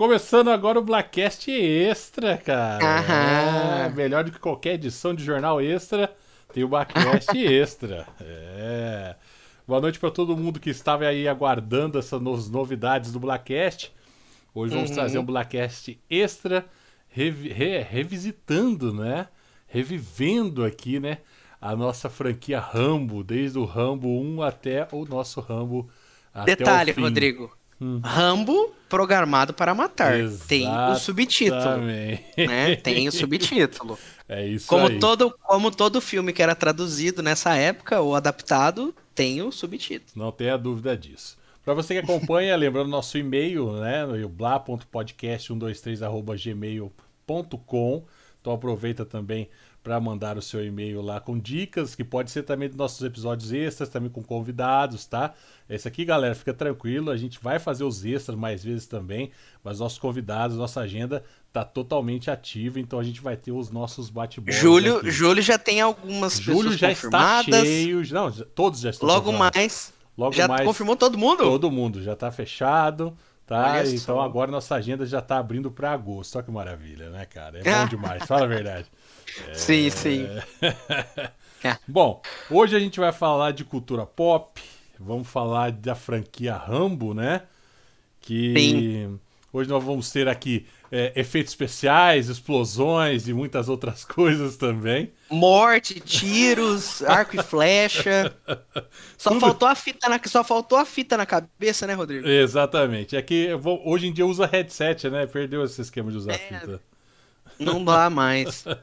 Começando agora o Blackcast Extra, cara. Aham. É, melhor do que qualquer edição de jornal extra, tem o Blackcast Extra. É. Boa noite para todo mundo que estava aí aguardando essas novidades do Blackcast. Hoje vamos uhum. trazer um Blackcast Extra, revi re revisitando, né? Revivendo aqui, né? A nossa franquia Rambo, desde o Rambo 1 até o nosso Rambo até Detalhe, Rodrigo. Hum. Rambo programado para matar. Exatamente. Tem o subtítulo. Né? Tem o subtítulo. É isso como aí. Todo, como todo filme que era traduzido nessa época ou adaptado, tem o subtítulo. Não tenha dúvida disso. Para você que acompanha, lembrando nosso e-mail, né, no blá.podcast123@gmail.com. Então aproveita também para mandar o seu e-mail lá com dicas, que pode ser também dos nossos episódios extras, também com convidados, tá? Esse aqui, galera, fica tranquilo, a gente vai fazer os extras mais vezes também, mas nossos convidados, nossa agenda tá totalmente ativa, então a gente vai ter os nossos bate-bolas. Aqui. Julho já tem algumas Julho já está cheio, não, todos já estão Logo mais. Logo já mais. confirmou todo mundo? Todo mundo já tá fechado. Tá? Então agora nossa agenda já tá abrindo para agosto. Olha que maravilha, né, cara? É bom demais, fala a verdade. É... Sim, sim. É. Bom, hoje a gente vai falar de cultura pop, vamos falar da franquia Rambo, né? Que sim. hoje nós vamos ter aqui é, efeitos especiais, explosões e muitas outras coisas também. Morte, tiros, arco e flecha. Só Tudo... faltou a fita na só faltou a fita na cabeça, né, Rodrigo? Exatamente. É que vou... hoje em dia usa headset, né? Perdeu esse esquema de usar é... fita. Não dá mais.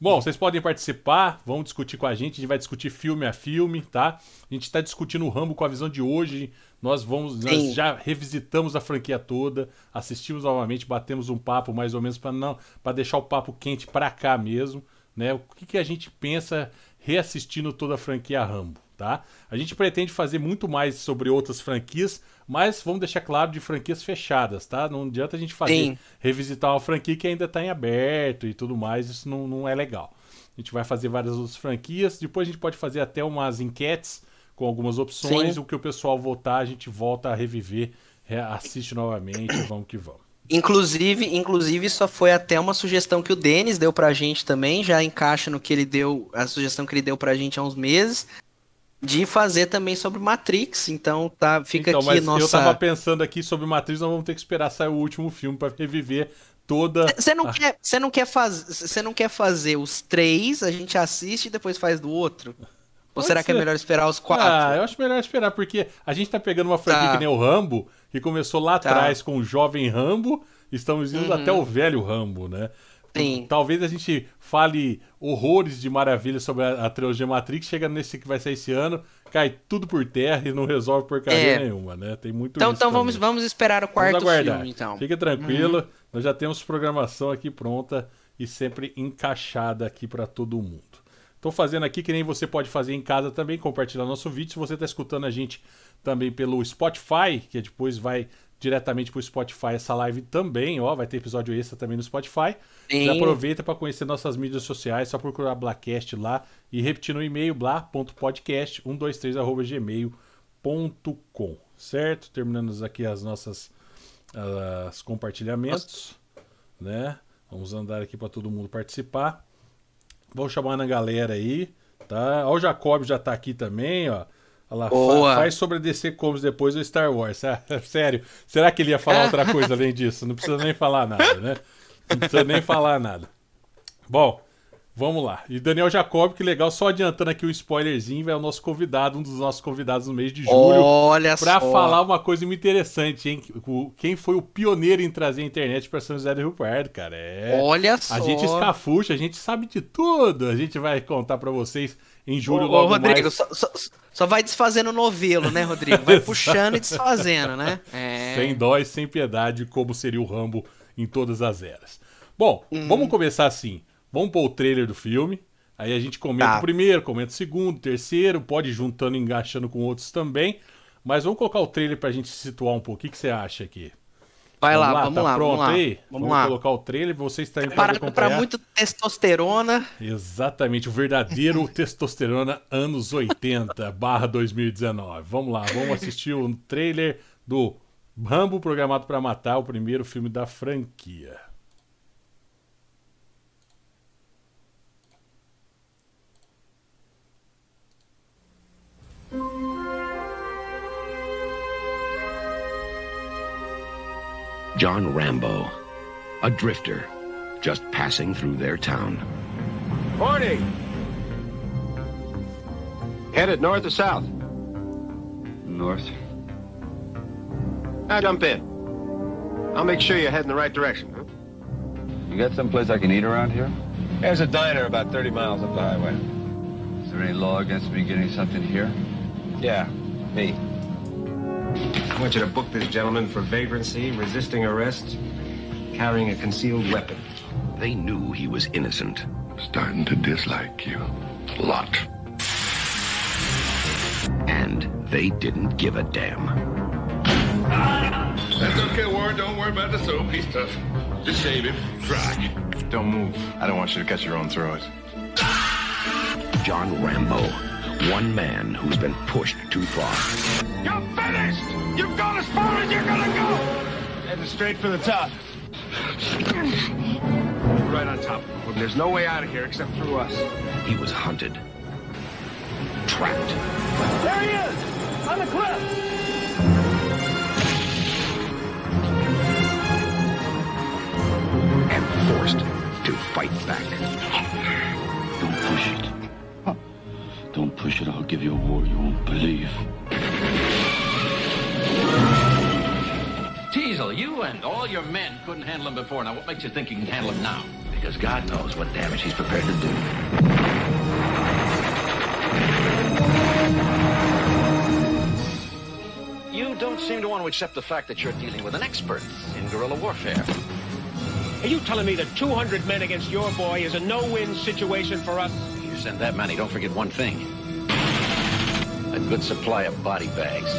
Bom, vocês podem participar, vão discutir com a gente, a gente vai discutir filme a filme, tá? A gente está discutindo o Rambo com a visão de hoje. Nós vamos, nós já revisitamos a franquia toda, assistimos novamente, batemos um papo mais ou menos para não, para deixar o papo quente para cá mesmo, né? O que, que a gente pensa reassistindo toda a franquia Rambo, tá? A gente pretende fazer muito mais sobre outras franquias, mas vamos deixar claro de franquias fechadas, tá? Não adianta a gente fazer Sim. revisitar uma franquia que ainda está em aberto e tudo mais, isso não, não é legal. A gente vai fazer várias outras franquias, depois a gente pode fazer até umas enquetes com algumas opções, Sim. o que o pessoal votar, a gente volta a reviver, assiste novamente, vamos que vamos. Inclusive, inclusive, só foi até uma sugestão que o Denis deu pra gente também, já encaixa no que ele deu, a sugestão que ele deu pra gente há uns meses, de fazer também sobre Matrix. Então tá, fica então, aqui nossa. Eu tava pensando aqui sobre Matrix, nós vamos ter que esperar sair o último filme para reviver toda. Você não, quer, você não quer fazer, você não quer fazer os três, a gente assiste e depois faz do outro? Ou Pode será ser. que é melhor esperar os quatro? Ah, eu acho melhor esperar, porque a gente tá pegando uma franquia tá. que nem o Rambo, que começou lá tá. atrás com o jovem Rambo, estamos indo uhum. até o velho Rambo, né? Sim. Talvez a gente fale horrores de maravilha sobre a, a, trilogia Matrix, chega nesse que vai sair esse ano, cai tudo por terra e não resolve porcaria é. nenhuma, né? Tem muito Então, então vamos, vamos esperar o quarto vamos aguardar. filme, então. Fica tranquilo, uhum. nós já temos programação aqui pronta e sempre encaixada aqui para todo mundo. Estou fazendo aqui que nem você pode fazer em casa também, compartilhar nosso vídeo. Se você está escutando a gente também pelo Spotify, que depois vai diretamente para o Spotify essa live também, ó, vai ter episódio extra também no Spotify. Já aproveita para conhecer nossas mídias sociais, só procurar Blackcast lá e repetir no e-mail bla.podcast123@gmail.com, certo? Terminando aqui as nossas as compartilhamentos, né? Vamos andar aqui para todo mundo participar. Vou chamar a galera aí, tá? Ó, o Jacob já está aqui também, ó. Lá, Boa. faz sobre a DC Comics depois o Star Wars. Sério, será que ele ia falar outra coisa além disso? Não precisa nem falar nada, né? Não precisa nem falar nada. Bom, vamos lá. E Daniel Jacob, que legal, só adiantando aqui o um spoilerzinho, é o nosso convidado, um dos nossos convidados no mês de julho. Olha pra só. falar uma coisa muito interessante, hein? Quem foi o pioneiro em trazer a internet pra São José do Rio Pardo, cara? É... Olha só. A gente escafucha, a gente sabe de tudo. A gente vai contar para vocês em julho ô, logo ô, Rodrigo, mais. Só, só, só, vai desfazendo o novelo, né, Rodrigo? Vai puxando e desfazendo, né? É... Sem dó e sem piedade, como seria o Rambo em todas as eras. Bom, hum. vamos começar assim. Vamos pôr o trailer do filme. Aí a gente comenta tá. o primeiro, comenta o segundo, terceiro, pode ir juntando e engaixando com outros também. Mas vamos colocar o trailer pra gente se situar um pouco. O que, que você acha aqui? Vai vamos lá, vamos tá lá. Pronto vamos aí? Vamos, vamos lá. colocar o trailer, para muito testosterona. Exatamente, o verdadeiro testosterona anos 80 barra 2019. Vamos lá, vamos assistir o trailer do Rambo programado para matar, o primeiro filme da franquia. John Rambo, a drifter, just passing through their town. Morning! Headed north or south? North. Now jump in. I'll make sure you're heading the right direction. Huh? You got someplace I can eat around here? There's a diner about 30 miles up the highway. Is there any law against me getting something here? Yeah, me. I want you to book this gentleman for vagrancy, resisting arrest, carrying a concealed weapon. They knew he was innocent. Starting to dislike you. A lot. And they didn't give a damn. That's okay, Warren. Don't worry about the soap. He's tough. Just shave him. Try. Don't move. I don't want you to cut your own throat. John Rambo, one man who's been pushed too far. You're finished! You've gone as far as you're gonna go! Heading straight for the top. We're right on top. There's no way out of here except through us. He was hunted, trapped, There he is! On the cliff! and forced to fight back. Don't push it. Don't push it. I'll give you a war you won't believe. Teasel, you and all your men couldn't handle him before. Now, what makes you think you can handle him now? Because God knows what damage he's prepared to do. You don't seem to want to accept the fact that you're dealing with an expert in guerrilla warfare. Are you telling me that 200 men against your boy is a no-win situation for us? You send that many, don't forget one thing. A good supply of body bags.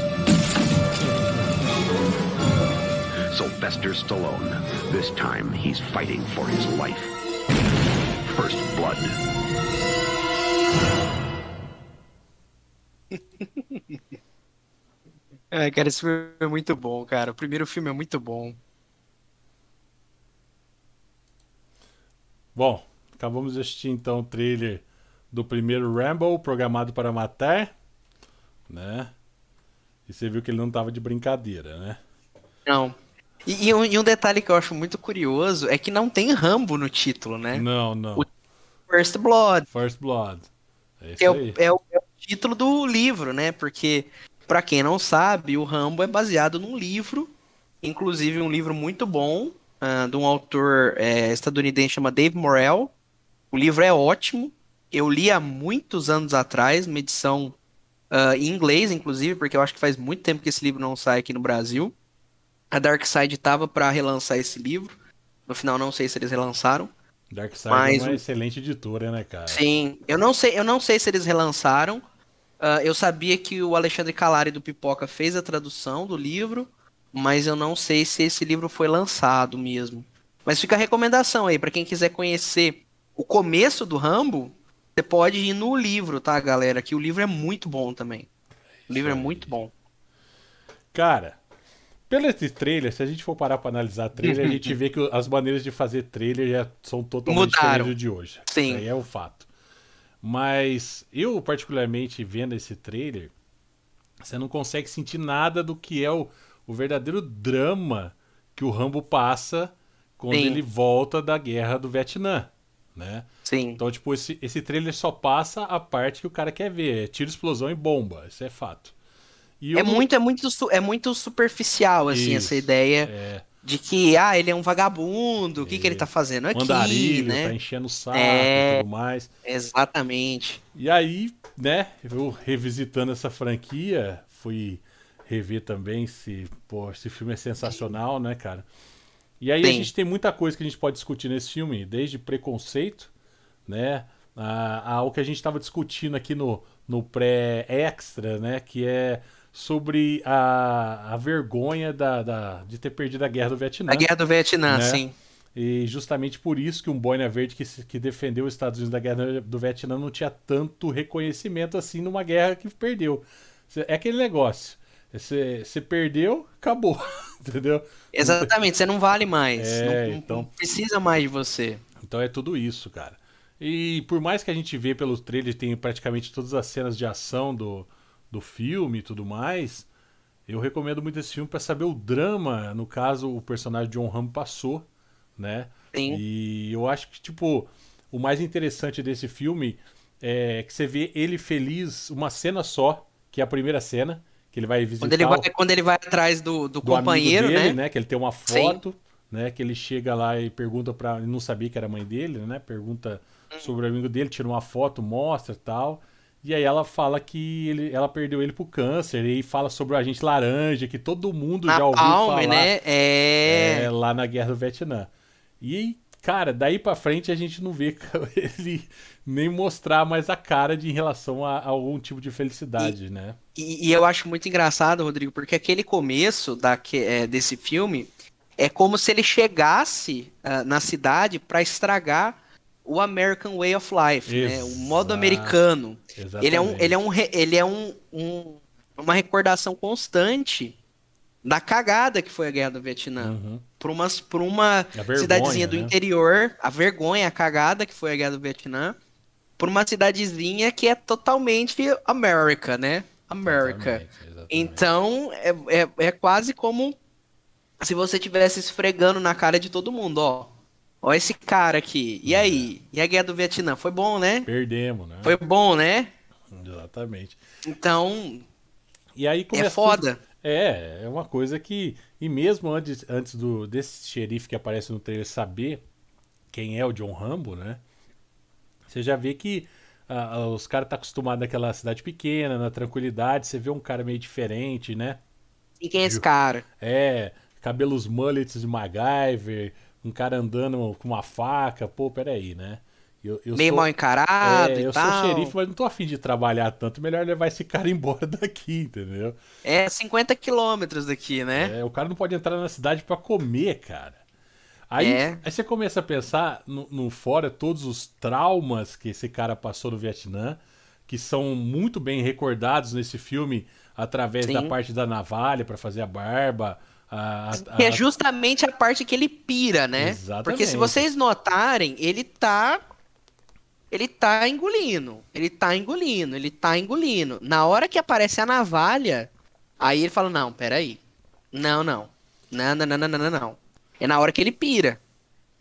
Sylvester Stallone. This time he's fighting for his life. First blood. É, cara, esse filme é muito bom, cara. O primeiro filme é muito bom. Bom, acabamos de assistir então o trailer do primeiro Rambo, programado para matar, né? E você viu que ele não tava de brincadeira, né? Não. E, e um, e um detalhe que eu acho muito curioso é que não tem Rambo no título, né? Não, não. O- First Blood. First Blood. É é, o, é o- é o título do livro, né? Porque, pra quem não sabe, o Rambo é baseado num livro, inclusive um livro muito bom, ah, de um autor é, estadunidense chamado Dave Morrell. O livro é ótimo. Eu li há muitos anos atrás, uma edição ah, em inglês, inclusive, porque eu acho que faz muito tempo que esse livro não sai aqui no Brasil. A Dark Side tava pra relançar esse livro. No final, não sei se eles relançaram. Darkseid Mas é uma excelente editora, né, cara? Sim, eu não sei, eu não sei se eles relançaram. Ah, eu sabia que o Alexandre Calari do Pipoca fez a tradução do livro, mas eu não sei se esse livro foi lançado mesmo. Mas fica a recomendação aí, pra quem quiser conhecer o começo do Rambo, você pode ir no livro, tá, galera? Que o livro é muito bom também. O livro é muito bom. Cara, pelo esse trailer, se a gente for parar pra analisar trailer, a gente vê que as maneiras de fazer trailer já são totalmente Mudaram. diferentes de hoje. Sim. Isso aí é um fato. Mas eu, particularmente, vendo esse trailer, você não consegue sentir nada do que é o, o verdadeiro drama que o Rambo passa quando Sim. ele volta da guerra do Vietnã, né? Sim. Então, tipo, esse, esse trailer só passa a parte que o cara quer ver. É tiro, explosão e bomba. Isso é fato. E eu É muito, é muito, é muito superficial, assim, Isso, essa ideia é. de que, ah, ele é um vagabundo, o que, que ele tá fazendo aqui, Andarilho, né? tá enchendo o saco É. e tudo mais. Exatamente. E aí, né, eu revisitando essa franquia, fui rever também se, pô, esse filme é sensacional, né, cara? E aí a Sim. gente tem muita coisa que a gente pode discutir nesse filme, desde preconceito, né, a- ao que a gente estava discutindo aqui no, no pré-extra, né, que é sobre a, a vergonha da, da- de ter perdido a guerra do Vietnã. A guerra do Vietnã, né? sim. E justamente por isso que um boina verde que, que defendeu os Estados Unidos da guerra do Vietnã não tinha tanto reconhecimento assim numa guerra que perdeu. É aquele negócio. Você, você perdeu, acabou. Entendeu? Exatamente, você não vale mais. É, não, não- então- não precisa mais de você. Então é tudo isso, cara. E por mais que a gente vê pelo trailer tem praticamente todas as cenas de ação do, do filme e tudo mais, eu recomendo muito esse filme pra saber o drama, no caso, o personagem John Hamm passou, né? Sim. E eu acho que, tipo, o mais interessante desse filme é que você vê ele feliz uma cena só, que é a primeira cena, que ele vai visitar Quando ele vai, o- quando ele vai atrás do, do do companheiro, dele, né? Que ele tem uma foto, né? Que ele chega lá e pergunta pra. Ele não sabia que era a mãe dele, né? Pergunta sobre o amigo dele, tira uma foto, mostra e tal. E aí ela fala que ele, ela perdeu ele pro câncer e fala sobre o agente laranja, que todo mundo já ouviu Napalm, falar né? É... é, lá na Guerra do Vietnã. E, cara, daí pra frente a gente não vê ele nem mostrar mais a cara de em relação a, a algum tipo de felicidade, né? E, e eu acho muito engraçado, Rodrigo, porque aquele começo daque- é, desse filme é como se ele chegasse ah, na cidade pra estragar o American Way of Life, né? O modo americano. Ele é um, Exatamente. ele é um, ele é um, um- uma recordação constante da cagada que foi a Guerra do Vietnã. Uhum. Por, umas, por uma vergonha, cidadezinha do né? interior, a vergonha, a cagada que foi a Guerra do Vietnã, por uma cidadezinha que é totalmente América, né? América. Então, é, é, é quase como se você estivesse esfregando na cara de todo mundo, ó. Ó esse cara aqui. E aí? E a Guerra do Vietnã? Foi bom, né? Perdemos, né? Foi bom, né? Exatamente. Então, E aí começa é foda. tudo- É, é uma coisa que. E mesmo antes, antes do, desse xerife que aparece no trailer saber quem é o John Rambo, né? Você já vê que ah, os caras estão acostumados naquela cidade pequena, na tranquilidade. Você vê um cara meio diferente, né? E quem é esse cara? É, cabelos mullets de MacGyver, um cara andando com uma faca. Pô, peraí, né? Eu, eu Meio sou- mal encarado é, e eu tal. sou xerife, mas não tô afim de trabalhar tanto. Melhor levar esse cara embora daqui, entendeu? É 50 quilômetros daqui, né? É, o cara não pode entrar na cidade pra comer, cara. Aí, É. aí você começa a pensar no, no fora todos os traumas que esse cara passou no Vietnã, que são muito bem recordados nesse filme através da Sim. parte da navalha pra fazer a barba. A, a- Que é justamente a parte que ele pira, né? Exatamente. Porque se vocês notarem, ele tá. Ele tá engolindo. Ele tá engolindo, ele tá engolindo. Na hora que aparece a navalha, aí ele fala: Não, peraí. Não, não. Não, não, não, não, não, não. É na hora que ele pira,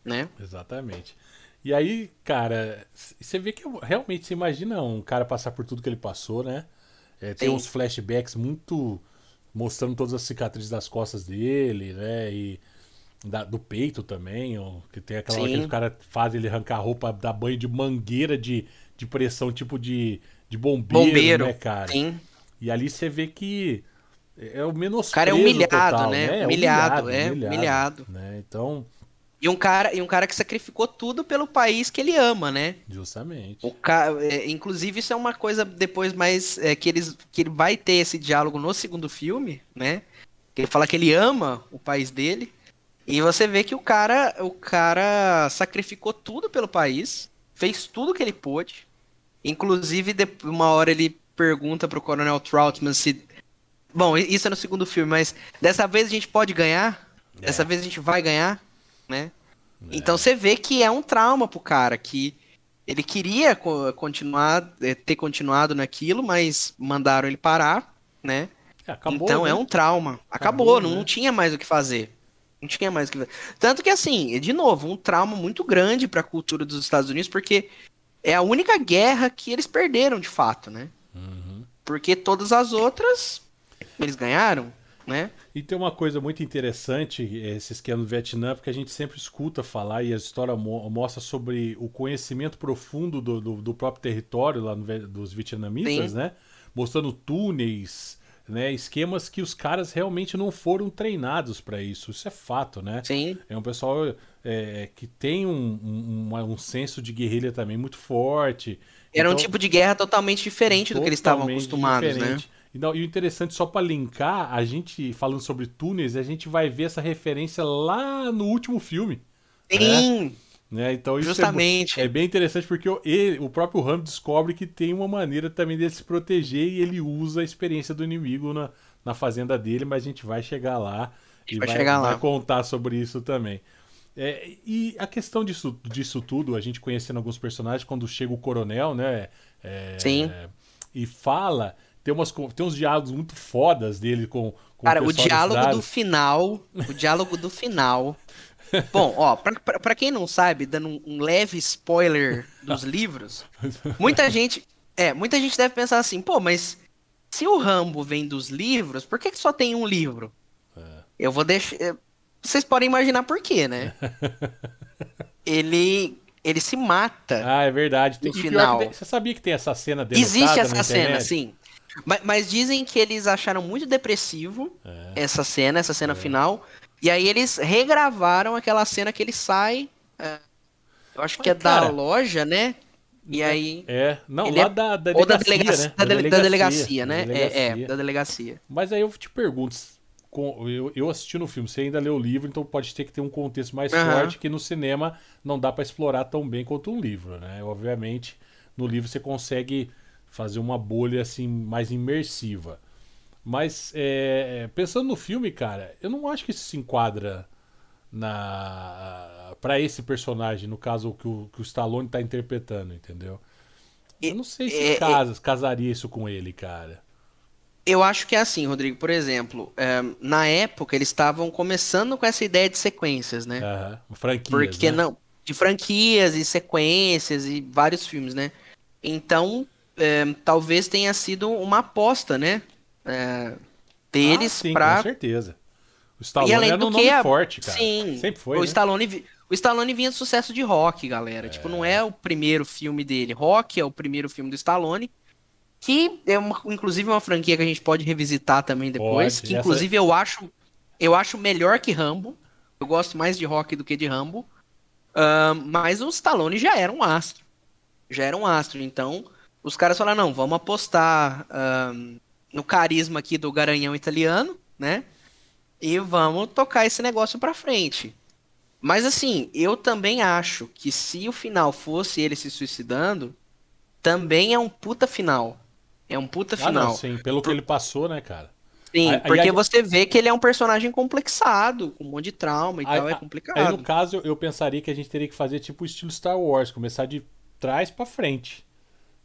né? Exatamente. E aí, cara, você vê que realmente você imagina um cara passar por tudo que ele passou, né? É, tem uns flashbacks muito mostrando todas as cicatrizes das costas dele, né? E da- do peito também, ó, que tem aquela hora que Sim. os caras fazem ele arrancar a roupa, dar banho de mangueira de, de pressão, tipo de, de bombeiro, Bombeiro. né, cara? Sim. E ali você vê que é o menos O cara é humilhado, né? Humilhado, é, humilhado. Né? Então, E um cara, e um cara que sacrificou tudo pelo país que ele ama, né? justamente. O ca... é, inclusive, isso é uma coisa depois mais. é, que, eles, que ele vai ter esse diálogo no segundo filme, né? Que ele fala que ele ama o país dele. E você vê que o cara, o cara sacrificou tudo pelo país, fez tudo que ele pôde. Inclusive, de- uma hora ele pergunta pro Coronel Troutman se. Bom, isso é no segundo filme, mas dessa vez a gente pode ganhar? Dessa vez a gente vai ganhar, né? Então você vê que é um trauma pro cara, que ele queria co- continuar, eh, ter continuado naquilo, mas mandaram ele parar, né? É, acabou, então né? é um trauma. Acabou, Acabou, não, né? não tinha mais o que fazer. Não tinha mais que. Tanto que assim, de novo, um trauma muito grande pra cultura dos Estados Unidos, porque é a única guerra que eles perderam de fato, né? Uhum. Porque todas as outras eles ganharam, né? E tem uma coisa muito interessante, esse esquema do Vietnã, porque a gente sempre escuta falar e a história mo- mostra sobre o conhecimento profundo do, do, do próprio território lá no, dos vietnamitas, Sim. né? Mostrando túneis, né? Esquemas que os caras realmente não foram treinados para isso. Isso é fato, né? Sim. É um pessoal é, que tem um, um, um senso de guerrilha também muito forte. Era um Então- tipo de guerra totalmente diferente do que eles estavam Totalmente acostumados, né? diferente. E, não, e o interessante, só para linkar, a gente falando sobre túneis, a gente vai ver essa referência lá no último filme. Sim, Né? Então isso é Justamente. É, bem interessante porque o, ele- o próprio Ram descobre que tem uma maneira também dele se proteger e ele usa a experiência do inimigo na, na fazenda dele, mas a gente vai chegar lá e vai vai, vai contar sobre isso também. É, e a questão disso, disso tudo, a gente conhecendo alguns personagens, quando chega o coronel, né? é, Sim. E fala, tem, umas, tem uns diálogos muito fodas dele com, com Cara, o da diálogo do final. O diálogo do final. Bom, ó, pra, pra, pra quem não sabe, dando um, um leve spoiler dos livros, muita gente. É, muita gente deve pensar assim, pô, mas se o Rambo vem dos livros, por que, que só tem um livro? É. Eu vou deixar. é, Vocês podem imaginar por quê, né? Ele. Ele se mata. Ah, é verdade. Tem, No e final. que tem- você sabia que tem essa cena dele Existe essa cena, sim. Mas, mas dizem que eles acharam muito depressivo É. essa cena, essa cena final. E aí eles regravaram aquela cena que ele sai. é, eu acho que é Mas, cara, da loja, né? E aí. É, não, lá é- da, da ou da delegacia, delegacia, né? da, dele- da delegacia, da né? É, delegacia. é, da delegacia. Mas aí eu te pergunto, eu, eu assisti no filme, você ainda leu o livro, então pode ter que ter um contexto mais Aham. forte que no cinema não dá pra explorar tão bem quanto um livro, né? Obviamente, no livro você consegue fazer uma bolha assim mais imersiva. Mas é, pensando no filme, cara, eu não acho que isso se enquadra na para esse personagem, no caso que o, que o Stallone tá interpretando, entendeu? Eu não sei se é- casa, casaria isso com ele, cara. Eu acho que é assim, Rodrigo. Por exemplo, é, na época eles estavam começando com essa ideia de sequências, né? Aham, franquias, Porque né? não, de franquias e sequências e vários filmes, né? Então, é, talvez tenha sido uma aposta, né? É, deles ah, sim, pra. com certeza. O Stallone E além era do um que nome a- forte, cara. Sim, Sempre foi, o né? Stallone, o Stallone vinha de sucesso de rock, galera. Tipo, não é o primeiro filme dele. Rock é o primeiro filme do Stallone, que é uma, inclusive uma franquia que a gente pode revisitar também depois, Pode, que essa- inclusive eu acho eu acho melhor que Rambo. Eu gosto mais de rock do que de Rambo. Ahn, mas o Stallone já era um astro. Já era um astro. Então, os caras falaram, não, vamos apostar no carisma aqui do garanhão italiano, né? E vamos tocar esse negócio pra frente. Mas assim, eu também acho que se o final fosse ele se suicidando, também é um puta final. É um puta Ah, final. não, sim, pelo que ele passou, né, cara? Sim, Aí- porque aí- você vê que ele é um personagem complexado, com um monte de trauma e Aí- tal, é Aí, complicado. no caso, eu pensaria que a gente teria que fazer tipo o estilo Star Wars, começar de trás pra frente.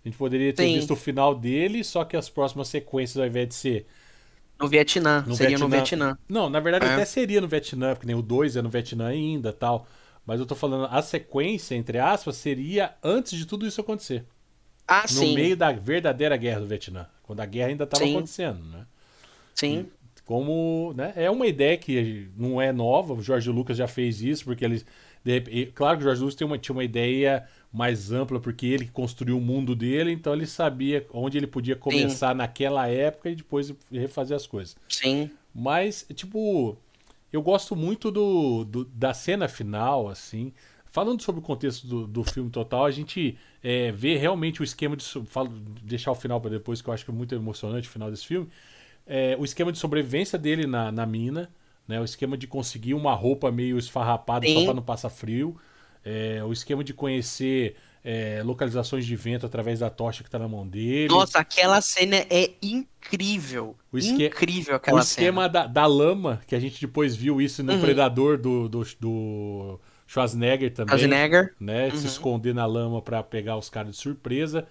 A gente poderia ter Sim. visto o final dele, só que as próximas sequências, ao invés de ser No Vietnã, no seria no Vietnã. Vietnã. Não, na verdade É. até seria no Vietnã, porque nem o 2 é no Vietnã ainda tal. Mas eu tô falando, a sequência, entre aspas, seria antes de tudo isso acontecer. Ah, no sim. meio da verdadeira guerra do Vietnã. Quando a guerra ainda estava acontecendo, né? Sim. Como, né, é uma ideia que não é nova, o Jorge Lucas já fez isso, porque eles. de rep- e, claro que o Jorge Lucas tem uma, tinha uma ideia mais ampla, porque ele construiu o mundo dele, então ele sabia onde ele podia começar naquela época e depois refazer as coisas. Sim. Mas, tipo, eu gosto muito do, do- da cena final, assim. Falando sobre o contexto do, do filme total, a gente é, vê realmente o esquema de. Falo, deixar o final para depois, que eu acho que é muito emocionante o final desse filme. É, o esquema de sobrevivência dele na, na mina, né? O esquema de conseguir uma roupa meio esfarrapada só Sim. para não passar frio. É, o esquema de conhecer é, localizações de vento através da tocha que tá na mão dele. Nossa, aquela cena é incrível. O esque- Incrível O aquela esquema cena. da, da lama, que a gente depois viu isso no Uhum. Predador do, do, do Schwarzenegger também. Schwarzenegger. Né? Se Uhum. esconder na lama pra pegar os caras de surpresa.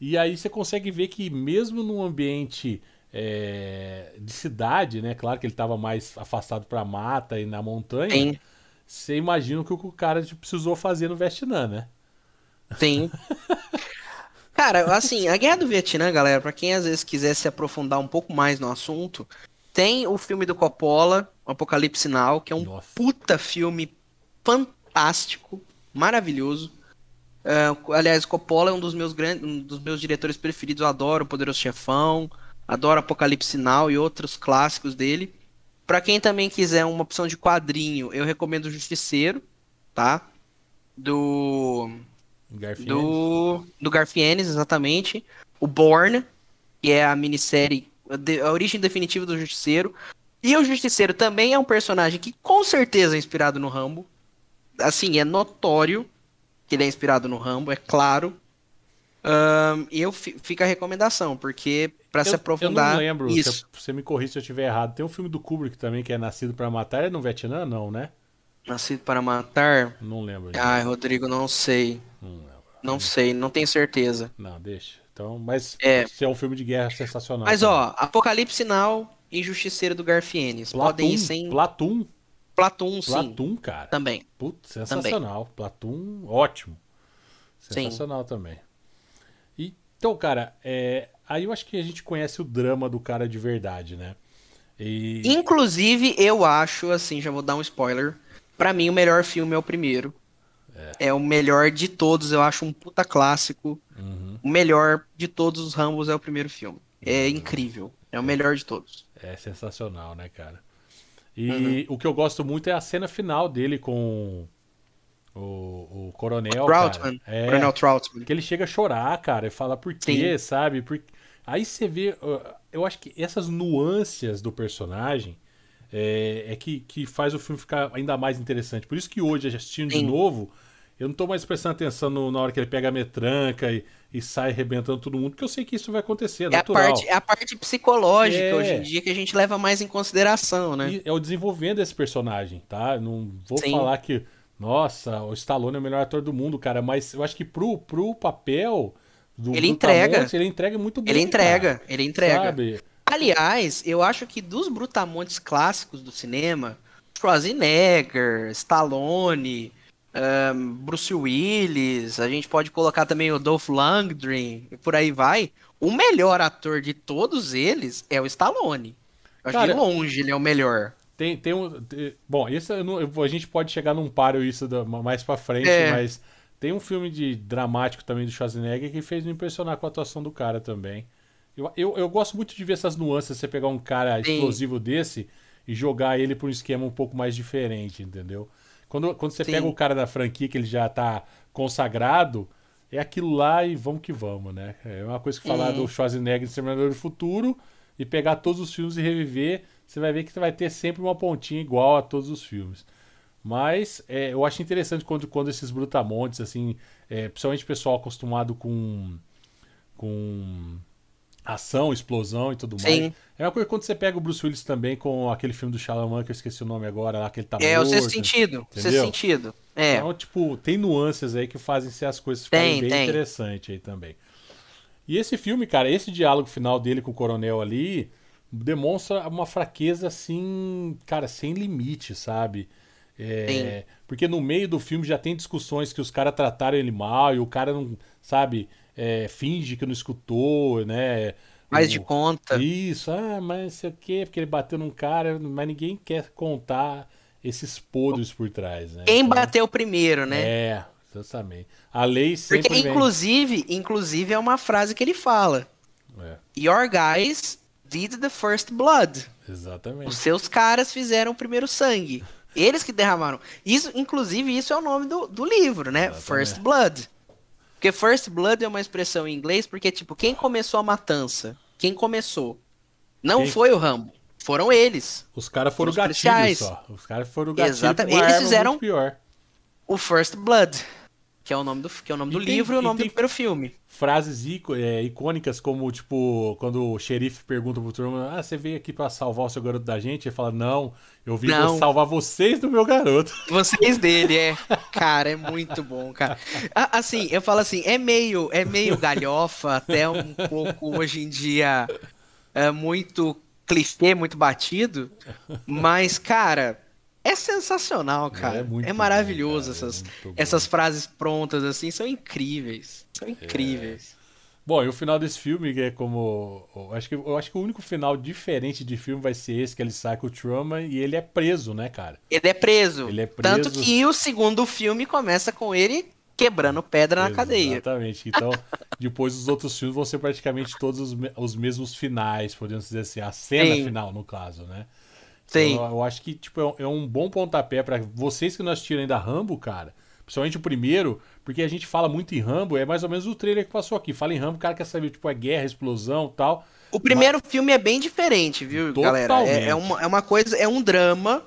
E aí você consegue ver que mesmo num ambiente é, de cidade, né? Claro que ele tava mais afastado pra mata e na montanha. Sim. Você imagina o que o cara tipo, precisou fazer no Vietnã, né? Sim. Cara, assim, a Guerra do Vietnã, galera, pra quem às vezes quiser se aprofundar um pouco mais no assunto, tem o filme do Coppola, Apocalipse Now, que é um Nossa. puta filme fantástico, maravilhoso. É, aliás, Coppola é um dos meus grandes, um dos meus diretores preferidos. Eu adoro o Poderoso Chefão, adoro Apocalipse Now e outros clássicos dele. Pra quem também quiser uma opção de quadrinho, eu recomendo o Justiceiro, tá? Do Garfield. do, do Garfienes, exatamente. O Born, que é a minissérie, a origem definitiva do Justiceiro. E o Justiceiro também é um personagem que com certeza é inspirado no Rambo. Assim, é notório que ele é inspirado no Rambo, é claro. E eu fi- fica a recomendação, porque pra se Eu, eu aprofundar não lembro, se isso. você me corrija se eu estiver errado. Tem um filme do Kubrick também que é Nascido pra Matar, é no Vietnã? Não, né? Nascido para matar. Não lembro. Ai, Rodrigo, não sei. Não lembro. Não sei, não tenho certeza. Não, deixa. Então, mas É. se é um filme de guerra sensacional. Mas também. ó, Apocalipse Now e Justiceiro do Garfienes. Podem ir sem Platum, Platum, sim. Platum, cara. Também. Putz, sensacional. Platum, ótimo. Sim. Sensacional também. Então, cara, é, aí eu acho que a gente conhece o drama do cara de verdade, né? E, Inclusive, eu acho, assim, já vou dar um spoiler. Pra mim, o melhor filme é o primeiro. É, o melhor de todos, eu acho um puta clássico. Uhum. O melhor de todos os Rambos é o primeiro filme. É incrível. É o melhor de todos. é sensacional, né, cara? E Uhum. o que eu gosto muito é a cena final dele com o, o coronel. Troutman. cara. É, Coronel Troutman. Que ele chega a chorar, cara, e fala por quê, Sim. sabe? Por... Aí você vê. Eu acho que essas nuances do personagem é, é que, que faz o filme ficar ainda mais interessante. Por isso que hoje, assistindo de Sim. novo, eu não tô mais prestando atenção no- na hora que ele pega a metranca e, e sai arrebentando todo mundo, porque eu sei que isso vai acontecer, é É a, natural. parte, é a parte psicológica É. hoje em dia que a gente leva mais em consideração, né? E é o desenvolvendo esse personagem, tá? Não vou Sim. falar que, nossa, o Stallone é o melhor ator do mundo, cara, mas eu acho que pro, pro papel do Ele do entrega. Ele entrega muito bem. Ele entrega, cara. ele entrega. Sabe? Aliás, eu acho que dos brutamontes clássicos do cinema, Schwarzenegger, Stallone, ahn, Bruce Willis, a gente pode colocar também o Dolph Lundgren, e por aí vai. O melhor ator de todos eles é o Stallone. Eu acho Cara, que longe ele é o melhor. Tem, tem um. tem- bom, isso não- a gente pode chegar num páreo isso da- mais pra frente, É. mas tem um filme de dramático também do Schwarzenegger que fez me impressionar com a atuação do cara também. Eu, eu, eu gosto muito de ver essas nuances, você pegar um cara Sim. explosivo desse e jogar ele pra um esquema um pouco mais diferente, entendeu? Quando, quando você Sim. pega o cara da franquia que ele já tá consagrado, é aquilo lá e vamos que vamos, né? É uma coisa que falar do Schwarzenegger em Exterminador do Futuro e pegar todos os filmes e reviver, você vai ver que vai ter sempre uma pontinha igual a todos os filmes. Mas é, eu acho interessante quando, quando esses brutamontes, assim, é, principalmente o pessoal acostumado com, com ação, explosão e tudo mais. Sim. É uma coisa quando você pega o Bruce Willis também com aquele filme do Shyamalan, que eu esqueci o nome agora, lá que ele tá é, o sexto morto. sentido. O sexto entendeu? sentido. É. Então, tipo, tem nuances aí que fazem ser as coisas ficarem Tem, bem tem. interessantes aí também. E esse filme, cara, esse diálogo final dele com o coronel ali demonstra uma fraqueza assim, cara, sem limite, sabe? É, porque no meio do filme já tem discussões que os caras trataram ele mal e o cara não, sabe, é, finge que não escutou, né? Mais de conta. Isso, ah, mas sei o quê, porque ele bateu num cara, mas ninguém quer contar esses podres por trás, né? Quem Então- bateu primeiro, né? é, exatamente. A lei sempre Porque, vem. inclusive, inclusive, é uma frase que ele fala. É, Your guys did the first blood. Os exatamente. seus caras fizeram o primeiro sangue. Eles que derramaram. Isso, inclusive, isso é o nome do, do livro, né? Exatamente. First Blood. Porque First Blood é uma expressão em inglês porque, tipo, quem começou a matança? Quem começou? Não Quem- foi o Rambo. Foram eles. Os caras foram Os gatilhos só. Os caras foram gatilhos Exatamente. Eles fizeram- pior. O First Blood. Que é o nome do, que é o nome E do tem- livro e o nome do primeiro filme. Frases é, icônicas como, tipo, quando o xerife pergunta pro turma, ah, você veio aqui pra salvar o seu garoto da gente? Ele fala, não, eu vim pra Não. salvar vocês do meu garoto. Vocês dele, é. Cara, é muito bom, cara. Assim, eu falo assim, é meio, é meio galhofa, até um pouco hoje em dia é muito clichê, muito batido, mas, cara, é sensacional, cara. É É, muito bom, maravilhoso cara, é essas, bom. essas frases prontas, assim, são incríveis. São incríveis. Bom, e o final desse filme é como. Eu acho, que, eu acho que o único final diferente de filme vai ser esse, que ele sai com o Truman e ele é preso, né, cara? Ele é preso. Ele é preso. Tanto que o segundo filme começa com ele quebrando pedra na cadeia. Exatamente. Então, depois os outros filmes vão ser praticamente todos os, os mesmos finais, podemos dizer assim, a cena Sim. final, no caso, né? Então, eu acho que tipo, é um- é bom pontapé pra vocês que não assistiram ainda Rambo, cara. Principalmente o primeiro, porque a gente fala muito em Rambo, é mais ou menos o trailer que passou aqui. Fala em Rambo, o cara quer saber, tipo, é guerra, explosão e tal. O primeiro filme é bem diferente, viu, galera? É, é Totalmente. uma, é uma coisa, é um drama.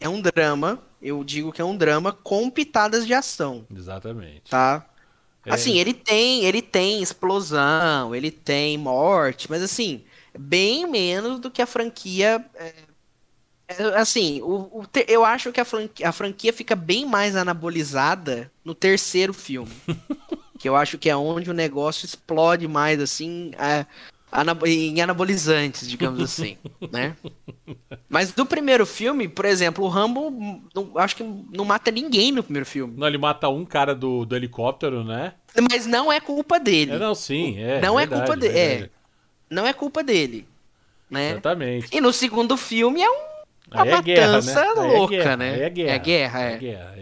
É um drama. Eu digo que é um drama com pitadas de ação, Exatamente. tá? Assim, ele tem, ele tem explosão, ele tem morte, mas assim, bem menos do que a franquia. é, é, assim, o, o te- eu acho que a franquia, a franquia fica bem mais anabolizada no terceiro filme. que eu acho que é onde o negócio explode mais, assim, é, anabo- em anabolizantes, digamos assim, né? Mas do primeiro filme, por exemplo, o Rambo, não- acho que não mata ninguém no primeiro filme. Não, ele mata um cara do, do helicóptero, né? Mas não é culpa dele. É, não, sim, é. Não é verdade, culpa dele. É, não é culpa dele. Né? Exatamente. E no segundo filme é um- uma Aí é guerra, matança né? É louca, guerra, né? É guerra. É guerra, é. É guerra.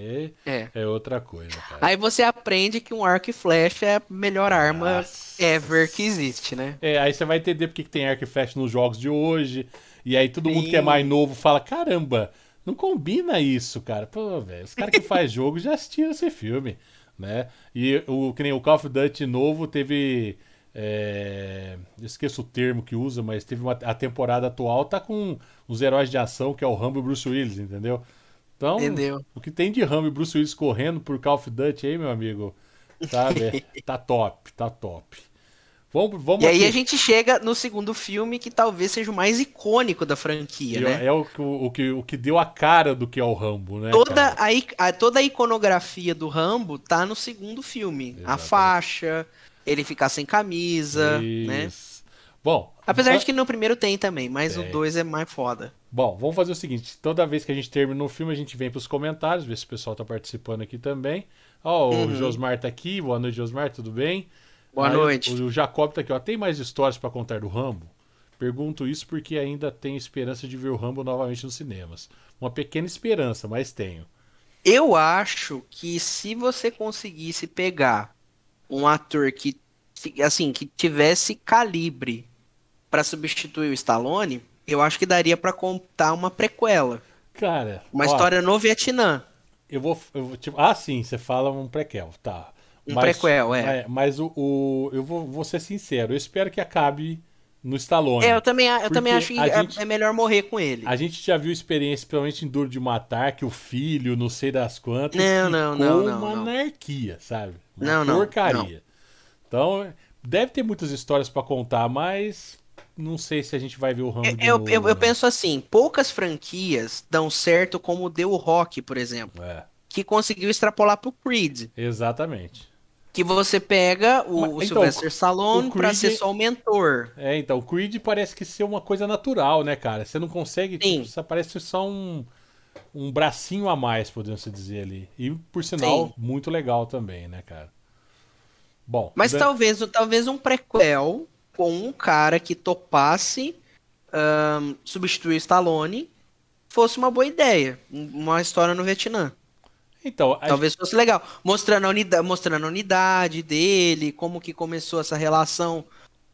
É. é outra coisa, cara. Aí você aprende que um arco e flecha é a melhor arma Nossa. ever que existe, né? É, aí você vai entender porque que tem arco e flecha nos jogos de hoje. E aí todo mundo que é mais novo fala: caramba, não combina isso, cara. Pô, velho, os caras que faz jogo já assistiram esse filme, né? E o que nem o Call of Duty novo teve. é, esqueço o termo que usa, mas teve uma, a temporada atual tá com os heróis de ação, que é o Rambo e o Bruce Willis, entendeu? Então, Entendeu? o que tem de Rambo e Bruce Willis correndo por Call of Duty aí, meu amigo, sabe? Tá top, tá top. Vamos, vamos E aí aqui. a gente chega no segundo filme que talvez seja o mais icônico da franquia, E né? É o, que- o, que, o que deu a cara do que é o Rambo, né? Toda a, a- toda a iconografia do Rambo tá no segundo filme. A Exatamente. faixa, ele ficar sem camisa, né? Isso. Bom, Apesar de que no primeiro tem também, mas o Tem. 2 é mais foda. Bom, vamos fazer o seguinte: toda vez que a gente termina o filme, a gente vem pros comentários, ver se o pessoal tá participando aqui também. Ó, o Uhum. Josmar tá aqui. Boa noite, Josmar, tudo bem? Boa Aí, noite. O, o Jacob tá aqui, ó. Tem mais histórias pra contar do Rambo? Pergunto isso porque ainda tenho esperança de ver o Rambo novamente nos cinemas. Uma pequena esperança, mas tenho. Eu acho que se você conseguisse pegar um ator que, assim, que tivesse calibre pra substituir o Stallone, eu acho que daria pra contar uma prequela, Cara, uma ó, história no Vietnã. Eu vou, eu vou tipo, ah, sim, você fala um prequel, tá. Um prequel, é. Mas o, o- eu vou, vou ser sincero, eu espero que acabe no Stallone. É, eu também, eu também acho que é, gente- é melhor morrer com ele. A gente já viu experiência, principalmente em Duro de Matar, que o filho, não sei das quantas, Não, não, não, não, uma não. anarquia, sabe? Uma Não, não, porcaria. Então, deve ter muitas histórias pra contar, mas não sei se a gente vai ver o Rambo de Eu, novo, eu, eu não. penso assim, poucas franquias dão certo como deu o Rock, por exemplo, É, que conseguiu extrapolar pro Creed. exatamente. Que você pega o, Mas, o então, Sylvester o Stallone pra Creed- ser só o mentor. É, então, o Creed parece que ser uma coisa natural, né, cara? Você não consegue. Sim. Tipo, você parece só um, um bracinho a mais, podemos dizer ali. E, por sinal, Sim. muito legal também, né, cara? Bom. Mas Dan- talvez, talvez um prequel com um cara que topasse ahn, substituir o Stallone fosse uma boa ideia. Um- Uma história no Vietnã. Então, Talvez fosse legal. Mostrando a, unidade, mostrando a unidade dele, como que começou essa relação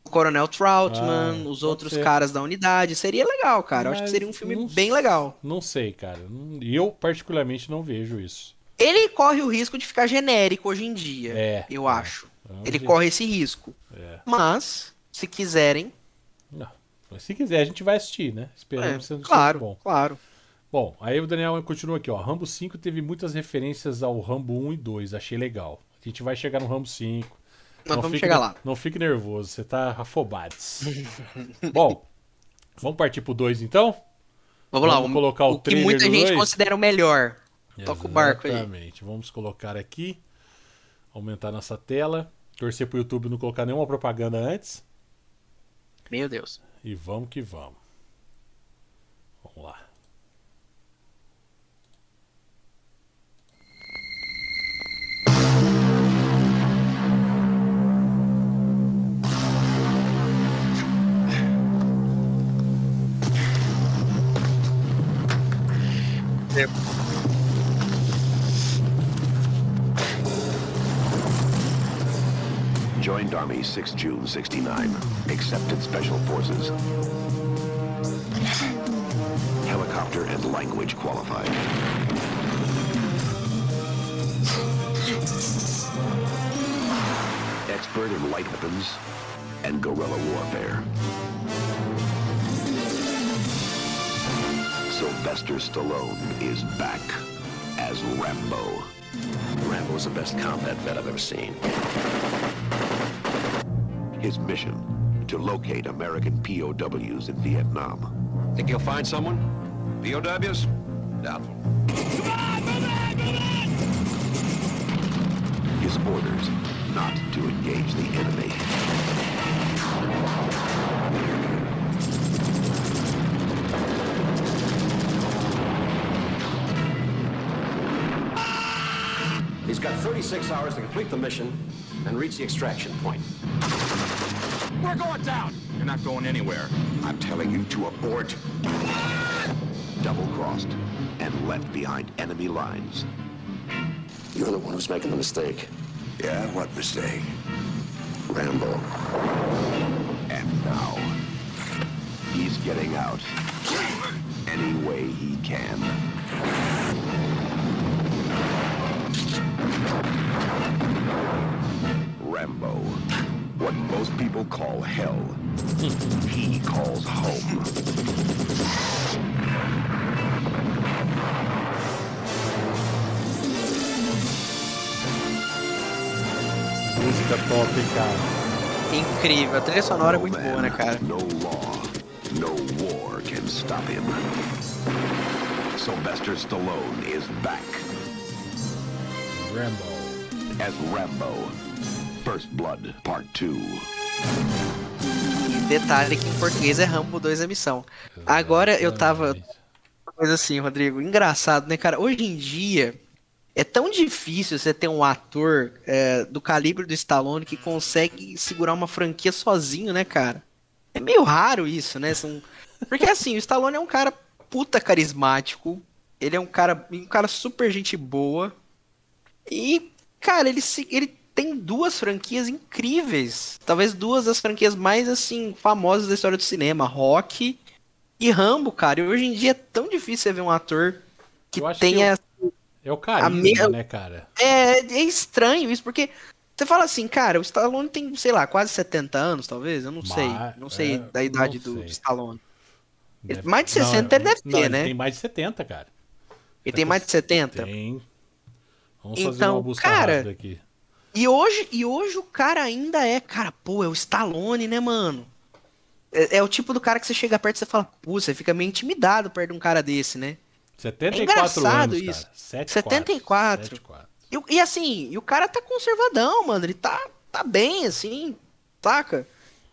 com o Coronel Troutman, Ah, os outros ser. caras da unidade. Seria legal, cara. Eu acho que Mas seria um filme não bem legal. Não sei, cara. Eu, particularmente, não vejo isso. Ele corre o risco de ficar genérico hoje em dia. É, eu é. acho. Vamos Ele corre esse risco. É. Mas, se quiserem, Não. Mas se quiser, a gente vai assistir, né? Esperando é, seja claro, bom. claro. Bom, aí o Daniel continua aqui, ó. Rambo 5 teve muitas referências ao Rambo 1 e 2. Achei legal. A gente vai chegar no Rambo 5. Nós vamos fique, chegar lá. Não fique nervoso, você tá afobades. Bom, vamos partir pro 2 então? Vamos, lá. Vamos colocar o o que muita gente dois? considera o melhor. Toca o barco aí. Exatamente. Vamos colocar aqui. Aumentar nossa tela. Torcer pro YouTube não colocar nenhuma propaganda antes. Meu Deus. E vamos que vamos. Vamos lá. Joined Army 6 June 69. Accepted Special Forces. Helicopter and language qualified. Expert in light weapons and guerrilla warfare. Sylvester Stallone is back as Rambo. Rambo's the best combat vet I've ever seen. His mission, to locate American POWs in Vietnam. Think he'll find someone? POWs? Doubtful. His orders, not to engage the enemy. He's got 36 hours to complete the mission and reach the extraction point. We're going down! You're not going anywhere. I'm telling you to abort. Double-crossed and left behind enemy lines. You're the one who's making the mistake. Yeah, what mistake? Rambo. And now, he's getting out any way he can. Rambo, what most people call hell, he calls home. Música top, cara. Incrível. A trilha sonora é muito boa, né, cara? No law, no war can stop him. Sylvester Stallone is back Rambo. as Rambo. First Blood, Part 2. E detalhe que em português é Rambo 2 a missão. Agora eu tava. Coisa assim, Rodrigo, engraçado, né, cara? Hoje em dia é tão difícil você ter um ator é, do calibre do Stallone que consegue segurar uma franquia sozinho, né, cara? É meio raro isso, né? São... Porque assim, o Stallone é um cara puta carismático. Ele é um cara, um cara super gente boa. E, cara, ele, se- ele tem duas franquias incríveis. Talvez duas das franquias mais, assim, famosas da história do cinema. Rock e Rambo, cara. E hoje em dia é tão difícil você ver um ator que tenha... É o carisma, A minha- né, cara? É, é estranho isso, porque você fala assim, cara, o Stallone tem, sei lá, quase 70 anos, talvez. Eu não sei. Mas- Não sei é, da idade não do sei. Stallone. Deve- mais de 60 ele deve não, ter, ele né? Tem mais de 70, cara. Ele tem mais de 70. Tem. Vamos fazer Então, uma busca cara, rápida aqui. E hoje, e hoje o cara ainda é, cara, pô, é o Stallone, né, mano? É, é o tipo do cara que você chega perto e você fala, pô, você fica meio intimidado perto de um cara desse, né? 74 É engraçado anos, isso. cara. 74. 74. 74. E, e assim, e o cara tá conservadão, mano. Ele tá, tá bem, assim, saca?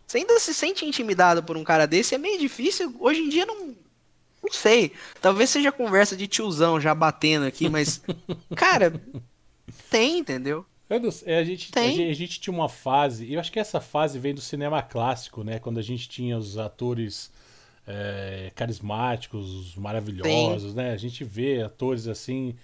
Você ainda se sente intimidado por um cara desse, é meio difícil. Hoje em dia não. Não sei. Talvez seja conversa de tiozão já batendo aqui, mas. cara, tem, entendeu? Sei, a, gente, a, Tem. gente, a gente tinha uma fase, e eu acho que essa fase vem do cinema clássico, né? Quando a gente tinha os atores é, carismáticos, maravilhosos, né? A gente vê atores assim.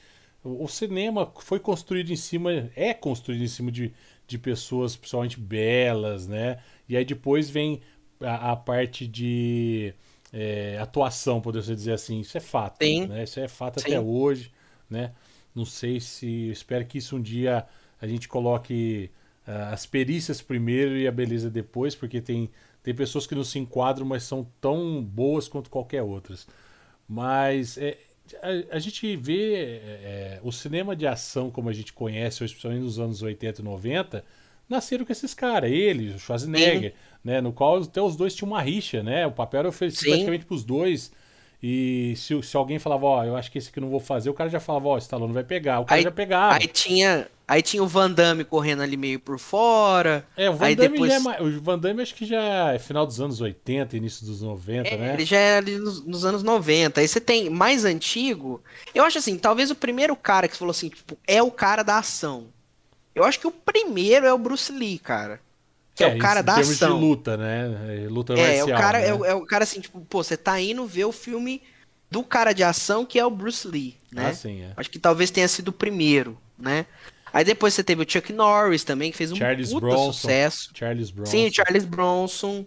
O, o cinema foi construído em cima, é construído em cima de, de pessoas principalmente belas, né? E aí depois vem a, a parte de é, atuação, poderia dizer assim. Isso é fato, Sim. né? Isso é fato Sim. até hoje, né? Não sei se. Espero que isso um dia a gente coloque ah, as perícias primeiro e a beleza depois, porque tem, tem pessoas que não se enquadram, mas são tão boas quanto qualquer outras. Mas é, a, a gente vê é, o cinema de ação como a gente conhece, hoje, principalmente nos anos 80 e 90, nasceram com esses caras, ele, o Schwarzenegger, né, no qual até os dois tinham uma rixa, né? O papel era oferecido Sim. praticamente pros dois. E se, se alguém falava, ó, eu acho que esse aqui eu não vou fazer, o cara já falava, ó, Stallone vai pegar. O cara Aí- já pegava. Aí tinha, aí tinha o Van Damme correndo ali meio por fora. É, o Van aí Damme depois... já é O Van Damme acho que já é final dos anos 80, início dos 90, É, né? Ele já é ali nos, nos anos 90. Aí você tem mais antigo. Eu acho assim, talvez o primeiro cara que você falou assim, tipo, é o cara da ação. Eu acho que o primeiro é o Bruce Lee, cara. Que é, o cara da termos ação. de luta, né? É, Luta É, marcial, o cara, né? é, o- é o cara assim, tipo, pô, você tá indo ver o filme do cara de ação que é o Bruce Lee, né? Ah, sim, é. Acho que talvez tenha sido o primeiro, né? Aí depois você teve o Chuck Norris também, que fez um Charles puta Bronson. sucesso. Charles Bronson. Sim, Charles Bronson,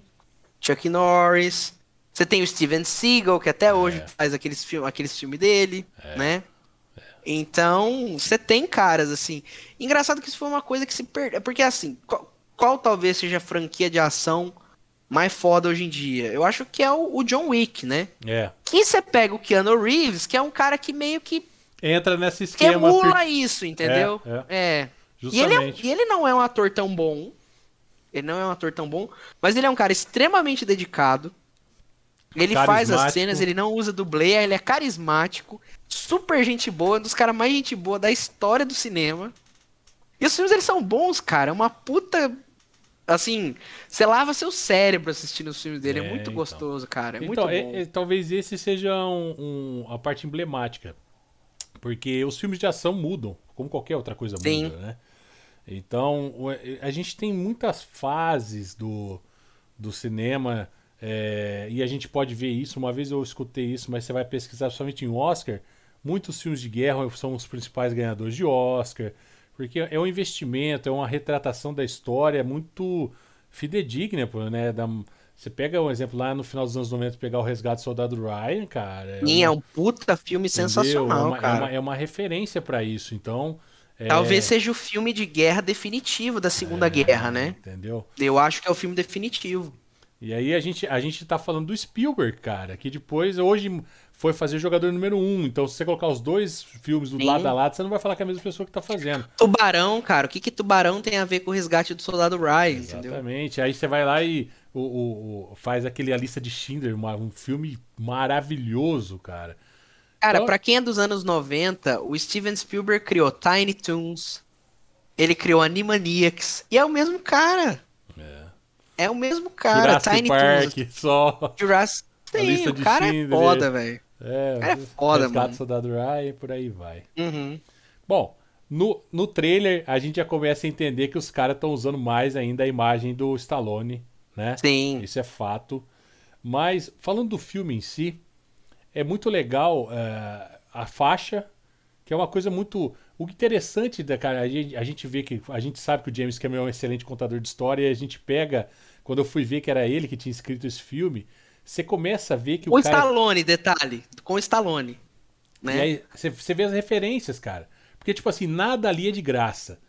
Chuck Norris. Você tem o Steven Seagal, que até hoje É. faz aqueles filmes aqueles filme dele, né? Então, você tem caras assim. Engraçado que isso foi uma coisa que se perdeu. Porque assim, qual, qual talvez seja a franquia de ação mais foda hoje em dia? Eu acho que é o, o John Wick, né? É. Que você pega o Keanu Reeves, que é um cara que meio que Entra nesse esquema. Emula por- isso, entendeu? É, É. E ele, é, Justamente. e ele não é um ator tão bom. Ele não é um ator tão bom, mas ele é um cara extremamente dedicado. Ele faz as cenas, ele não usa dublê, ele é carismático, super gente boa, um dos caras mais gente boa da história do cinema. E os filmes eles são bons, cara. É uma puta. Assim, você lava seu cérebro assistindo os filmes dele. É, É, muito então. gostoso, cara. É então, muito bom. é- é- talvez esse seja um- um- a parte emblemática. Porque os filmes de ação mudam, como qualquer outra coisa Sim. muda, né? Então, o- a gente tem muitas fases do, do cinema é, e a gente pode ver isso. Uma vez eu escutei isso, mas você vai pesquisar somente em Oscar. Muitos filmes de guerra são os principais ganhadores de Oscar, porque é um investimento, é uma retratação da história muito fidedigna, né? Da- você pega um exemplo lá no final dos anos 90, pegar o Resgate do Soldado Ryan, cara. Sim, é uma- um puta filme entendeu? sensacional, é uma, é cara. uma- é uma referência pra isso. Então. é- Talvez seja o filme de guerra definitivo da Segunda Guerra, né? Entendeu? Eu acho que é o filme definitivo. E aí a gente, a gente tá falando do Spielberg, cara, que depois, hoje, foi fazer jogador número um. Então, se você colocar os dois filmes do Sim. lado a lado, você não vai falar que é a mesma pessoa que tá fazendo. Tubarão, cara, o que que Tubarão tem a ver com o resgate do soldado Ryan, entendeu? Exatamente. Aí você vai lá e o, o- o- faz aquele A Lista de Schindler, uma- um filme maravilhoso, cara. Cara, Então- pra quem é dos anos 90, o Steven Spielberg criou Tiny Toons, ele criou Animaniacs, e é o mesmo cara. É, o mesmo cara, Jurassic Tiny Park, Toons. só. Jurassic Sim, o cara é Schindler. foda, velho. É, cara é foda, Resgate mano. do Soldado Ryan, por aí vai. Uhum. Bom, no, no trailer a gente já começa a entender que os caras estão usando mais ainda a imagem do Stallone, né? Sim. Isso é fato. Mas, falando do filme em si, é muito legal é, a faixa, que é uma coisa muito. O interessante da cara, a gente, a gente vê que. A gente sabe que o James Cameron é um excelente contador de história e a gente pega. Quando eu fui ver que era ele que tinha escrito esse filme, você começa a ver que Com o cara. Stallone, detalhe. Com Stallone. E Né? aí você, você vê as referências, cara. Porque, tipo assim, nada ali é de graça.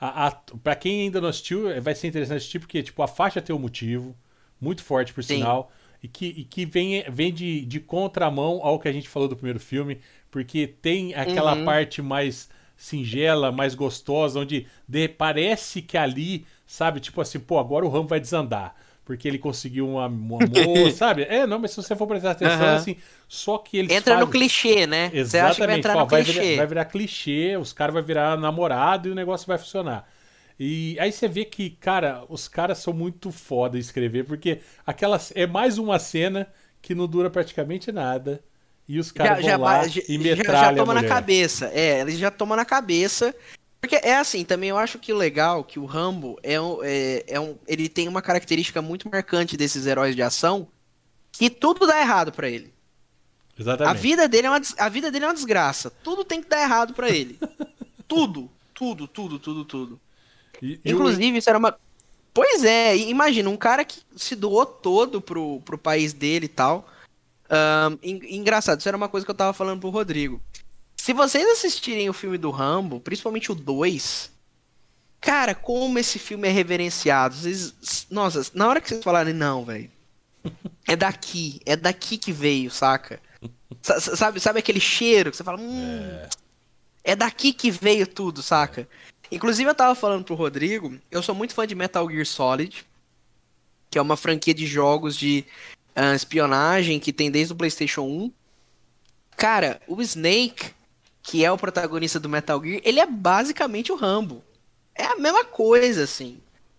A, a, pra quem ainda não assistiu, é, vai ser interessante assistir, porque, tipo, a faixa tem um motivo, muito forte, por Sim. sinal, e que, e que vem, vem de, de contramão ao que a gente falou do primeiro filme, porque tem aquela Uhum. parte mais singela, mais gostosa, onde de- parece que ali, sabe, tipo assim, pô, agora o Rambo vai desandar. Porque ele conseguiu uma moça, sabe? É, não, mas se você for prestar atenção, Aham. assim, só que eles Entra no fazem- clichê, né? Você Exatamente. acha que vai entrar Fala, no vai, clichê. virar, vai virar clichê, os caras vão virar namorado e o negócio vai funcionar. E aí você vê que, cara, os caras são muito foda em escrever, porque aquelas é mais uma cena que não dura praticamente nada. E os caras vão lá já- e já- metralham já toma na cabeça. É, eles já tomam na cabeça. Porque é assim, também eu acho que o legal que o Rambo é um, é, é um. Ele tem uma característica muito marcante desses heróis de ação. Que tudo dá errado pra ele. Exatamente. A vida, dele é uma, a vida dele é uma desgraça. Tudo tem que dar errado pra ele. tudo. Tudo, tudo, tudo, tudo. E- Inclusive, isso era uma. Pois é, imagina, um cara que se doou todo pro, pro país dele e tal. En- engraçado, isso era uma coisa que eu tava falando pro Rodrigo. Se vocês assistirem o filme do Rambo, principalmente o 2, cara, como esse filme é reverenciado. Vocês, nossa, na hora que vocês falarem, não, velho. É daqui, é daqui que veio, saca? Sa- sa- Sabe, sabe aquele cheiro que você fala, hum, é daqui que veio tudo, saca? Inclusive eu tava falando pro Rodrigo, eu sou muito fã de Metal Gear Solid, que é uma franquia de jogos de ah, espionagem que tem desde o PlayStation 1. Cara, o Snake, que é o protagonista do Metal Gear, ele é basicamente o Rambo. É a mesma coisa, assim.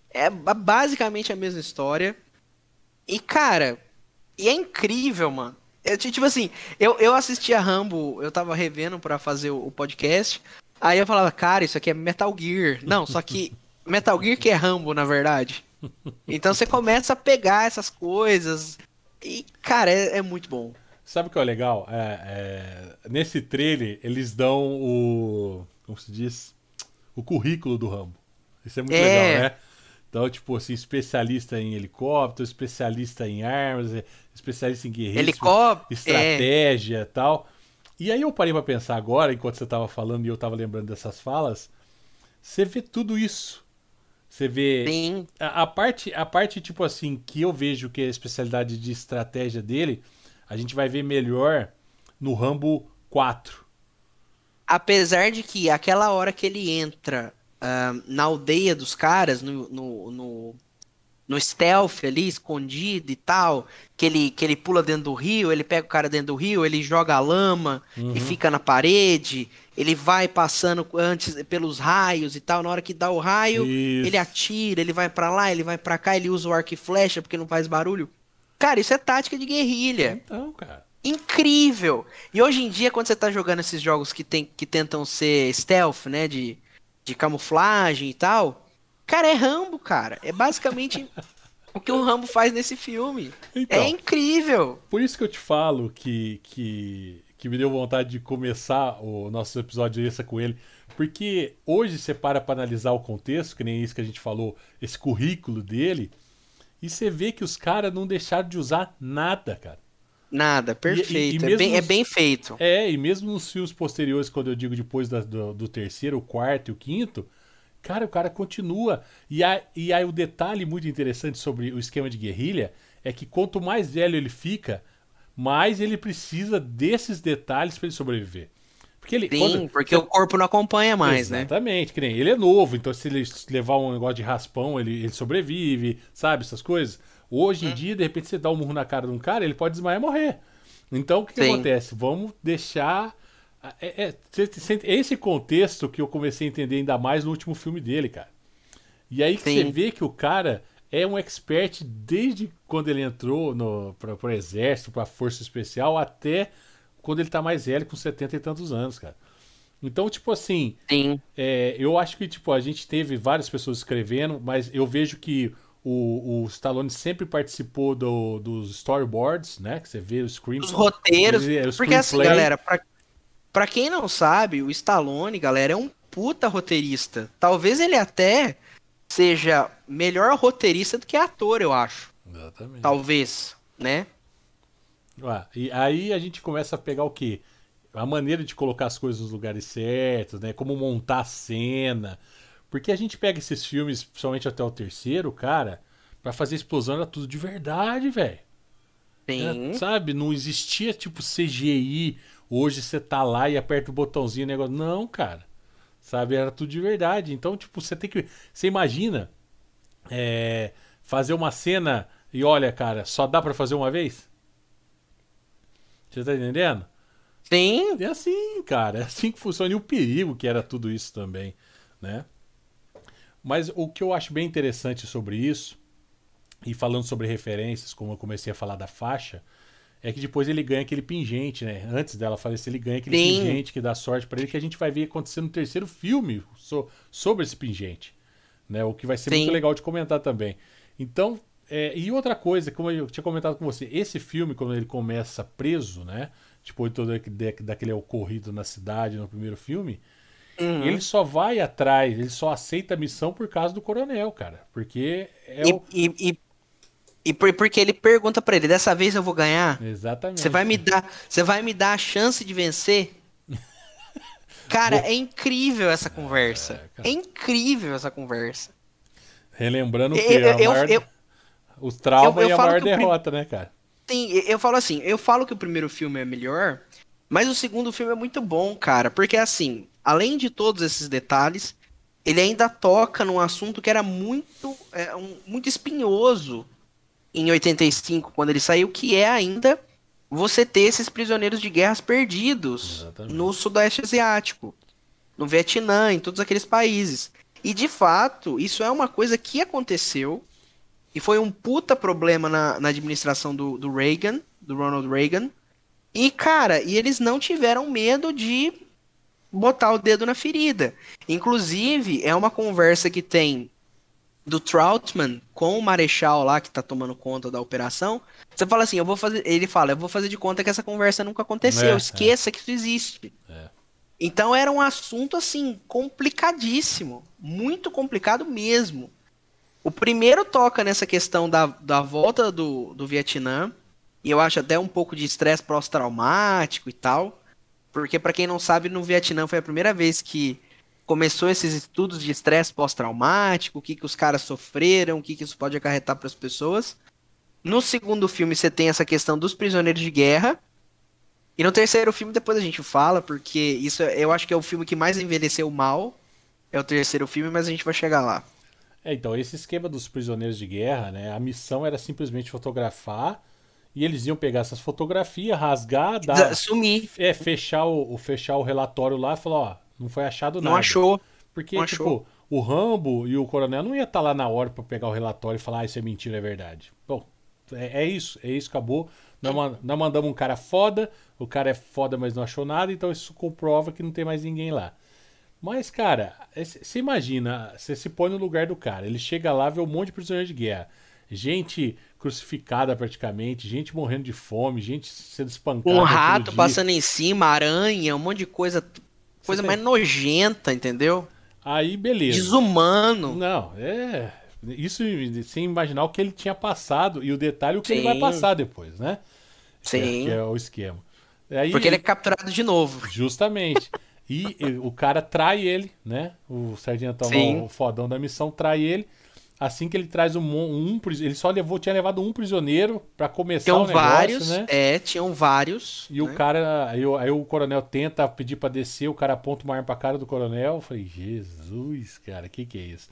É ba- basicamente a mesma história. E, cara, e é incrível, mano. É, ti- tipo assim, eu, eu assistia Rambo, eu tava revendo pra fazer o, o podcast. Aí eu falava, cara, isso aqui é Metal Gear. Não, só que Metal Gear que é Rambo, na verdade. Então você começa a pegar essas coisas. E, cara, é, é muito bom. Sabe o que é legal? É, é, nesse trailer, eles dão o. Como se diz? O currículo do Rambo. Isso é muito É. legal, né? Então, tipo assim, especialista em helicóptero, especialista em armas, é, especialista em guerreiros, Helicóptero, estratégia e tal. E aí eu parei pra pensar agora, enquanto você tava falando e eu tava lembrando dessas falas, você vê tudo isso. Você vê Sim. a, a parte, a parte tipo assim que eu vejo que é a especialidade de estratégia dele, a gente vai ver melhor no Rambo 4. apesar de que aquela hora que ele entra ah, na aldeia dos caras, no, no, no, no stealth ali, escondido e tal, que ele, que ele pula dentro do rio, ele pega o cara dentro do rio, ele joga a lama e fica na parede, ele vai passando antes pelos raios e tal, na hora que dá o raio, Isso. ele atira, ele vai pra lá, ele vai pra cá, ele usa o arco e flecha porque não faz barulho. Cara, isso é tática de guerrilha Então, cara. incrível. E hoje em dia, quando você tá jogando esses jogos que, tem, que tentam ser stealth, né? De, de camuflagem e tal. Cara, é Rambo, cara. É basicamente o que o Rambo faz nesse filme. Então. É incrível. Por isso que eu te falo que, que, que me deu vontade de começar o nosso episódio esse com ele. Porque hoje você para para analisar o contexto, que nem isso que a gente falou, esse currículo dele, e você vê que os caras não deixaram de usar nada, cara. Nada, perfeito. e é, bem, é os- bem feito. É, e mesmo nos filmes posteriores, quando eu digo depois da- do, do terceiro, o quarto e o quinto, cara, o cara continua. E, a, e aí o detalhe muito interessante sobre o esquema de guerrilha é que quanto mais velho ele fica, mais ele precisa desses detalhes para ele sobreviver. Porque ele. Sim, quando- porque o corpo não acompanha mais, né? Exatamente, que nem ele é novo, então se ele levar um negócio de raspão, ele, ele sobrevive, sabe? Essas coisas. Hoje Hum. em dia, de repente, você dá um murro na cara de um cara, ele pode desmaiar e morrer. Então, o que, que acontece? Vamos deixar. É, é- é esse contexto que eu comecei a entender ainda mais no último filme dele, cara. E aí que você Sim. vê que o cara é um expert desde quando ele entrou no, pra, pro exército, pra força especial, até quando ele tá mais velho, com 70 e tantos anos, cara. Então, tipo assim, Sim. é, eu acho que, tipo, a gente teve várias pessoas escrevendo, mas eu vejo que o, o Stallone sempre participou do- dos storyboards, né? Que você vê o screen. Os roteiros. É, o Porque assim, galera, pra, pra quem não sabe, o Stallone, galera, é um puta roteirista. Talvez ele até seja melhor roteirista do que ator, eu acho. Exatamente. Talvez, né? Ah, e aí a gente começa a pegar o quê? A maneira de colocar as coisas nos lugares certos, né? Como montar a cena. Porque a gente pega esses filmes, principalmente até o terceiro, cara, pra fazer explosão era tudo de verdade, velho. Sim. Era, sabe? Não existia tipo CGI. Hoje você tá lá e aperta o botãozinho e o negócio. Não, cara. Sabe? Era tudo de verdade. Então, tipo, você tem que. Você imagina é, fazer uma cena e olha, cara, só dá pra fazer uma vez? Você tá entendendo? Sim. É assim, cara. É assim que funciona. E o perigo que era tudo isso também, né? Mas o que eu acho bem interessante sobre isso, e falando sobre referências, como eu comecei a falar da faixa, é que depois ele ganha aquele pingente, né? Antes dela falecer, ele ganha aquele Sim. pingente que dá sorte pra ele, que a gente vai ver acontecer no terceiro filme so- sobre esse pingente. Né? O que vai ser Sim. muito legal de comentar também. Então, é, e outra coisa, como eu tinha comentado com você, esse filme, quando ele começa preso, né? Depois de todo aquele, daquele ocorrido na cidade no primeiro filme, Uhum. ele só vai atrás, ele só aceita a missão por causa do coronel, cara. Porque é E, o. e, e, e por- porque ele pergunta pra ele, dessa vez eu vou ganhar? Exatamente. Você vai me dar, você vai me dar a chance de vencer? Cara, é incrível essa conversa. É incrível essa conversa. Relembrando Eu- A eu- maior- eu- Os traumas eu- eu e a maior o prim- derrota, né, cara? Sim, eu falo assim, eu falo que o primeiro filme é melhor, mas o segundo filme é muito bom, cara, porque assim, além de todos esses detalhes, ele ainda toca num assunto que era muito, é, um- muito espinhoso em 85, quando ele saiu, que é ainda você ter esses prisioneiros de guerras perdidos Exatamente. no Sudoeste Asiático, no Vietnã, em todos aqueles países. E de fato, isso é uma coisa que aconteceu e foi um puta problema na, na administração do, do Reagan, do Ronald Reagan. E, cara, e eles não tiveram medo de botar o dedo na ferida. Inclusive, é uma conversa que tem do Troutman com o Marechal lá que tá tomando conta da operação. Você fala assim, eu vou fazer. Ele fala, eu vou fazer de conta que essa conversa nunca aconteceu. É, é. Esqueça que isso existe. É. Então era um assunto assim complicadíssimo, muito complicado mesmo. O primeiro toca nessa questão da, da volta do, do Vietnã, e eu acho até um pouco de estresse pós-traumático e tal, porque pra quem não sabe, no Vietnã foi a primeira vez que começou esses estudos de estresse pós-traumático, o que, que os caras sofreram, o que, que isso pode acarretar para as pessoas. No segundo filme você tem essa questão dos prisioneiros de guerra, E no terceiro filme, depois a gente fala, porque isso é- eu acho que é o filme que mais envelheceu mal. É o terceiro filme, mas a gente vai chegar lá. É, então, esse esquema dos prisioneiros de guerra, né? A missão era simplesmente fotografar e eles iam pegar essas fotografias, rasgar, dar, Da- Sumir. é, fechar o, o- fechar o relatório lá e falar, ó, não foi achado nada. Não achou. Porque, não tipo, achou. o Rambo e o Coronel não ia estar lá na hora pra pegar o relatório e falar, ah, isso é mentira, é verdade. Bom, é, é isso, é isso, acabou. Nós mandamos um cara foda, o cara é foda, mas não achou nada, então isso comprova que não tem mais ninguém lá. Mas, cara, você imagina, você se põe no lugar do cara, ele chega lá, vê um monte de prisioneiro de guerra, gente crucificada praticamente, gente morrendo de fome, gente sendo espancada. Um rato passando em cima, aranha, um monte de coisa. Coisa mais nojenta, entendeu? Aí, beleza. Desumano. Não, é. Isso sem imaginar o que ele tinha passado e o detalhe o que ele Sim. vai passar depois, né? Que é- Sim. Que é o esquema. Aí, Porque ele é capturado de novo. Justamente. E o cara trai ele, né? O sargentão, lá, Sim. o fodão da missão, trai ele. Assim que ele traz um, um pris- ele só levou, tinha levado um prisioneiro pra começar Tinham o negócio, vários. né? É, tinham vários. E o né? cara, aí, o- aí o coronel tenta pedir pra descer, o cara aponta uma arma pra cara do coronel. Eu falei, Jesus, cara, que que é isso?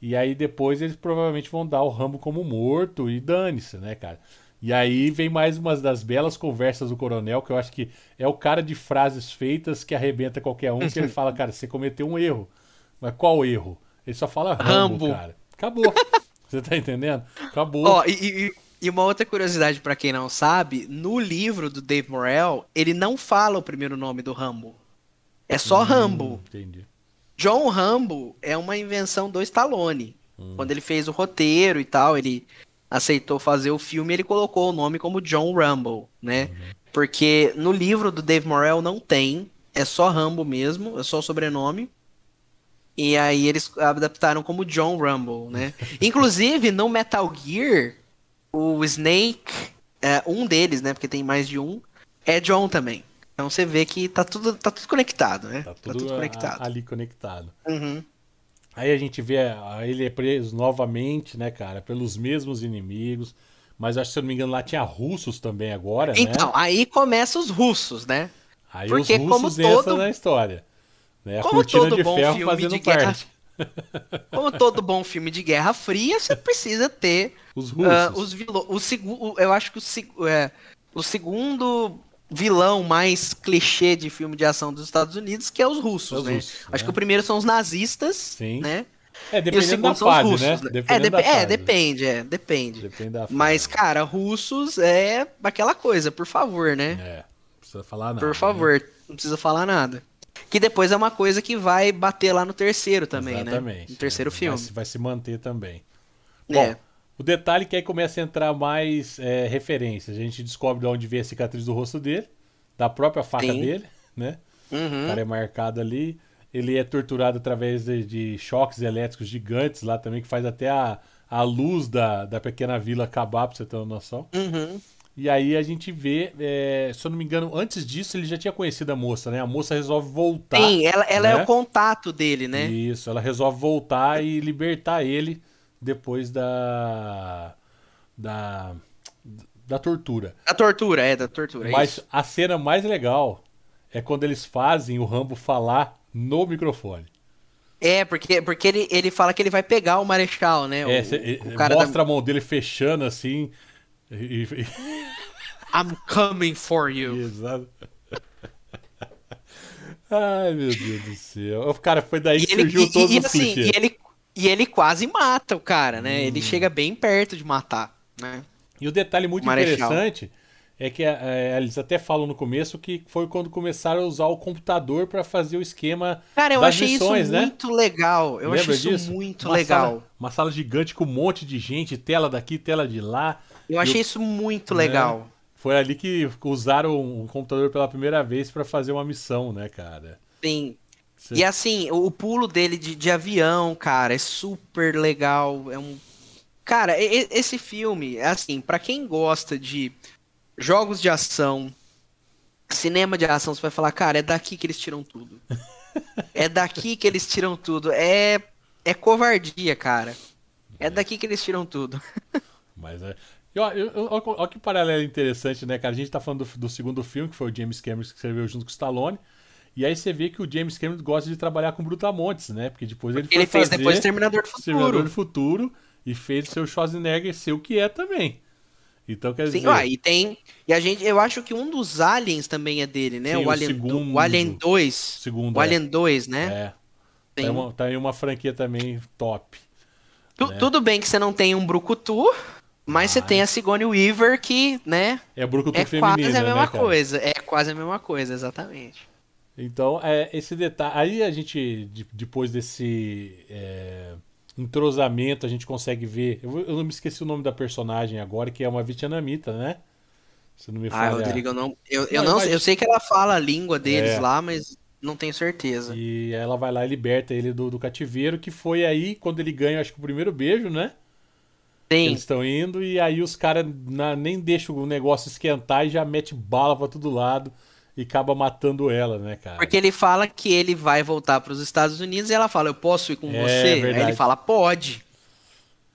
E aí depois eles provavelmente vão dar o Rambo como morto e dane-se, né, cara? E aí vem mais umas das belas conversas do coronel, que eu acho que é o cara de frases feitas que arrebenta qualquer um, que ele fala, cara, você cometeu um erro. Mas qual erro? Ele só fala Rambo, Rambo. cara. Acabou. Você tá entendendo? Acabou. Ó, e, e- e uma outra curiosidade pra quem não sabe, no livro do Dave Morrell, ele não fala o primeiro nome do Rambo. É só Hum, Rambo. Entendi. John Rambo é uma invenção do Stallone. Hum. Quando ele fez o roteiro e tal, ele aceitou fazer o filme, ele colocou o nome como John Rambo, né? Porque no livro do Dave Morrell não tem, é só Rambo mesmo, é só o sobrenome. E aí eles adaptaram como John Rambo, né? Inclusive no Metal Gear, o Snake, é, um deles, né? Porque tem mais de um, é John também. Então você vê que tá tudo, tá tudo conectado, né? Tá tudo, a- conectado. ali conectado. Uhum. Aí a gente vê, ele é preso novamente, né, cara, pelos mesmos inimigos. Mas acho que, se eu não me engano, lá tinha russos também agora, Então, né? aí começam os russos, né? Aí porque os como russos entram todo- na história. Né? A como todo bom filme de guerra-. Como todo bom filme de Guerra Fria, você precisa ter Os ah, russos. os vilões. O. Eu acho que o, seg- é, o segundo vilão mais clichê de filme de ação dos Estados Unidos, que é os russos, Os né? russos, acho né? que o primeiro são os nazistas, Sim. né? É, dependendo da fase, russos, né? né? É, dep- é, depende, é, depende. Depende. Mas, cara, russos é aquela coisa, por favor, né? É, não precisa falar nada. Por né? favor, não precisa falar nada. Que depois é uma coisa que vai bater lá no terceiro também, Exatamente. né? No terceiro Vai filme. se- Vai se manter também. É. O detalhe é que aí começa a entrar mais é, referências. A gente descobre de onde vem a cicatriz do rosto dele, da própria faca Sim. dele, né? Uhum. O cara é marcado ali. Ele é torturado através de, de choques elétricos gigantes lá também, que faz até a, a luz da, da pequena vila acabar, pra você ter uma noção. Uhum. E aí a gente vê, é, se eu não me engano, antes disso ele já tinha conhecido a moça, né? A moça resolve voltar. Sim, ela, ela é né? o contato dele, né? Isso, ela resolve voltar e libertar ele depois da. da. da tortura. Da tortura, é, da tortura. é Mas a cena mais legal é quando eles fazem o Rambo falar no microfone. É, porque, porque ele, ele fala que ele vai pegar o Marechal, né? É, o, cê- o cara mostra da... a mão dele fechando assim. E, e- I'm coming for you. Exato. Ai, meu Deus do céu. Cara, foi daí E que surgiu e, todos e, os assim, e, ele, e ele quase mata o cara, né? Hum. Ele chega bem perto de matar, né? E o detalhe muito Marechal. interessante é que é, eles até falam no começo que foi quando começaram a usar o computador para fazer o esquema Cara, eu das achei missões, isso né? muito legal. Eu Lembra achei isso disso? muito Uma legal. Sala, uma sala gigante com um monte de gente, tela daqui, tela de lá. Eu achei o- isso muito né? legal. Foi ali que usaram um computador pela primeira vez para fazer uma missão, né, cara? Sim. Cê- E assim, o pulo dele de, de avião, cara, é super legal. É um. Cara, e- esse filme, assim, pra quem gosta de jogos de ação, cinema de ação, você vai falar, cara, é daqui que eles tiram tudo. é daqui que eles tiram tudo. É, é covardia, cara. É daqui que eles tiram tudo. Mas é. Olha que paralelo interessante, né, cara? A gente tá falando do, do, segundo filme, que foi o James Cameron que escreveu junto com o Stallone. E aí você vê que o James Cameron gosta de trabalhar com Brutamontes, né? Porque depois ele, ele fez depois Terminador do Futuro. Terminador do Futuro e fez o seu Schwarzenegger ser o que é também. Então quer Sim, dizer. Ah, e tem. E a gente, eu acho que um dos aliens também é dele, né? Sim, o, Alien, segundo, o Alien 2. Segundo, o Alien 2, né? É. Tem. Tá, uma, tá aí uma franquia também top. Tu, né? Tudo bem que você não tem um Brucutu, mas ah. você tem a Sigourney Weaver que, né? É Brucutu é feminina, quase a mesma né, coisa. É quase a mesma coisa, exatamente. Então, é, esse detalhe. Aí a gente, depois desse. É entrosamento, a gente consegue ver. Eu, eu, não me esqueci o nome da personagem agora, que é uma vietnamita, né? Se não me falha. Ah, Rodrigo, eu não. Eu, eu, não, mas... eu sei que ela fala a língua deles é. lá, mas não tenho certeza. E ela vai lá e liberta ele do, do cativeiro, que foi aí quando ele ganha, acho que o primeiro beijo, né? Sim. Eles estão indo e aí os caras nem deixam o negócio esquentar e já mete bala pra todo lado e acaba matando ela, né, cara? Porque ele fala que ele vai voltar para os Estados Unidos e ela fala: Eu posso ir com é, você? Verdade. Aí ele fala: Pode.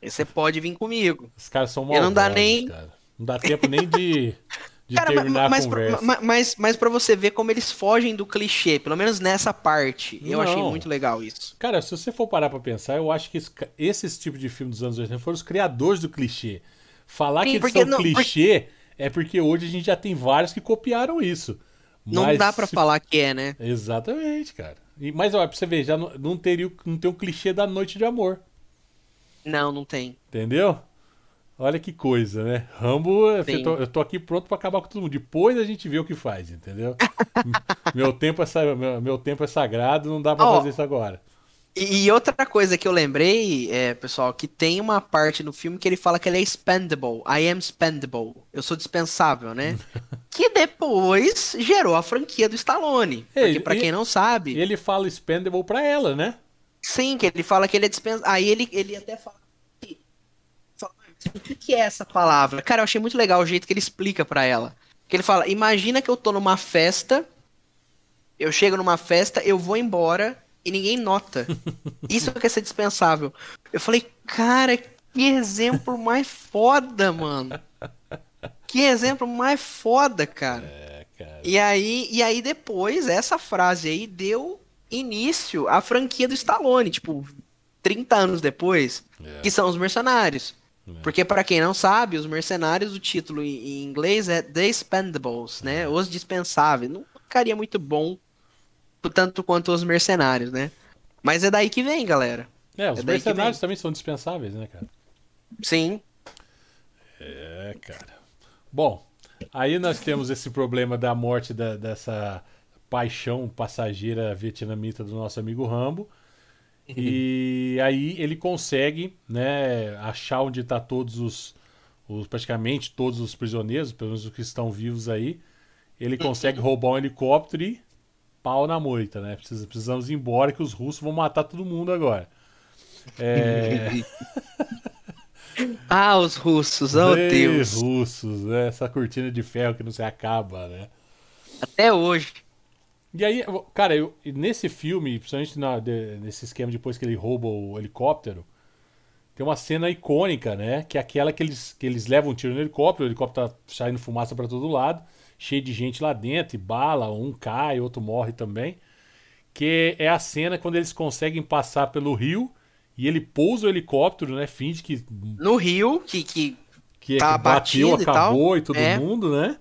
Você pode vir comigo. Os caras são malvados, não dá nem. Cara. Não dá tempo nem de, de cara, terminar mas, a conversa. Mas, mas, mas pra você ver como eles fogem do clichê, pelo menos nessa parte, eu achei muito legal isso. Cara, se você for parar pra pensar, eu acho que esse, esses tipos de filme dos anos 80 foram os criadores do clichê. Falar Sim, que eles são não, clichê porque... é porque hoje a gente já tem vários que copiaram isso. Não mas dá para se... falar que é, né? Exatamente, cara. E, mas olha, pra você ver, já não, não, teria, não tem o clichê da noite de amor. Não, não tem. Entendeu? Olha que coisa, né? Rambo, eu tô, eu tô, aqui pronto para acabar com todo mundo. Depois a gente vê o que faz, entendeu? meu, tempo é, meu, meu, tempo é sagrado, não dá para oh, fazer isso agora. E outra coisa que eu lembrei, é, pessoal, que tem uma parte no filme que ele fala que ele é spendable. I am spendable. Eu sou dispensável, né? que depois gerou a franquia do Stallone. Porque, pra quem não sabe. Ele fala spendable pra ela, né? Sim, que ele fala que ele é dispensável. Aí ele, ele até fala. O que é essa palavra? Cara, eu achei muito legal o jeito que ele explica para ela. Que ele fala: Imagina que eu tô numa festa. Eu chego numa festa, eu vou embora e ninguém nota. Isso que é ser dispensável. Eu falei, cara, que exemplo mais foda, mano. Que exemplo mais foda, cara. É, cara. E aí, e aí depois, essa frase aí deu início à franquia do Stallone, tipo, 30 anos depois, é. que são os mercenários. É. Porque para quem não sabe, os mercenários, o título em inglês é The Expendables, né? Os dispensáveis. Não ficaria muito bom tanto quanto os mercenários, né? Mas é daí que vem, galera. É, os é mercenários também são dispensáveis, né, cara? Sim. É, cara. Bom, aí nós temos esse problema da morte da, dessa paixão passageira vietnamita do nosso amigo Rambo. E aí ele consegue, né, achar onde está todos os, os, praticamente todos os prisioneiros, pelo menos os que estão vivos aí. Ele consegue roubar um helicóptero e pau na moita, né? Precisamos ir embora que os russos vão matar todo mundo agora. É... ah, os russos, oh Ei, Deus. russos, né? Essa cortina de ferro que não se acaba, né? Até hoje. E aí, cara, eu, nesse filme, principalmente na, de, nesse esquema depois que ele rouba o helicóptero, tem uma cena icônica, né? Que é aquela que eles, que eles levam um tiro no helicóptero, o helicóptero tá saindo fumaça para todo lado cheio de gente lá dentro, e bala, um cai, outro morre também. Que é a cena quando eles conseguem passar pelo rio e ele pousa o helicóptero, né? Finge que. No rio, que, que, que, tá que bateu, acabou e, e todo é. mundo, né?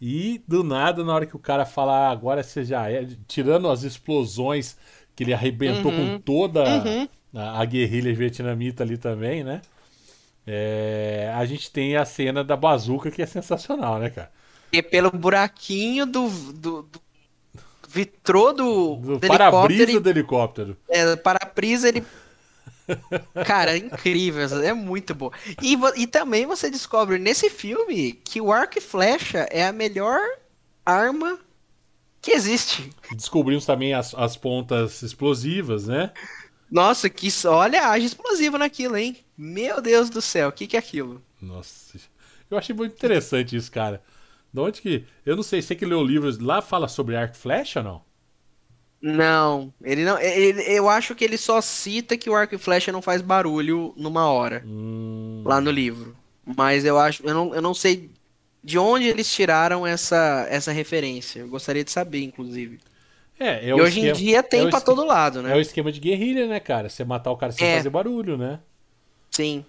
E do nada, na hora que o cara fala, ah, agora você já é. Tirando as explosões que ele arrebentou uhum. com toda uhum. a, a, guerrilha vietnamita ali também, né? É, a gente tem a cena da bazuca que é sensacional, né, cara? E pelo buraquinho do, do, do vitrô do, do, do para-brisa do helicóptero. É, para-brisa ele. Cara, é incrível, é muito bom. E, e também você descobre nesse filme que o arco e flecha é a melhor arma que existe. Descobrimos também as, as pontas explosivas, né? Nossa, que olha, age explosivo naquilo, hein? Meu Deus do céu, o que, que é aquilo? Nossa, eu achei muito interessante isso, cara. De onde que. Eu não sei, você que leu livros lá fala sobre arco e flecha ou não? Não, ele não. Ele, eu acho que ele só cita que o arco e flecha não faz barulho numa hora. Hum... Lá no livro. Mas eu acho, eu não, eu não sei de onde eles tiraram essa, essa referência. Eu gostaria de saber, inclusive. É, é e hoje esquema- em dia tem é pra esque- todo lado, né? É o esquema de guerrilha, né, cara? Você matar o cara sem É. fazer barulho, né? Sim.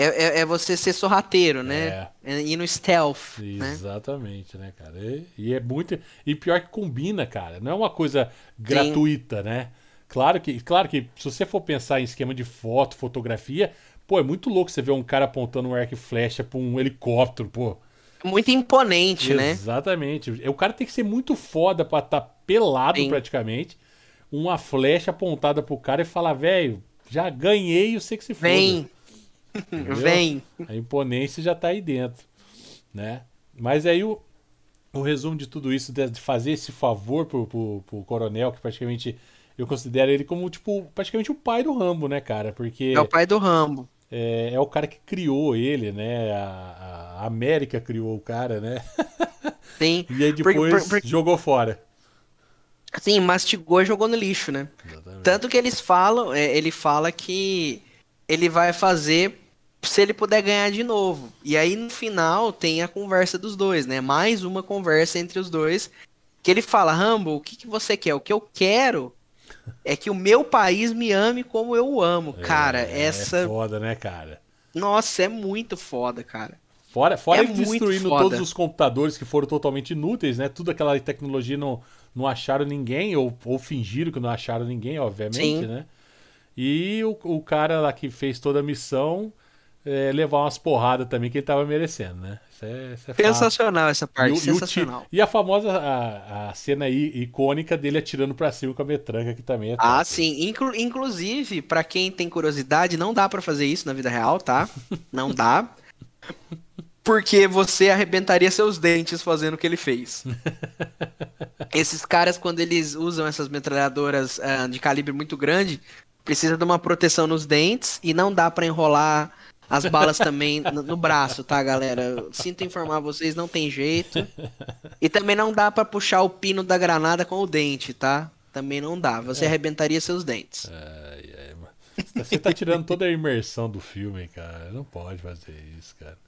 É, é, é você ser sorrateiro, né? É. Ir no stealth, né? Exatamente, né, cara? E, e é muito. E pior que combina, cara. Não é uma coisa gratuita, né? Claro que, claro que se você for pensar em esquema de foto, fotografia, pô, é muito louco você ver um cara apontando um arco e flecha pra um helicóptero, pô. Muito imponente, né? Exatamente. O cara tem que ser muito foda pra estar pelado Sim. praticamente. Uma flecha apontada pro cara e falar, velho, já ganhei, eu sei que se foda. Vem. Entendeu? Vem. A imponência já tá aí dentro, né? Mas aí o, o resumo de tudo isso, de fazer esse favor pro, pro, pro coronel, que praticamente eu considero ele como, tipo, praticamente o pai do Rambo, né, cara? Porque É o pai do Rambo. é, é o cara que criou ele, né? A, a América criou o cara, né? Sim. E aí depois jogou fora. Sim, mastigou e jogou no lixo, né? Tanto que eles falam, é, ele fala que ele vai fazer se ele puder ganhar de novo. E aí no final tem a conversa dos dois, né? Mais uma conversa entre os dois. Que ele fala, Rambo, o que, que você quer? O que eu quero é que o meu país me ame como eu o amo. cara, É essa. foda, né, cara? Nossa, é muito foda, cara. Fora, fora É destruindo foda. todos os computadores que foram totalmente inúteis, né? Tudo aquela tecnologia não, não acharam ninguém, ou, ou fingiram que não acharam ninguém, obviamente, Sim. né? E o, o cara lá que fez toda a missão é, levar umas porradas também que ele tava merecendo, né? Isso é, isso é fato. Sensacional essa parte, E, o- e o sensacional. e a famosa a, a cena aí, icônica dele atirando pra cima com a metranca, que também é Ah, top. sim. Inclu- inclusive, pra quem tem curiosidade, não dá pra fazer isso na vida real, tá? Não dá. Porque você arrebentaria seus dentes fazendo o que ele fez. Esses caras, quando eles usam essas metralhadoras ah, de calibre muito grande, precisa de uma proteção nos dentes e não dá pra enrolar as balas também no, no braço, tá, galera? Sinto informar vocês, não tem jeito. E também não dá pra puxar o pino da granada com o dente, tá? Também não dá. Você arrebentaria seus dentes. Ai, ai, mano. Você tá tirando toda a imersão do filme, cara. Não pode fazer isso, cara.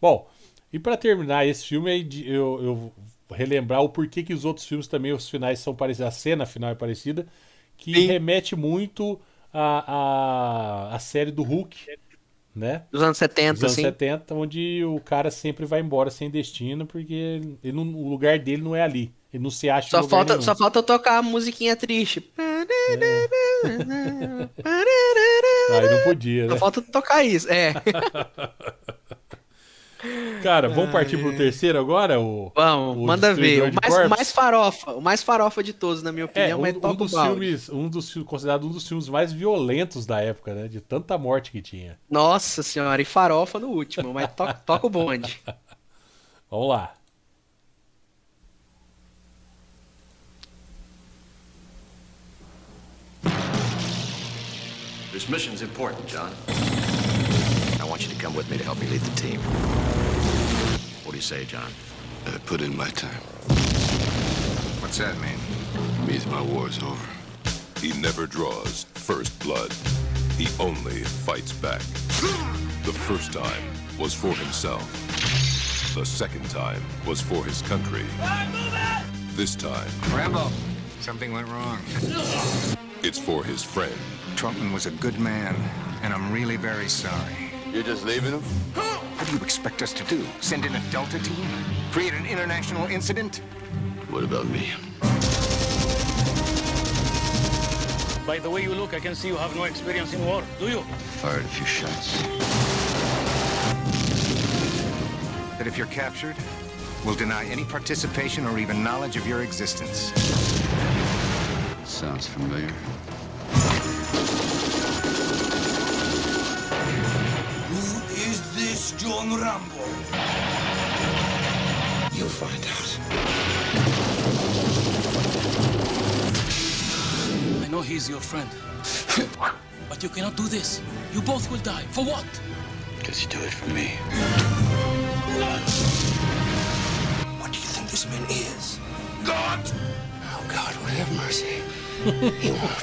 Bom, e pra terminar esse filme, eu, eu vou relembrar o porquê que os outros filmes também, os finais são parecidos, a cena final é parecida, que Sim. remete muito à, à, à série do Hulk, né? Dos anos 70, Dos anos assim. 70, onde o cara sempre vai embora sem destino, porque ele não- o lugar dele não é ali. Ele não se acha Só falta, nenhum. só falta eu tocar a musiquinha triste. Aí não podia, né? Só falta tocar isso. É. Cara, vamos partir pro terceiro agora? O, Vamos, o manda ver. O mais, mais farofa. O mais farofa de todos, na minha É, opinião, um, mas um o dos filmes, um dos considerado um dos filmes mais violentos da época, né? De tanta morte que tinha. Nossa senhora, e farofa no último, mas toca, toca o bonde. Vamos lá. This mission's important, John. I want you to come with me to help me lead the team. What do you say, John? I put in my time. What's that mean? Means my war's over. He never draws first blood. He only fights back. The first time was for himself. The second time was for his country. This time, Rambo, something went wrong. it's for his friend. Trotman was a good man, and I'm really very sorry. You're just leaving him? What do you expect us to do? Send in a Delta team? Create an international incident? What about me? By the way you look, I can see you have no experience in war, do you? Fired a few shots. That if you're captured, we'll deny any participation or even knowledge of your existence. Sounds familiar. John Rambo? You'll find out. I know he's your friend. but you cannot do this. You both will die. For what? Because you do it for me. What do you think this man is? God! Oh, God would have mercy. He won't.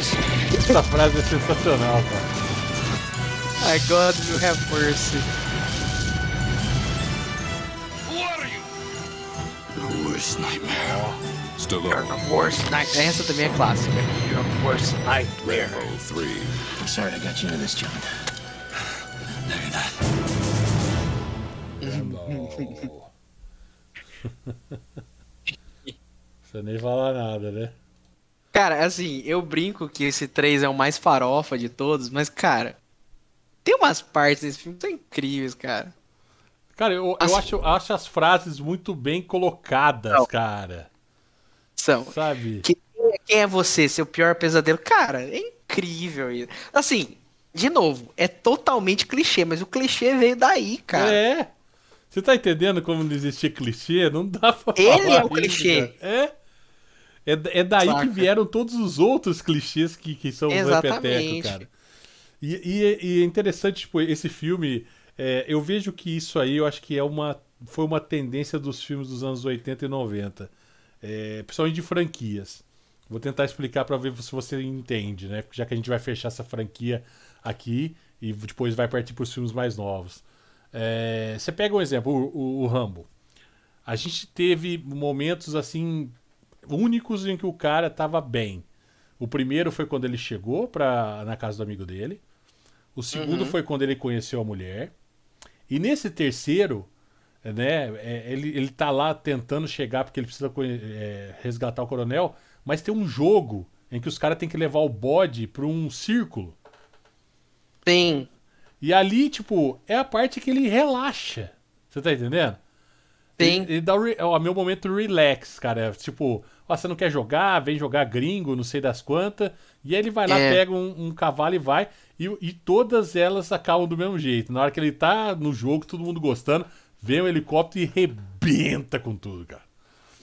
Essa frase é sensacional, cara. Ai, God will have mercy. Worst nightmare. Stallone. Worst night. Essa também é clássica. Your worst nightmare. Rambo 3. I'm sorry I got you into this, John. No, you're not. Você nem falar nada, né? Cara, assim, eu brinco que esse 3 é o mais farofa de todos, mas, cara, tem umas partes desse filme que são incríveis, cara. Cara, eu, eu As- acho, acho as frases muito bem colocadas, Não. cara. São. Sabe? Que- quem é você, seu pior pesadelo? Cara, é incrível isso. Assim, de novo, é totalmente clichê, mas o clichê veio daí, cara. É. Você tá entendendo como não existia clichê? Não dá pra Ele falar é o isso, clichê. cara. É. É, é daí Saca. que vieram todos os outros clichês que, que são os repetecos, Exatamente. cara. E, e- e é interessante, tipo, esse filme. É, eu vejo que isso aí, eu acho que é uma. Foi uma tendência dos filmes dos anos 80 e 90. É, principalmente de franquias. Vou tentar explicar pra ver se você entende, né? Já que a gente vai fechar essa franquia aqui e depois vai partir pros filmes mais novos. É, você pega um exemplo, o, o- o Rambo. A gente teve momentos assim únicos em que o cara tava bem. O primeiro foi quando ele chegou pra, na casa do amigo dele. O segundo Uhum. foi quando ele conheceu a mulher. E nesse terceiro, né, é, ele, ele tá lá tentando chegar porque ele precisa é, resgatar o coronel, mas tem um jogo em que os caras têm que levar o bode pra um círculo. Sim. E ali, tipo, é a parte que ele relaxa. Você tá entendendo? Sim. Ele, ele dá o, re- ó, meu momento relax, cara. É, tipo, ó, você não quer jogar, vem jogar gringo, não sei das quantas. E aí ele vai lá, É. pega um, um cavalo e vai. E, e todas elas acabam do mesmo jeito. Na hora que ele tá no jogo, todo mundo gostando, vem um helicóptero e rebenta com tudo, cara.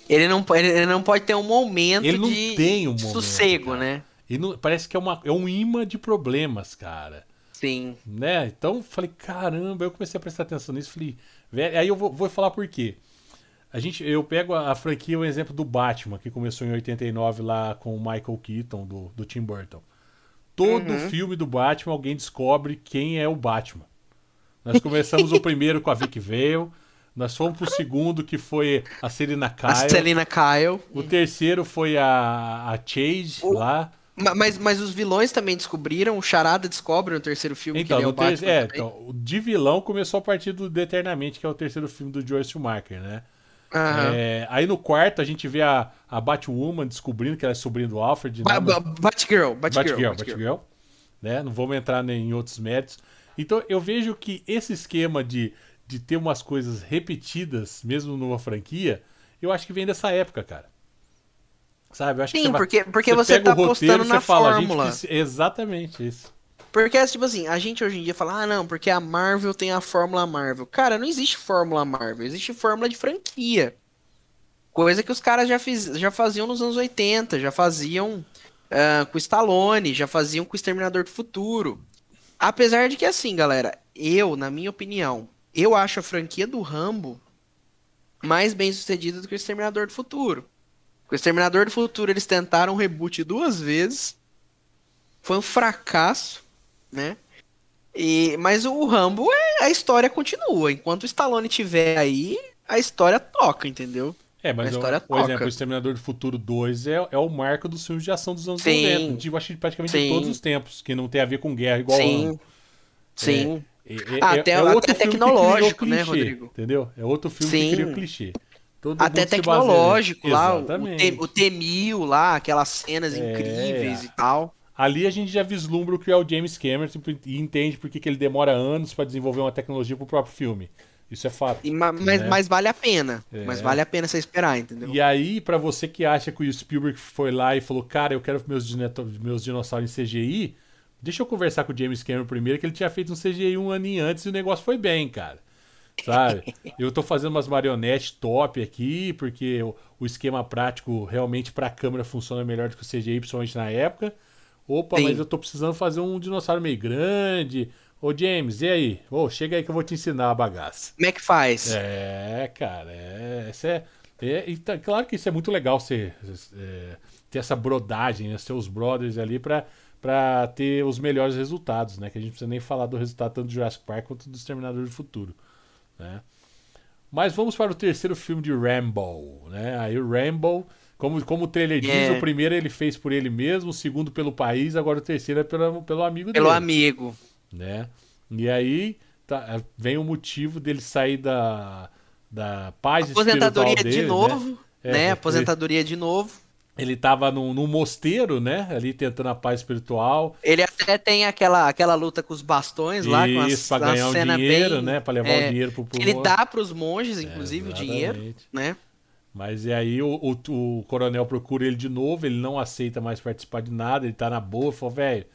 Ele não, ele ele não pode ter um momento Ele não de tem um de momento, sossego, cara. né? E não- parece que é, uma, é um imã de problemas, cara. Sim. né? Então falei, caramba, eu comecei a prestar atenção nisso, falei, velho, aí eu vou, vou falar por quê. A gente, eu pego a, a franquia, o exemplo do Batman, que começou em 89 lá com o Michael Keaton, do, do Tim Burton. Todo Uhum. filme do Batman, alguém descobre quem é o Batman. Nós começamos o primeiro com a Vic Vale, nós fomos pro segundo, que foi a Selina A Kyle. Selina Kyle. O terceiro foi a, a Chase lá. Ma- Mas, mas os vilões também descobriram, o Charada descobre no terceiro filme Então, que ele é o Batman ter... é, também. então, o de vilão começou a partir do Eternamente, que é o terceiro filme do Joyce Schumacher, né? Aham. É, aí no quarto a gente vê a, a Batwoman descobrindo que ela é sobrinha do Alfred. Ba- né? ba- Batgirl, Batgirl, Batgirl, Batgirl. Batgirl, né? Não vamos entrar nem em outros méritos. Então eu vejo que esse esquema de, de ter umas coisas repetidas, mesmo numa franquia, eu acho que vem dessa época, cara. Sabe? Eu acho que Sim, você vai- porque- porque você pega tá roteiro, apostando você na fala, a gente fórmula. quis- Exatamente isso. Porque, tipo assim, a gente hoje em dia fala, ah, não, porque a Marvel tem a fórmula Marvel. Cara, não existe fórmula Marvel, existe fórmula de franquia. Coisa que os caras já, fiz, já faziam nos anos 80, já faziam ah, com o Stallone, já faziam com o Exterminador do Futuro. Apesar de que, assim, galera, eu, na minha opinião, eu acho a franquia do Rambo mais bem sucedida do que o Exterminador do Futuro. O Exterminador do Futuro eles tentaram um reboot duas vezes. Foi um fracasso, né? E, mas o Rambo, é, a história continua. Enquanto o Stallone tiver aí, a história toca, entendeu? É, mas a o, história por exemplo, toca. o Exterminador do Futuro 2 é, é o marco dos filmes de ação dos anos Sim. 90. De, eu acho que praticamente de Sim. todos os tempos, que não tem a ver com guerra igual Sim. Rambo. Sim. É, é- Até- é até outro filme que criou tecnológico, né, clichê, Rodrigo? Entendeu? É outro filme Sim. que cria o clichê. Todo Até se tecnológico lá, o, Exatamente. T, o T-1000 lá, aquelas cenas É. incríveis e tal. Ali a gente já vislumbra o que é o James Cameron tipo, e entende por que que ele demora anos para desenvolver uma tecnologia pro próprio filme. Isso é fato. E, ma- mas, né? mas vale a pena. É. Mas vale a pena você esperar, entendeu? E aí, pra você que acha que o Spielberg foi lá e falou, cara, eu quero meus, meus dinossauros em CGI, deixa eu conversar com o James Cameron primeiro, que ele tinha feito um CGI um aninho antes e o negócio foi bem, cara. Sabe? eu tô fazendo umas marionetes top aqui, porque o, o esquema prático realmente pra câmera funciona melhor do que o CGI, principalmente na época. Opa, Sim. mas eu tô precisando fazer um dinossauro meio grande. Ô, James, e aí? Ô, chega aí que eu vou te ensinar a bagaça. Como é que faz? É, cara, é, isso é, é e tá- claro que isso é muito legal você é, ter essa brodagem, né, seus brothers ali pra, pra ter os melhores resultados, né? Que a gente não precisa nem falar do resultado tanto do Jurassic Park quanto do Exterminador do Futuro, né? Mas vamos para o terceiro filme de Rambo, né? Aí o Rambo, como, como o trailer diz, É. o primeiro ele fez por ele mesmo, o segundo pelo país, agora o terceiro é pelo, pelo amigo Pelo dele. amigo. né? E aí tá- vem o motivo dele sair da, da paz Aposentadoria espiritual dele, de novo, né? né? É, Aposentadoria de novo. Ele tava num, num mosteiro, né? Ali tentando a paz espiritual. Ele até tem aquela, aquela luta com os bastões lá, com as, Isso, pra ganhar um cena dinheiro, bem, né? Pra levar é, o dinheiro pro, pro Ele dá pros monges, inclusive, o dinheiro, né? Mas e aí o, o, o coronel procura ele de novo, ele não aceita mais participar de nada, ele tá na boa, falou, velho,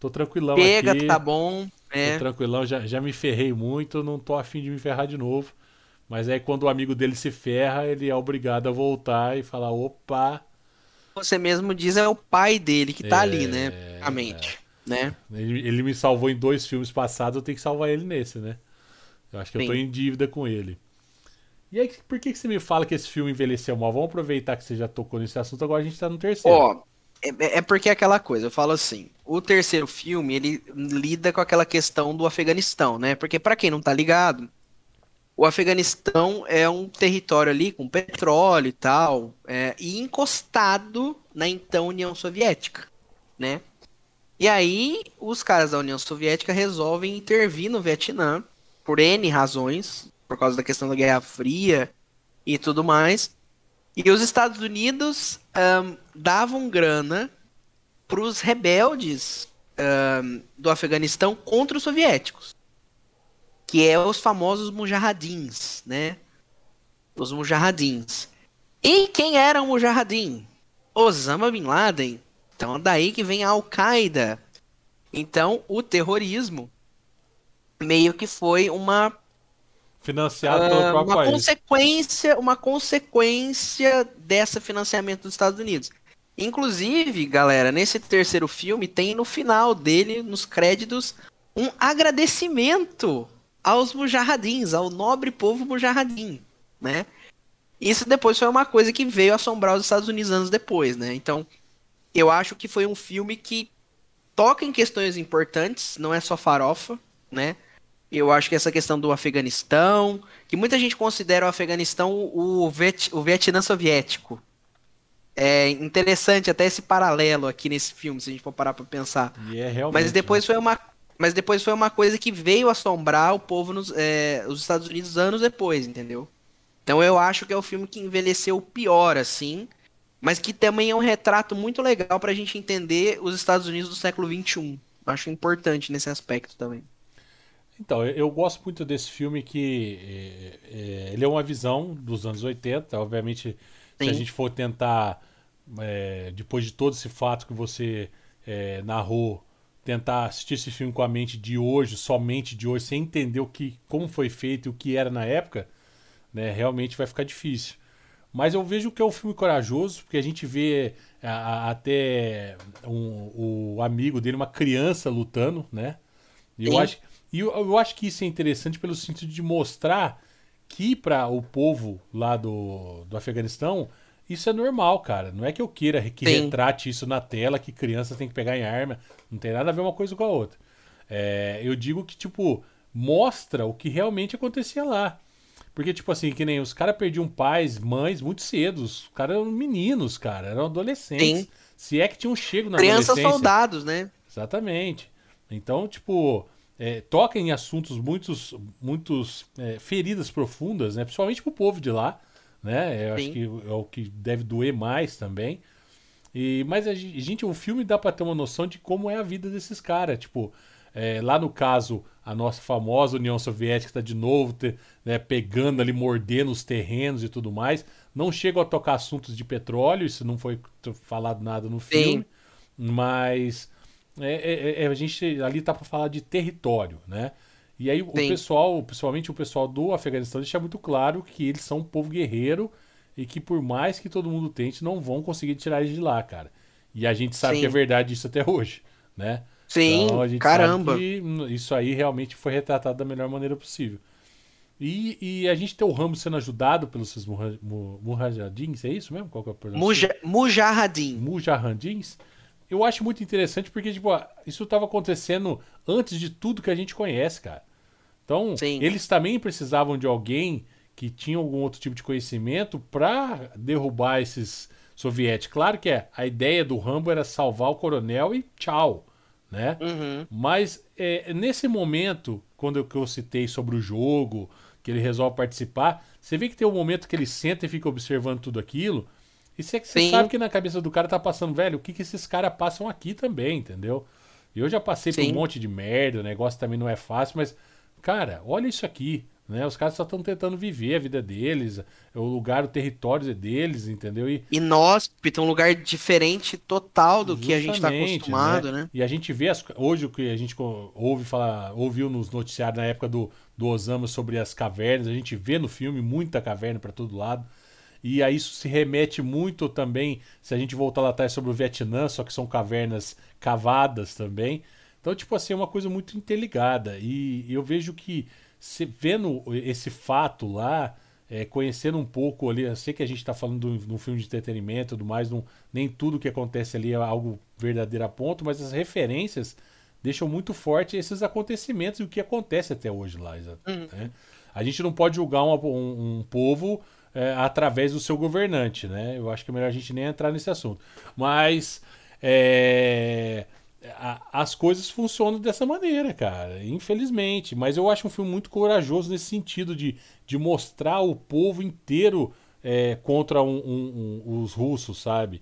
tô tranquilão Pega, aqui. tá bom. É. Tô tranquilão, já, já me ferrei muito, não tô afim de me ferrar de novo. Mas aí quando o amigo dele se ferra, ele é obrigado a voltar e falar, opa, Você mesmo diz, é o pai dele que tá É, ali, né? Basicamente. Né? ele, ele me salvou em dois filmes passados, eu tenho que salvar ele nesse, né? Eu acho que eu tô Sim. em dívida com ele. E aí, por que, que você me fala que esse filme envelheceu mal? Vamos aproveitar que você já tocou nesse assunto, agora a gente tá no terceiro. Ó, é, é porque é aquela coisa, eu falo assim, o terceiro filme, ele lida com aquela questão do Afeganistão, né? Porque pra quem não tá ligado, o Afeganistão é um território ali com petróleo e tal, é, e encostado na então União Soviética, né? E aí, os caras da União Soviética resolvem intervir no Vietnã, por N razões, por causa da questão da Guerra Fria e tudo mais. E os Estados Unidos ahn, davam grana para os rebeldes ahn, do Afeganistão contra os soviéticos, que é os famosos mujahadins, né? Os mujahadins. E quem era o mujahadin? Osama Bin Laden. Então daí que vem a Al-Qaeda. Então o terrorismo meio que foi uma Financiado pelo ah, próprio uma país. consequência, uma consequência desse financiamento dos Estados Unidos. Inclusive, galera, nesse terceiro filme tem no final dele, nos créditos, um agradecimento aos mujahadins, ao nobre povo mujahadin, né? Isso depois foi uma coisa que veio assombrar os Estados Unidos anos depois, né? Então, eu acho que foi um filme que toca em questões importantes, não é só farofa, né? Eu acho que essa questão do Afeganistão, que muita gente considera o Afeganistão o, Viet, o Vietnã soviético. É interessante até esse paralelo aqui nesse filme, se a gente for parar pra pensar. É. Mas depois foi uma, mas depois foi uma coisa que veio assombrar o povo nos é, os Estados Unidos anos depois, entendeu? Então eu acho que é o filme que envelheceu pior, assim, mas que também é um retrato muito legal pra gente entender os Estados Unidos do século XXI. Acho importante nesse aspecto também. Então, eu, eu gosto muito desse filme que é, é, ele é uma visão dos anos 80. Obviamente, se a Sim. gente for tentar, é, depois de todo esse fato que você é, narrou, tentar assistir esse filme com a mente de hoje, somente de hoje, sem entender o que, como foi feito e o que era na época, né, realmente vai ficar difícil. Mas eu vejo que é um filme corajoso, porque a gente vê a- a- até um- o amigo dele, uma criança lutando, né? E eu Sim. acho, e eu, eu acho que isso é interessante pelo sentido de mostrar que para o povo lá do, do Afeganistão isso é normal, cara. Não é que eu queira que Sim. retrate isso na tela, que criança tem que pegar em arma. Não tem nada a ver uma coisa com a outra. É, eu digo que, tipo, mostra o que realmente acontecia lá. Porque, tipo assim, que nem os caras perdiam pais, mães muito cedo. Os caras eram meninos, cara. Eram adolescentes. Sim. Se é que tinham chego na Crianças adolescência. soldados, né? Exatamente. Então, tipo, é, toca em assuntos muitos, muitos é, feridas profundas, né? Principalmente pro povo de lá, né? Eu acho Sim. que é o que deve doer mais também. E, mas a gen- gente, o filme dá pra ter uma noção de como é a vida desses caras. Tipo, é, lá no caso, a nossa famosa União Soviética está de novo te- né, pegando ali, mordendo os terrenos e tudo mais. Não chegam a tocar assuntos de petróleo, isso não foi falado nada no filme. Mas é, é- é- a gente ali tá para falar de território, né? E aí o Sim. pessoal, principalmente o pessoal do Afeganistão, deixa muito claro que eles são um povo guerreiro e que por mais que todo mundo tente, não vão conseguir tirar eles de lá, cara. E a gente sabe Sim. que é verdade isso até hoje, né? Sim, Então, a gente caramba. sabe que isso aí realmente foi retratado da melhor maneira possível. E, e a gente tem o Rambo sendo ajudado pelos seus murra- mu- mujahidins, é isso mesmo? Qual que é a pronúncia? Muja, Mujahadin. Mujahidins. Eu acho muito interessante porque, tipo, isso estava acontecendo antes de tudo que a gente conhece, cara. Então, Sim. eles também precisavam de alguém que tinham algum outro tipo de conhecimento para derrubar esses soviéticos. Claro que é, a ideia do Rambo era salvar o coronel e tchau, né? Uhum. Mas é, nesse momento, quando eu, que eu citei sobre o jogo, que ele resolve participar, você vê que tem um momento que ele senta e fica observando tudo aquilo. E você, você sabe que na cabeça do cara tá passando, velho, o que, que esses caras passam aqui também, entendeu? Eu já passei por Sim. um monte de merda, o negócio também não é fácil, mas, cara, olha isso aqui. Né? Os caras só estão tentando viver a vida deles, o lugar, o território é deles, entendeu? E, Inóspito, um lugar diferente total do que a gente tá Justamente, acostumado, né? E a gente vê as- hoje o que a gente ouve falar, ouviu nos noticiários na época do, do Osama sobre as cavernas, a gente vê no filme muita caverna para todo lado. E aí isso se remete muito também, se a gente voltar lá atrás sobre o Vietnã, só que são cavernas cavadas também. Então, tipo assim, é uma coisa muito interligada. E eu vejo que, se, vendo esse fato lá, é, conhecendo um pouco ali, eu sei que a gente está falando de um filme de entretenimento e tudo mais, não, nem tudo que acontece ali é algo verdadeiro a ponto, mas as referências deixam muito forte esses acontecimentos e o que acontece até hoje lá. exa- né? A gente não pode julgar uma- um, um povo é, através do seu governante, né? Eu acho que é melhor a gente nem entrar nesse assunto. Mas é, a- as coisas funcionam dessa maneira, cara, infelizmente. Mas eu acho um filme muito corajoso nesse sentido de, de mostrar o povo inteiro é, contra um- um- um- os russos, sabe?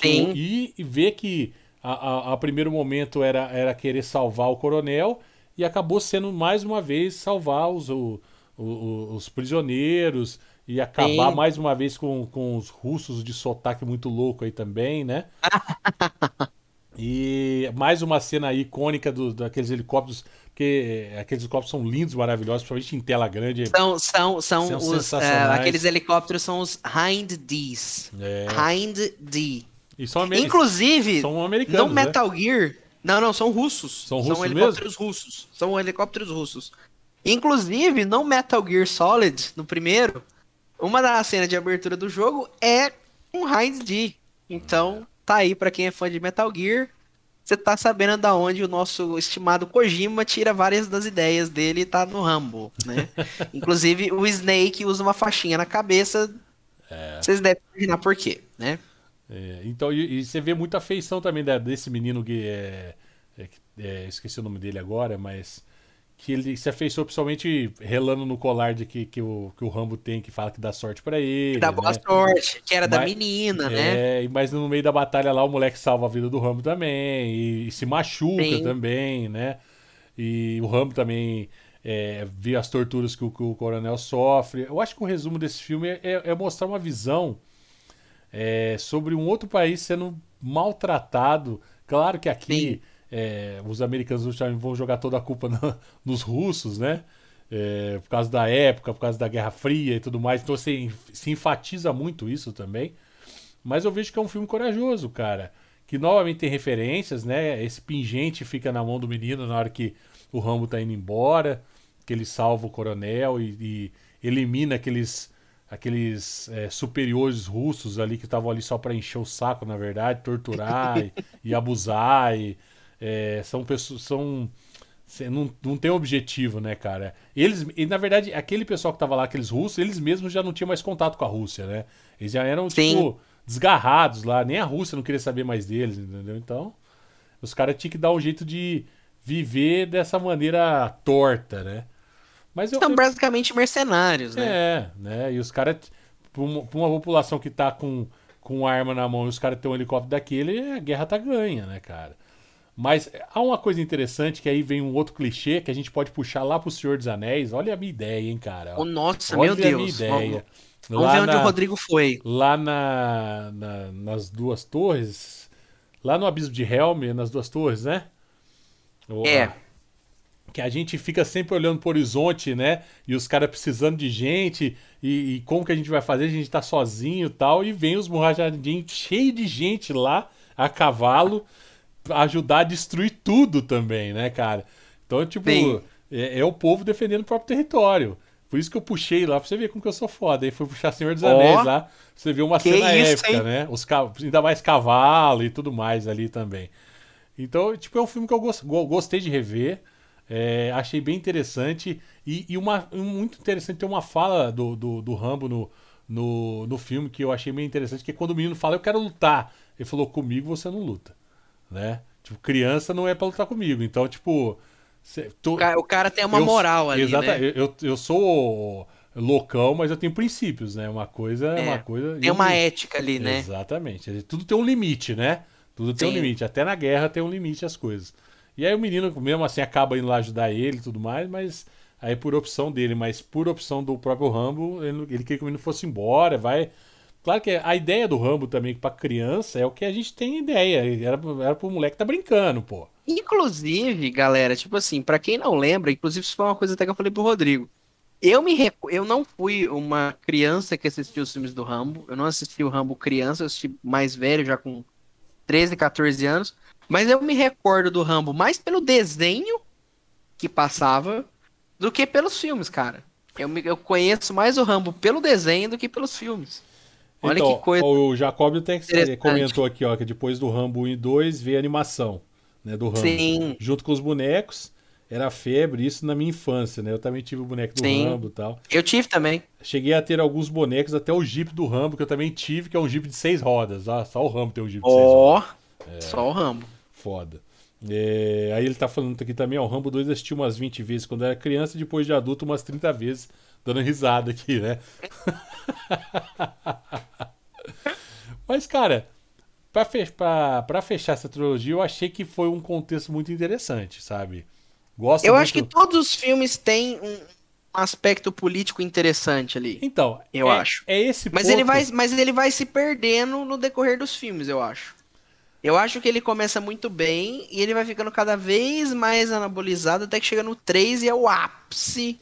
Sim. E, e ver que a, a, a primeiro momento era, era querer salvar o coronel e acabou sendo mais uma vez salvar os, o- o- os prisioneiros e acabar Sim. mais uma vez com, com os russos de sotaque muito louco aí também, né? E mais uma cena icônica do, daqueles helicópteros, porque é, aqueles helicópteros são lindos, maravilhosos, principalmente em tela grande. São, são, são, São os, é, aqueles helicópteros são os Hind Ds. É. Hind D. E são Inclusive, são americanos, no né? Metal Gear. Não, não, são russos. São russos helicópteros russos. São helicópteros russos. Inclusive, no Metal Gear Solid, no primeiro, uma das cenas de abertura do jogo é um Hind D. Então, tá aí pra quem é fã de Metal Gear. Você tá sabendo da onde o nosso estimado Kojima tira várias das ideias dele e tá no Rambo, né? Inclusive, o Snake usa uma faixinha na cabeça. Vocês devem imaginar por quê, né? É, então, e, e você vê muita afeição também da- desse menino que é, é, que- é, esqueci o nome dele agora, mas que ele se afeiçoou principalmente relando no colar de que, que, o, que o Rambo tem, que fala que dá sorte pra ele. Dá boa né? sorte, que era da Mas- menina, né? É, mas no meio da batalha lá o moleque salva a vida do Rambo também, e, e se machuca Sim. também, né? E o Rambo também é, vê as torturas que o, que o coronel sofre. Eu acho que o resumo desse filme é, é- é mostrar uma visão é, sobre um outro país sendo maltratado. Claro que aqui é, os americanos vão jogar toda a culpa na- nos russos, né? É, por causa da época, por causa da Guerra Fria e tudo mais. Então se, se enfatiza muito isso também. Mas eu vejo que é um filme corajoso, cara. Que novamente tem referências, né? Esse pingente fica na mão do menino na hora que o Rambo tá indo embora, que ele salva o coronel e, e elimina aqueles aqueles é, superiores russos ali que estavam ali só para encher o saco, na verdade, torturar e, e abusar. E, é, são pessoas. São, não, não tem objetivo, né, cara? Eles, e na verdade, aquele pessoal que tava lá, aqueles russos, eles mesmos já não tinham mais contato com a Rússia, né? Eles já eram, Sim. tipo, desgarrados lá. Nem a Rússia não queria saber mais deles, entendeu? Então, os caras tinham que dar um jeito de viver dessa maneira torta, né? Mas São basicamente mercenários, né? é, né? E os caras, pra uma, pra uma população que tá com, com arma na mão e os caras têm um helicóptero daquele, a guerra tá ganha, né, cara? Mas há uma coisa interessante que aí vem um outro clichê que a gente pode puxar lá pro Senhor dos Anéis. Olha a minha ideia, hein, cara? Ô, nossa, Olha meu a minha Deus. ideia. Vamos, vamos ver onde o Rodrigo foi. Lá na, na- nas duas torres, lá no abismo de Helm, nas duas torres, né? O- É. que a gente fica sempre olhando pro horizonte, né? E os caras precisando de gente, e, e como que a gente vai fazer? A gente tá sozinho e tal, e vem os murrajadinhos cheio de gente lá, a cavalo, ajudar a destruir tudo também, né, cara? Então, tipo, é, é o povo defendendo o próprio território. Por isso que eu puxei lá pra você ver como que eu sou foda. Aí fui puxar Senhor dos Ó, Anéis lá, você vê uma cena isso, épica, hein? né? Os, ainda mais cavalo e tudo mais ali também. Então, tipo, é um filme que eu gos- go- gostei de rever. É, achei bem interessante. E, e uma, muito interessante tem uma fala do, do, do Rambo no, no, no filme que eu achei bem interessante, que é quando o menino fala, eu quero lutar. Ele falou, comigo você não luta. Né? Tipo, criança não é pra lutar comigo. Então, tipo. cê- tô- O cara, o cara tem uma eu- moral ali, né? eu, eu, sou loucão, mas eu tenho princípios, né? Uma coisa é É, uma coisa. tem uma um- ética ali, né? Exatamente. Tudo tem um limite, né? Tudo tem um limite. Até na guerra tem um limite as coisas. E aí o menino, mesmo assim, acaba indo lá ajudar ele e tudo mais, mas aí por opção dele, mas por opção do próprio Rambo, ele, ele queria que o menino fosse embora, vai. Claro que a ideia do Rambo também, pra criança, é o que a gente tem ideia. Era, era pro moleque tá brincando, pô. Inclusive, galera, tipo assim, pra quem não lembra, inclusive isso foi uma coisa até que eu falei pro Rodrigo. Eu me recu... eu não fui uma criança que assistiu os filmes do Rambo. Eu não assisti o Rambo criança, eu assisti mais velho, já com 13, 14 anos. Mas eu me recordo do Rambo mais pelo desenho que passava do que pelos filmes, cara. Eu, me- eu conheço mais o Rambo pelo desenho do que pelos filmes. Olha Então, que coisa. O Jacob interessante. comentou aqui, ó, que depois do Rambo 1 e 2 veio a animação, né, do Rambo. Sim. Junto com os bonecos, era febre, isso na minha infância, né? Eu também tive o boneco do Sim. Rambo e tal. Eu tive também. Cheguei a ter alguns bonecos, até o Jeep do Rambo, que eu também tive, que é um Jeep de seis rodas. Ah, só o Rambo tem um Jeep de seis Ó, rodas. só o Rambo. Foda. É, aí ele tá falando aqui também, ó, o Rambo 2 assisti umas 20 vezes quando era criança, e depois de adulto umas 30 vezes, dando risada aqui, né? Mas, cara, pra, fe pra, pra fechar essa trilogia, eu achei que foi um contexto muito interessante, sabe? Gosto Eu muito... acho que todos os filmes têm um aspecto político interessante ali. Então, eu é- acho. É esse Mas ponto... ele vai, mas ele vai se perdendo no decorrer dos filmes, eu acho. Eu acho que ele começa muito bem e ele vai ficando cada vez mais anabolizado até que chega no 3 e é o ápice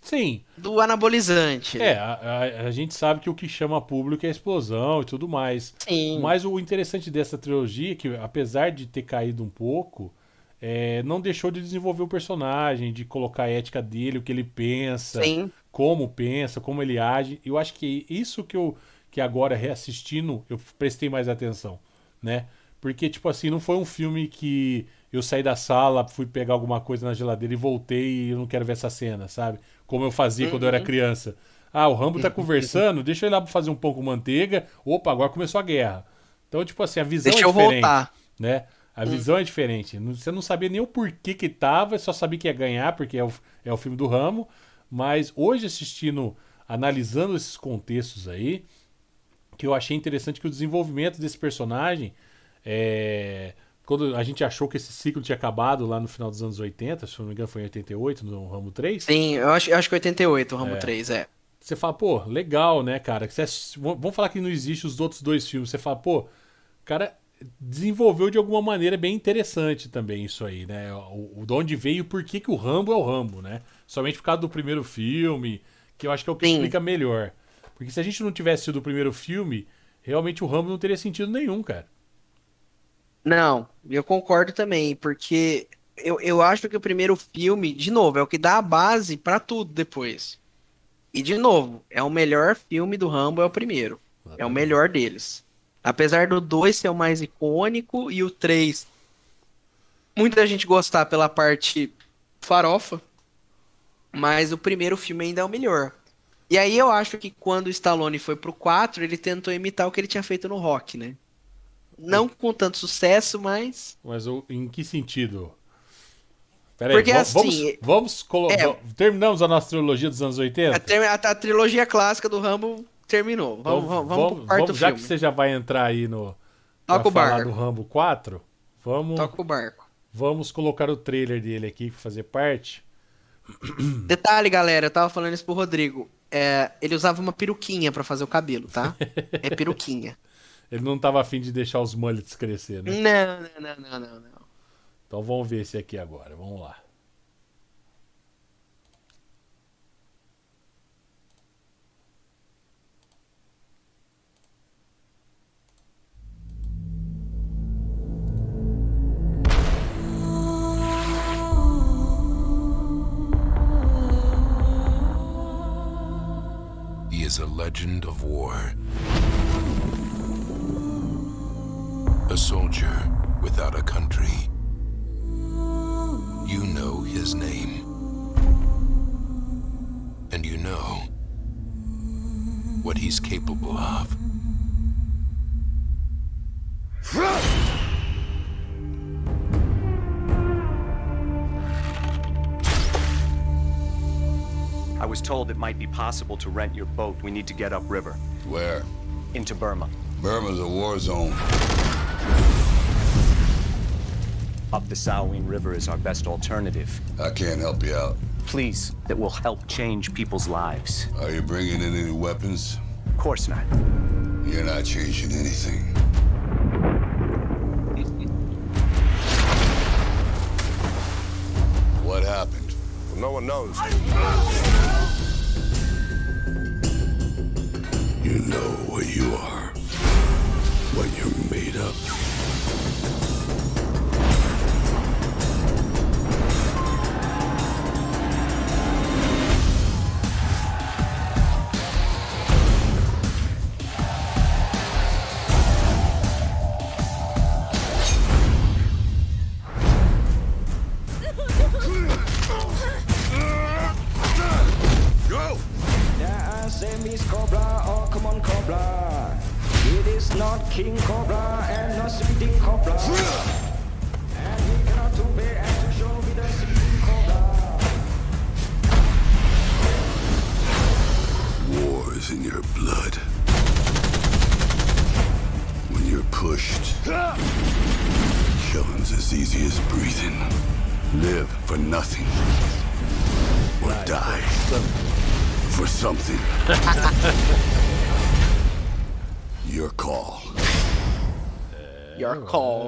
Sim. do anabolizante. É, a, a- a gente sabe que o que chama público é a explosão e tudo mais. Sim. Mas o interessante dessa trilogia é que, apesar de ter caído um pouco, é, não deixou de desenvolver o personagem, de colocar a ética dele, o que ele pensa, Sim. como pensa, como ele age. Eu acho que isso que eu que agora reassistindo eu prestei mais atenção, né? Porque tipo assim, não foi um filme que eu saí da sala, fui pegar alguma coisa na geladeira e voltei e eu não quero ver essa cena, sabe? Como eu fazia quando eu era Uhum. criança. Ah, o Rambo tá conversando, deixa eu ir lá pra fazer um pão com manteiga. Opa, agora começou a guerra. Então, tipo assim, a visão Deixa é eu diferente, voltar. né? A visão é diferente. Você não sabia nem o porquê que tava, só sabia que ia ganhar, porque é o, é o filme do Ramo. Mas hoje, assistindo, analisando esses contextos aí, que eu achei interessante que o desenvolvimento desse personagem. é, Quando a gente achou que esse ciclo tinha acabado lá no final dos anos 80, se não me engano foi em 88, no Ramo 3. Sim, eu acho, eu acho que 88 o Rambo É. 3, é. Você fala, pô, legal, né, cara? Você Vamos falar que não existe os outros dois filmes. Você fala, pô, cara desenvolveu de alguma maneira bem interessante também isso aí, né? O, o de onde veio e por que, que o Rambo é o Rambo, né? Somente por causa do primeiro filme, que eu acho que é o que Sim. explica melhor. Porque se a gente não tivesse sido o primeiro filme, realmente o Rambo não teria sentido nenhum, cara. Não, eu concordo também, porque eu, eu acho que o primeiro filme, de novo, é o que dá a base pra tudo depois. E, de novo, é o melhor filme do Rambo, é o primeiro. É o melhor deles. Apesar do 2 ser o mais icônico e o 3 muita gente gostar pela parte farofa, mas o primeiro filme ainda é o melhor. E aí eu acho que quando o Stallone foi pro 4, ele tentou imitar o que ele tinha feito no Rock, né? Não com tanto sucesso, mas Mas em que sentido? Peraí, Porque, va- assim, vamos, vamos colo- é- terminamos a nossa trilogia dos anos 80? a, a- a trilogia clássica do Rambo terminou. Vamos, Então, vamos, vamos pro quarto já filme. que você já vai entrar aí no Toca o barco. do Rambo 4, vamos Toca o barco. vamos colocar o trailer dele aqui pra fazer parte. Detalhe, galera, eu tava falando isso pro Rodrigo. É, ele usava uma peruquinha pra fazer o cabelo, tá? É peruquinha. Ele não tava afim de deixar os mullets crescer, né? Não, não, não, não, não, não. Então vamos ver esse aqui agora, vamos lá. He is a legend of war. A soldier without a country. You know his name. And you know what he's capable of. I was told it might be possible to rent your boat. We need to get upriver. Where? Into Burma. Burma's a war zone. Up the Salween River is our best alternative. I can't help you out. Please, that will help change people's lives. Are you bringing in any weapons? Of course not. You're not changing anything. what happened? Well, no one knows. You know what you are, what you're made of.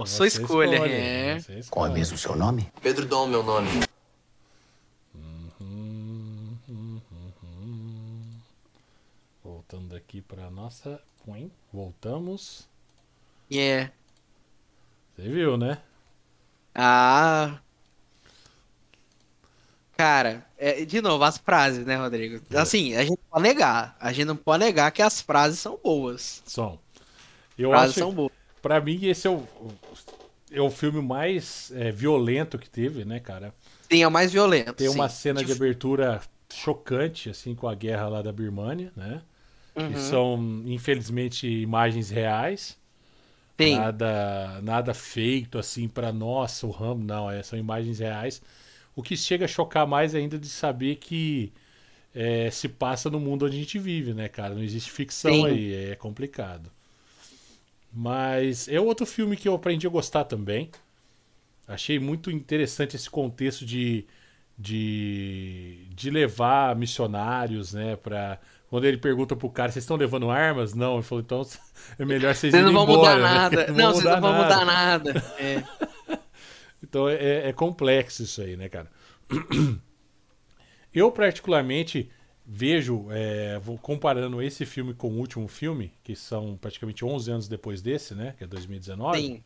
Sua escolha. É. Qual é mesmo o seu nome? Pedro Dom, meu nome. Voltando aqui pra nossa. Põe. Voltamos. Yeah. Você viu, né? Ah. Cara, é, de novo, as frases, né, Rodrigo? Assim, a gente não pode negar. A gente não pode negar que as frases são boas. São. Eu frases acho. são boas. Pra mim, esse é o, é o filme mais é, violento que teve, né, cara? Sim, é o mais violento. Tem uma sim. cena de abertura chocante, assim, com a guerra lá da Birmania, né? Uhum. Que são, infelizmente, imagens reais. Sim. Nada, nada feito, assim, pra nossa, o Rambo, não. É, são imagens reais. O que chega a chocar mais ainda de saber que é, se passa no mundo onde a gente vive, né, cara? Não existe ficção Sim. aí, é complicado. Mas é outro filme que eu aprendi a gostar também. Achei muito interessante esse contexto de, de, de levar missionários, né, pra... Quando ele pergunta pro cara, vocês estão levando armas? Não, ele falou, então é melhor vocês Vocês não vão embora, mudar né? nada. Não, vocês não vão mudar nada. É. Então é, é complexo isso aí, né, cara? Eu, particularmente, vejo, é, vou comparando esse filme com o último filme, que são praticamente 11 anos depois desse, né? Que é 2019. Sim.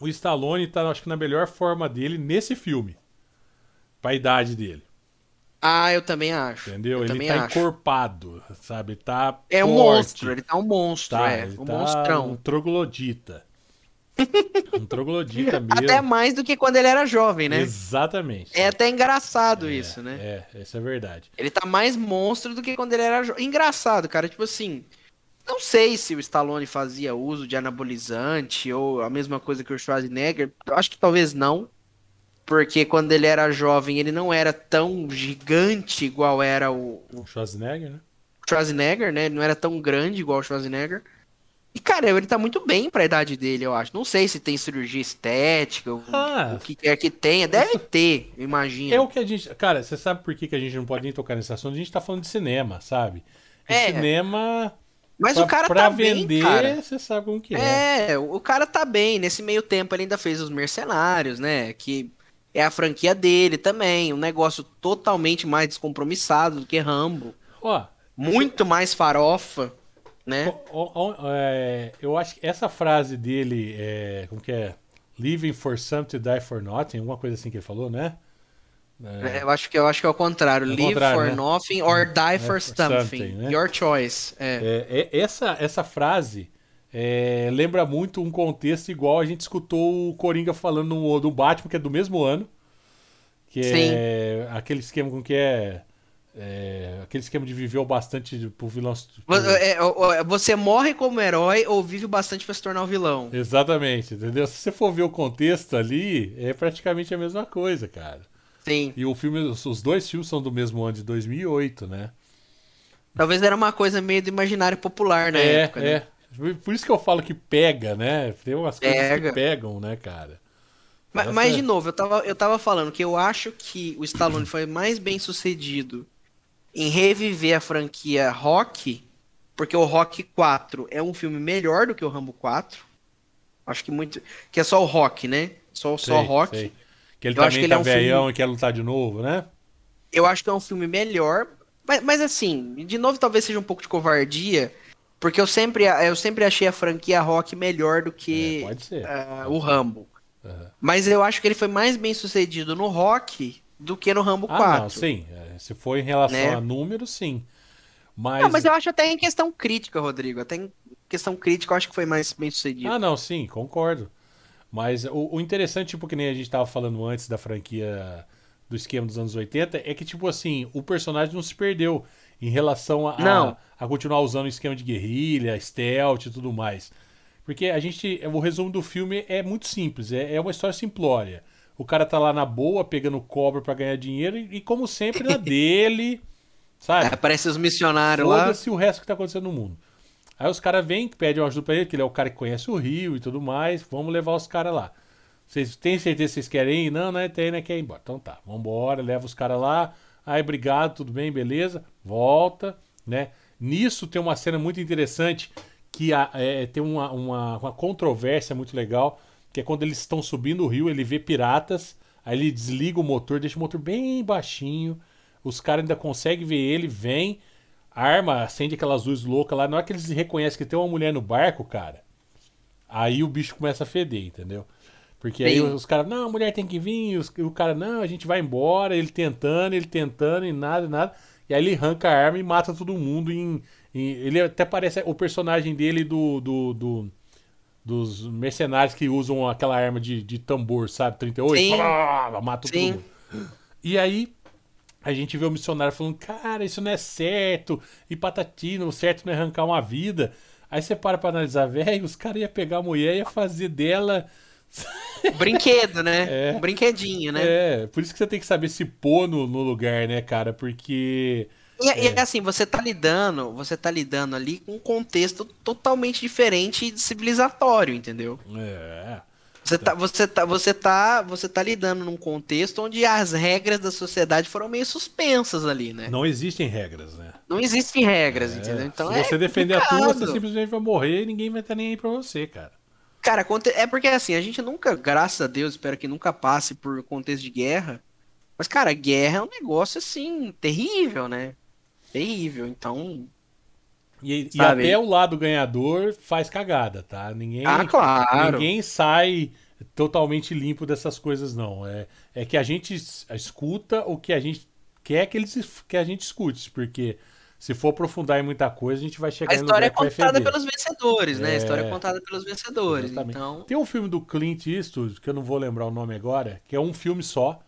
O Stallone tá, acho que, na melhor forma dele nesse filme. Pra idade dele. Ah, eu também acho. Entendeu? Eu ele tá acho. encorpado, sabe? Tá É um forte. monstro, ele tá um monstro, Tá, é. Um tá monstrão. um troglodita. um troglodita mesmo. Até mais do que quando ele era jovem, né? Exatamente. É até engraçado isso, né? É, essa é verdade. Ele tá mais monstro do que quando ele era jovem. Engraçado, cara. Tipo assim. Não sei se o Stallone fazia uso de anabolizante ou a mesma coisa que o Schwarzenegger. Acho que talvez não. Porque quando ele era jovem, ele não era tão gigante igual era o, o O Schwarzenegger, né? Schwarzenegger, né? Ele não era tão grande igual o Schwarzenegger. E, cara, ele tá muito bem pra idade dele, eu acho. Não sei se tem cirurgia estética, o, Ah. o que quer que tenha. Deve ter, eu imagino. É o que a gente. Cara, você sabe por que, que a gente não pode nem tocar nesse assunto? A gente tá falando de cinema, sabe? E É. cinema. Mas pra, o cara pra tá bem, vender, cara. você sabe como que é. É, o cara tá bem. Nesse meio tempo ele ainda fez os Mercenários, né? Que é a franquia dele também. Um negócio totalmente mais descompromissado do que Rambo. Ó, Muito mais farofa, né? ó, ó, é, eu acho que essa frase dele é. Como que é? Living for something, die for nothing, alguma coisa assim que ele falou, né? É, Eu acho que eu acho que é o contrário. É o Live contrário, for né? nothing or die É, for something. something, né? Your choice. É. É, é, essa, essa frase é, lembra muito um contexto igual a gente escutou o Coringa falando no, do Batman, que é do mesmo ano, Que é aquele esquema com que é, é, Aquele esquema de viver o bastante pro vilão. É, é, é, Você morre como herói ou vive o bastante pra se tornar o vilão. Exatamente, entendeu? Se você for ver o contexto ali, é praticamente a mesma coisa, cara. Sim. E o filme, os dois filmes são do mesmo ano de 2008, né? Talvez era uma coisa meio do imaginário popular na é, época, é. né? Por isso que eu falo que pega, né? Tem umas coisas Pega. que pegam, né, cara? Mas, Essa- mas, de novo, eu tava, eu tava falando que eu acho que o Stallone foi mais bem sucedido em reviver a franquia Rock, porque o Rock 4 é um filme melhor do que o Rambo 4. Acho que muito. Que é só o Rock, né? Só, só Sei, Rock. sei. Que ele Eu acho também que ele tá é um filme- velhão e quer lutar de novo, né? Eu acho que é um filme melhor. Mas, mas assim, de novo, talvez seja um pouco de covardia. Porque eu sempre, eu sempre achei a franquia Rock melhor do que É, ah, o Rambo. Mas eu acho que ele foi mais bem sucedido no Rock do que no Rambo Ah, 4. não, sim. É, Se for em relação Né? a números, sim. Mas. Não, mas eu acho até em questão crítica, Rodrigo. Até em questão crítica, eu acho que foi mais bem sucedido. Ah, não, sim, concordo. Mas o, o interessante, tipo, que nem a gente tava falando antes da franquia do esquema dos anos 80, é que, tipo assim, o personagem não se perdeu em relação a, a- a continuar usando o esquema de guerrilha, stealth e tudo mais. Porque a gente. O resumo do filme é muito simples, é, é uma história simplória. O cara tá lá na boa, pegando cobra pra ganhar dinheiro, e, e como sempre, na dele. Sabe? Aparece os missionários lá. Foda-se o resto que tá acontecendo no mundo. Aí os caras vêm, pedem ajuda pra ele, que ele é o cara que conhece o Rio e tudo mais. Vamos levar os caras lá. Vocês têm certeza que vocês querem ir? Não, né? Tem, né? Quer ir embora. Então tá, vambora, leva os caras lá. Aí, obrigado, tudo bem, beleza. Volta, né? Nisso tem uma cena muito interessante que é, tem uma, uma, uma controvérsia muito legal, que é quando eles estão subindo o rio, ele vê piratas, aí ele desliga o motor, deixa o motor bem baixinho, os caras ainda conseguem ver ele, vem, arma, acende aquelas luzes loucas lá, na hora que eles reconhecem que tem uma mulher no barco, cara, aí o bicho começa a feder, entendeu? Porque aí Sim. os caras, não, a mulher tem que vir, os- o cara, não, a gente vai embora, ele tentando, ele tentando, e nada, nada. E aí ele arranca a arma e mata todo mundo em. em- ele até parece o personagem dele do. do, do- dos mercenários que usam aquela arma de, de tambor, sabe? 38. Sim. Pá, mata Sim. mundo. E aí a gente vê o missionário falando, cara, isso não é certo. E patatina, o certo não é arrancar uma vida. Aí você para pra analisar, velho, os caras iam pegar a mulher e ia fazer dela. Brinquedo, né? Um brinquedinho, né? É, por isso que você tem que saber se pôr no, no lugar, né, cara? Porque. E, e é assim, você tá lidando, você tá lidando ali com um contexto totalmente diferente e civilizatório, entendeu? É. Você tá, você tá, você tá, você tá lidando num contexto onde as regras da sociedade foram meio suspensas ali, né? Não existem regras, né? Não existem regras, entendeu? Então se é você defender a tua, você complicado. simplesmente vai morrer e ninguém vai estar nem aí pra você, cara. Cara, é porque assim, a gente nunca, graças a Deus, espero que nunca passe por contexto de guerra. Mas, cara, guerra é um negócio assim, terrível, né? Terrível. Então. E, e até o lado ganhador faz cagada, tá? Ninguém, Ah, claro. ninguém sai totalmente limpo dessas coisas, não. É, é que a gente es- escuta o que a gente quer que, eles, es- que a gente escute, porque se for aprofundar em muita coisa, a gente vai chegar A história é lugar que vai contada pelos vencedores, né? A história é É. contada pelos vencedores. Exatamente. Então. Tem um filme do Clint Eastwood, que eu não vou lembrar o nome agora, que é um filme só,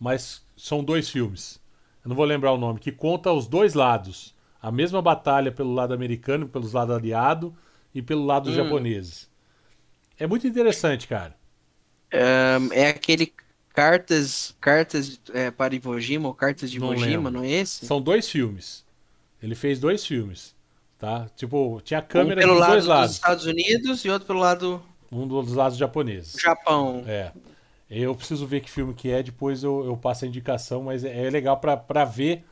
mas são dois filmes. Eu não vou lembrar o nome, que conta os dois lados. A mesma batalha pelo lado americano, pelos lados aliado e pelo lado dos Hum. japoneses. É muito interessante, cara. ahn, é aquele cartas, cartas é, para Iwo Jima ou cartas de Iwo Não Jima, não é esse? São dois filmes. Ele fez dois filmes, tá? Tipo, tinha Um câmera pelo dos lado dois dos lados. Estados Unidos e outro pelo lado Um dos lados japoneses. Japão. É. Eu preciso ver que filme que é, depois eu, eu passo a indicação, mas é, é legal pra, pra ver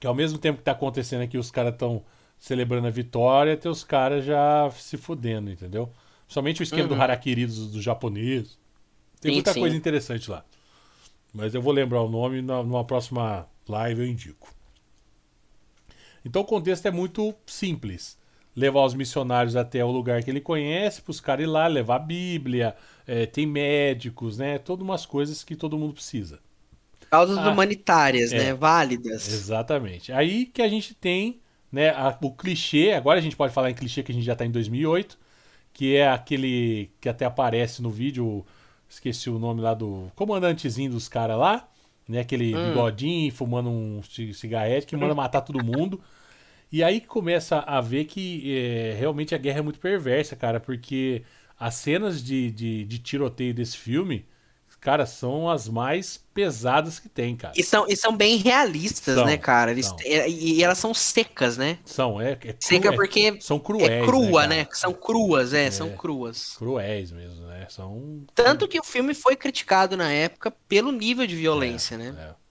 que ao mesmo tempo que tá acontecendo aqui, os caras estão celebrando a vitória, tem os caras já se fudendo, entendeu? Somente o esquema do Uhum. harakiri dos, dos japoneses. Tem Sim, muita sim. coisa interessante lá. Mas eu vou lembrar o nome na- numa próxima live eu indico. Então o contexto é muito simples. Levar os missionários até o lugar que ele conhece, para os caras ir lá, levar a Bíblia, é, tem médicos, né? Todas umas coisas que todo mundo precisa. Causas Ah, humanitárias, é. né? Válidas. Exatamente. Aí que a gente tem né, a- o clichê, agora a gente pode falar em clichê que a gente já está em 2008, que é aquele que até aparece no vídeo, Esqueci o nome lá do comandantezinho dos caras lá, né? Aquele Hum. bigodinho, fumando um ci- cigarrete que manda matar todo mundo. E aí começa a ver que é, realmente a guerra é muito perversa, cara, porque as cenas de, de, de tiroteio desse filme, cara, são as mais pesadas que tem, cara. E são, e são bem realistas, São, né, cara? Eles, e, e elas são secas, né? São, é, é cru- Seca é- porque são cruéis, é crua, cara? né? São cruas, é, são cruas. Cruéis mesmo, né? São. Tanto que o filme foi criticado na época pelo nível de violência, né? é.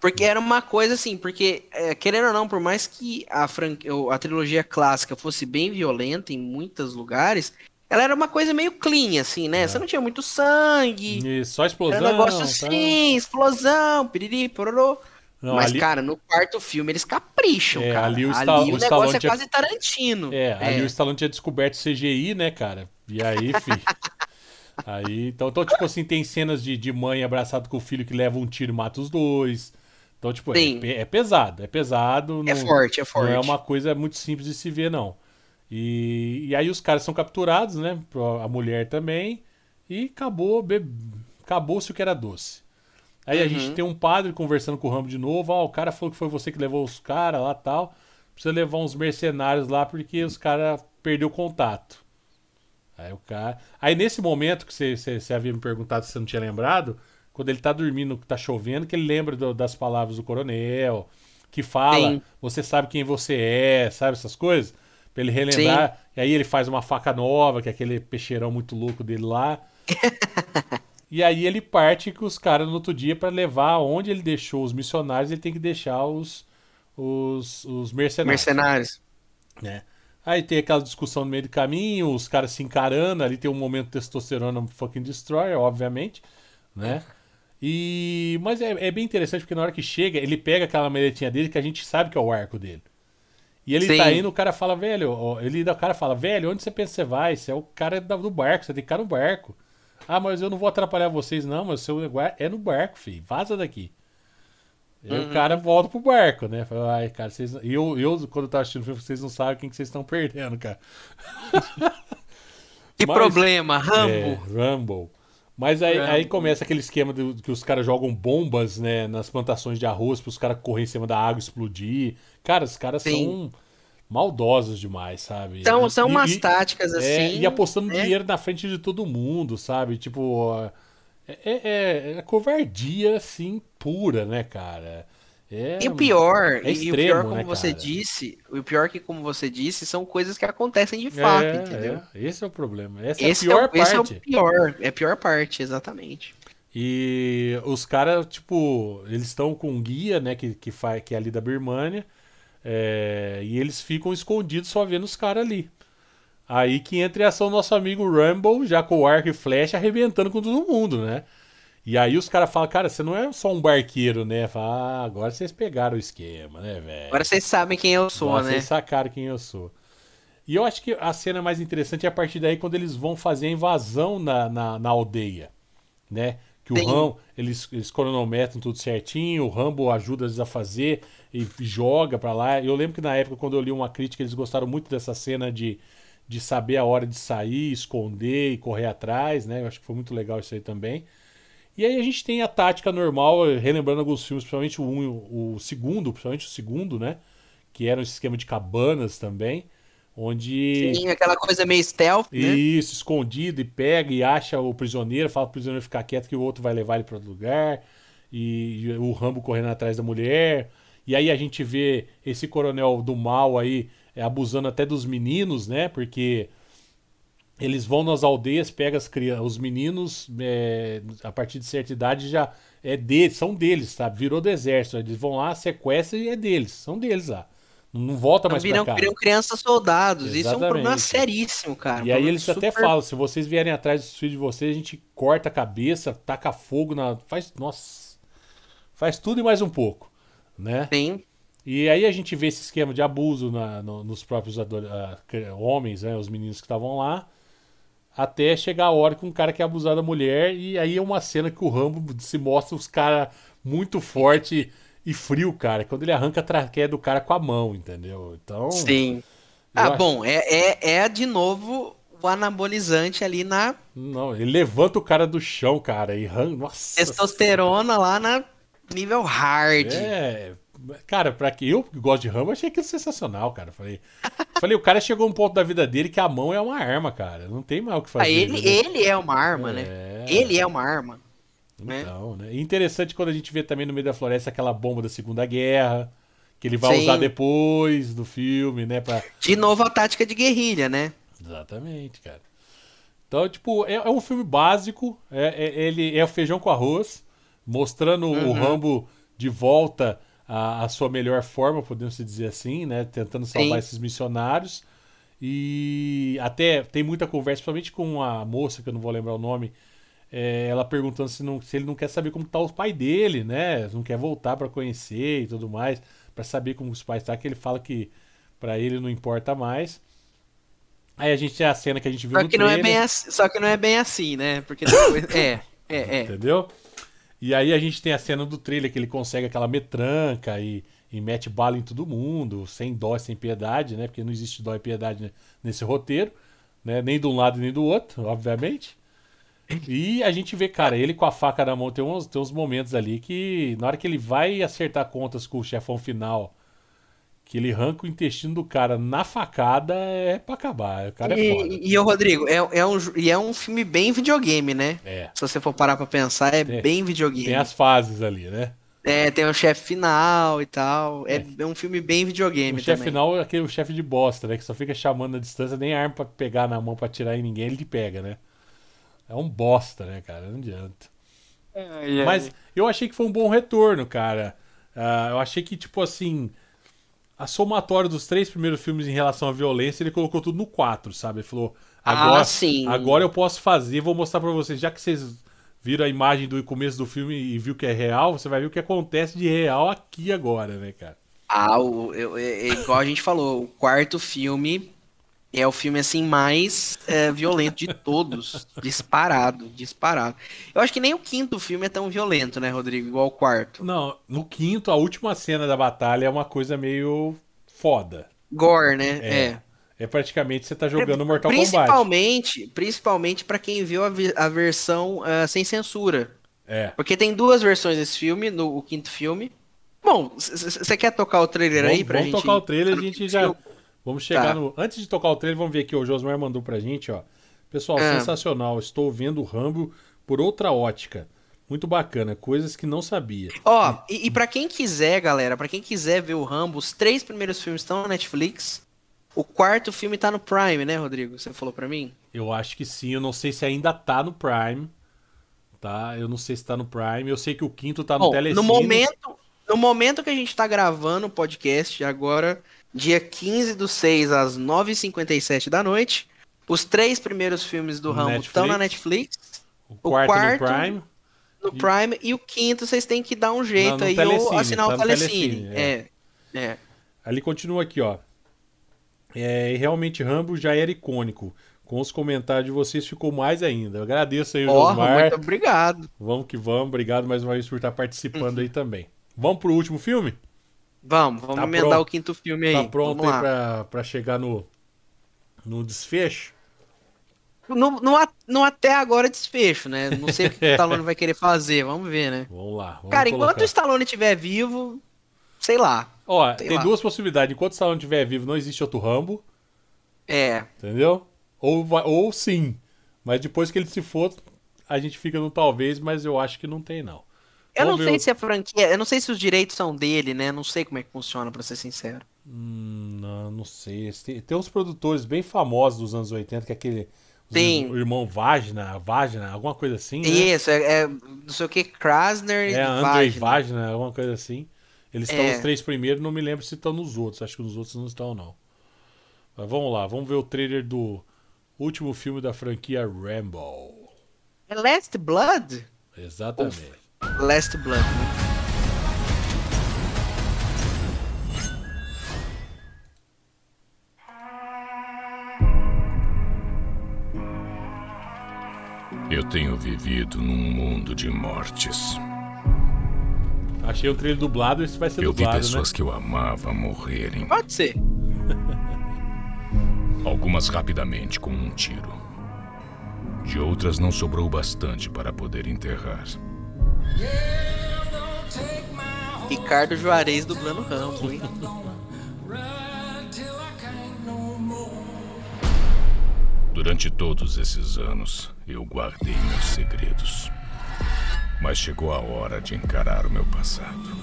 Porque era uma coisa assim, porque, é, querendo ou não, por mais que a, fran... a trilogia clássica fosse bem violenta em muitos lugares, ela era uma coisa meio clean, assim, né? Você não tinha muito sangue. E só explosão. Era um negócio tá? assim, explosão, piriri, pororô. Não, Mas, ali- cara, no quarto filme eles capricham, É, cara. ali Ali o o, Sta- o negócio Stallone é tinha- quase Tarantino. É, ali É. o Stallone tinha descoberto CGI, né, cara? E aí, filho. aí, então, então, tipo assim, tem cenas de, de mãe abraçado com o filho que leva um tiro e mata os dois. Então, tipo, é, é pesado, é pesado. É não- forte, é Não é forte. uma coisa muito simples de se ver, não. E, e aí os caras são capturados, né? A mulher também. E acabou, be- acabou-se o que era doce. Aí a Uhum. gente tem um padre conversando com o Rambo de novo. Ó, o cara falou que foi você que levou os caras lá tal. Precisa levar uns mercenários lá porque os caras perdeu contato. Aí o cara. Aí nesse momento que você, você, você havia me perguntado se você não tinha lembrado, quando ele tá dormindo, que tá chovendo, que ele lembra do- das palavras do coronel, que fala, Sim. você sabe quem você é, sabe essas coisas? Pra ele relembrar. E aí ele faz uma faca nova, que é aquele peixeirão muito louco dele lá. E aí ele parte com os caras no outro dia pra levar onde ele deixou os missionários, ele tem que deixar os, os, os mercenários. Mercenários. Né? Aí tem aquela discussão no meio do caminho, os caras se encarando, ali tem um momento de testosterona fucking destroyer, obviamente, né? E mas é, é bem interessante porque na hora que chega, ele pega aquela maletinha dele que a gente sabe que é o arco dele. E ele Sim. tá indo, o cara fala, velho, ó, ele o cara fala, velho, onde você pensa que você vai? Você é o cara do barco, você tem que ficar no barco. Ah, mas eu não vou atrapalhar vocês, não, mas o seu negócio é no barco, filho. Vaza daqui. E Uhum. o cara volta pro barco, né? Fala, ai, cara, vocês. E eu, eu, quando eu tava assistindo o filme, vocês não sabem quem que vocês estão perdendo, cara. Que Mas- problema, Rambo. É, Rumble. Mas aí, Rumble. aí começa aquele esquema do, que os caras jogam bombas, né, nas plantações de arroz para os caras correr em cima da água e explodir. Cara, os caras Sim. são maldosos demais, sabe? Então, E- são e- umas e- táticas é, assim. e apostando né? dinheiro na frente de todo mundo, sabe? Tipo, ó, é, é, é covardia, assim, pura, né, cara? É, E o pior, é e extremo, o pior, como né, você disse, o pior que, como você disse, são coisas que acontecem de fato, É, entendeu? é, esse é o problema. Essa Esse, é a pior é, o- esse é o parte. pior, é a pior parte, exatamente. E os caras, tipo, eles estão com um guia, né, que, que, faz, que é ali da Birmania, é, e eles ficam escondidos só vendo os caras ali. Aí que entra em ação nosso amigo Rumble, já com o arco e flecha, arrebentando com todo mundo, né? E aí os caras falam, cara, você não é só um barqueiro, né? Fala, ah, agora vocês pegaram o esquema, né, velho? Agora vocês sabem quem eu sou, Agora né? Vocês sacaram quem eu sou. E eu acho que a cena mais interessante é a partir daí quando eles vão fazer a invasão na, na, na aldeia, né? Que o. Ram, eles, eles cronometram tudo certinho, o Rambo ajuda eles a fazer e joga pra lá. Eu lembro que na época, quando eu li uma crítica, eles gostaram muito dessa cena de, de saber a hora de sair, esconder e correr atrás, né? Eu acho que foi muito legal isso aí também. E aí a gente tem a tática normal, relembrando alguns filmes, principalmente o, um, o o segundo, principalmente o segundo, né? Que era um esquema de cabanas também, onde... Sim, aquela coisa meio stealth, né? Isso, escondido, e pega e acha o prisioneiro, fala pro prisioneiro ficar quieto que o outro vai levar ele para outro lugar, e, e o Rambo correndo atrás da mulher. E aí a gente vê esse coronel do mal aí é, abusando até dos meninos, né? Porque eles vão nas aldeias, pegam as crianças, os meninos é, a partir de certa idade já é deles, são deles, sabe? Virou do exército. Eles vão lá, sequestram e é deles, são deles lá. Não volta mais viram, pra cá. viram crianças soldados. Isso é um problema Exatamente. seríssimo, cara. Um E aí problema eles até super- falam, se vocês vierem atrás dos filhos de vocês, a gente corta a cabeça, taca fogo na. Faz. Nossa. Faz tudo e mais um pouco. Né? Sim. E aí a gente vê esse esquema de abuso na- no- nos próprios ah, homens, né? Os meninos que estavam lá. Até chegar a hora que um cara quer abusar da mulher. E aí é uma cena que o Rambo se mostra os caras muito forte e frio, cara. Quando ele arranca a traqueia do cara com a mão, entendeu? Então. Sim. Ah, acho- bom, é, é, é de novo o anabolizante ali na Não, ele levanta o cara do chão, cara, e ran- Nossa. testosterona lá na nível hard. É. Cara, pra que eu que gosto de Rambo, achei aquilo sensacional, cara. Falei, falei, o cara chegou a um ponto da vida dele que a mão é uma arma, cara. Não tem mais o que fazer. Ah, ele, né? ele é uma arma, né? Ele é uma arma. né? Então, né? E interessante quando a gente vê também no meio da floresta aquela bomba da Segunda Guerra, que ele vai Sim. usar depois do filme, né? Pra... De novo a tática de guerrilha, né? Exatamente, cara. Então, tipo, é, é um filme básico, é, é- ele é o feijão com arroz, mostrando o Uhum. Rambo de volta à, à sua melhor forma, podemos dizer assim, né? Tentando salvar Sim. esses missionários. E até tem muita conversa, principalmente com a moça, que eu não vou lembrar o nome, é, ela perguntando se, não- se ele não quer saber como tá o pai dele, né? Não quer voltar pra conhecer e tudo mais, pra saber como os pais tá, que ele fala que pra ele não importa mais. Aí a gente tem a cena que a gente viu Só no que, não é bem assim, só que não é bem assim, né? Porque depois. é, é, é. entendeu? E aí a gente tem a cena do trailer que ele consegue aquela metranca e, e mete bala em todo mundo, sem dó, sem piedade, né? Porque não existe dó e piedade nesse roteiro, né? Nem de um lado nem do outro, obviamente. E a gente vê, cara, ele com a faca na mão, tem uns, tem uns momentos ali que, na hora que ele vai acertar contas com o chefão final, que ele arranca o intestino do cara na facada, é pra acabar. O cara é foda. E, e, ô, Rodrigo, é, é um, e é um filme bem videogame, né? É. Se você for parar pra pensar, é bem videogame. Tem as fases ali, né? É, tem o chefe final e tal. É, é um filme bem videogame O chefe final é aquele chefe de bosta, né? Que só fica chamando a distância, nem arma pra pegar na mão pra atirar em ninguém, ele te pega, né? É um bosta, né, cara? Não adianta. Ai, ai. Mas eu achei que foi um bom retorno, cara. Ah, eu achei que, tipo assim, a somatória dos três primeiros filmes em relação à violência, ele colocou tudo no 4, sabe? Ele falou, Ah, agora, sim. agora eu posso fazer, vou mostrar pra vocês. Já que vocês viram a imagem do começo do filme e viu que é real, você vai ver o que acontece de real aqui agora, né, cara? Ah, o, eu- é, é igual a gente falou, o quarto filme é o filme assim mais é, violento de todos. disparado, disparado. Eu acho que nem o quinto filme é tão violento, né, Rodrigo? Igual o quarto. Não, no quinto, a última cena da batalha é uma coisa meio foda. Gore, né? É. É. É praticamente você tá jogando Mortal Kombat. Principalmente, principalmente para quem viu a, a versão ah, sem censura. É. Porque tem duas versões desse filme, no o quinto filme. Bom, você quer tocar o trailer aí Vamos, pra vamos gente? tocar o trailer, a gente já. Vamos chegar Tá. no. Antes de tocar o trailer, vamos ver aqui. O Josmar mandou pra gente, ó. Pessoal, Ah. sensacional. Estou vendo o Rambo por outra ótica. Muito bacana. Coisas que não sabia. Ó, e, e para quem quiser, galera, pra quem quiser ver o Rambo, os três primeiros filmes estão na Netflix. O quarto filme tá no Prime, né, Rodrigo? Você falou pra mim? Eu acho que sim. Eu não sei se ainda tá no Prime. Tá? Eu não sei se tá no Prime. Eu sei que o quinto tá no Bom, Telecine. no momento, no momento que a gente tá gravando o podcast, agora, dia 15 do 6 às 9h57 da noite, os três primeiros filmes do Rambo estão na Netflix. O quarto, no Prime. no Prime e o quinto vocês têm que dar um jeito Não, aí Telecine, ou assinar tá o Telecine. Telecine, É. é. Ali continua aqui, ó. É, realmente Rambo já era icônico. Com os comentários de vocês ficou mais ainda. Eu agradeço aí o Ó, Josmar. muito obrigado. Vamos que vamos. Obrigado mais uma vez por estar participando aí também. Vamos pro último filme? Vamos, vamos Tá emendar pronto. o quinto filme aí. Tá pronto vamos aí pra, pra chegar no, no desfecho? No, no, no até agora desfecho, né? Não sei o que o Stallone vai querer fazer, vamos ver, né? Vamos lá. Vamos Cara, enquanto colocar. o Stallone estiver vivo, sei lá. Ó, sei tem lá. duas possibilidades. Enquanto o Stallone estiver vivo, não existe outro Rambo. É. Entendeu? Ou, ou sim. Mas depois que ele se for, a gente fica no talvez, mas eu acho que não tem, não. Eu não sei se a franquia. Eu não sei se os direitos são dele, né? Não sei como é que funciona, pra ser sincero. Hum, não, não sei. Tem, tem uns produtores bem famosos dos anos 80, que é aquele. Tem. O irmão Vagina, Vagina, alguma coisa assim. Né? Isso, é, é não sei o que, Krasner e É, Andrei Vagina. Vagina, alguma coisa assim. Eles estão É. os três primeiros, não me lembro se estão nos outros. Acho que nos outros não estão, não. Mas vamos lá, vamos ver o trailer do último filme da franquia Rambo. É Last Blood? Exatamente. Last Blood, né? Eu tenho vivido num mundo de mortes. Achei o trailer dublado, esse vai ser Eu vi dublado, pessoas né? que eu amava morrerem. Pode ser. Algumas rapidamente com um tiro. De outras não sobrou bastante para poder enterrar. Ricardo Juarez dublando Rambo, hein? Durante todos esses anos, eu guardei meus segredos. Mas chegou a hora de encarar o meu passado.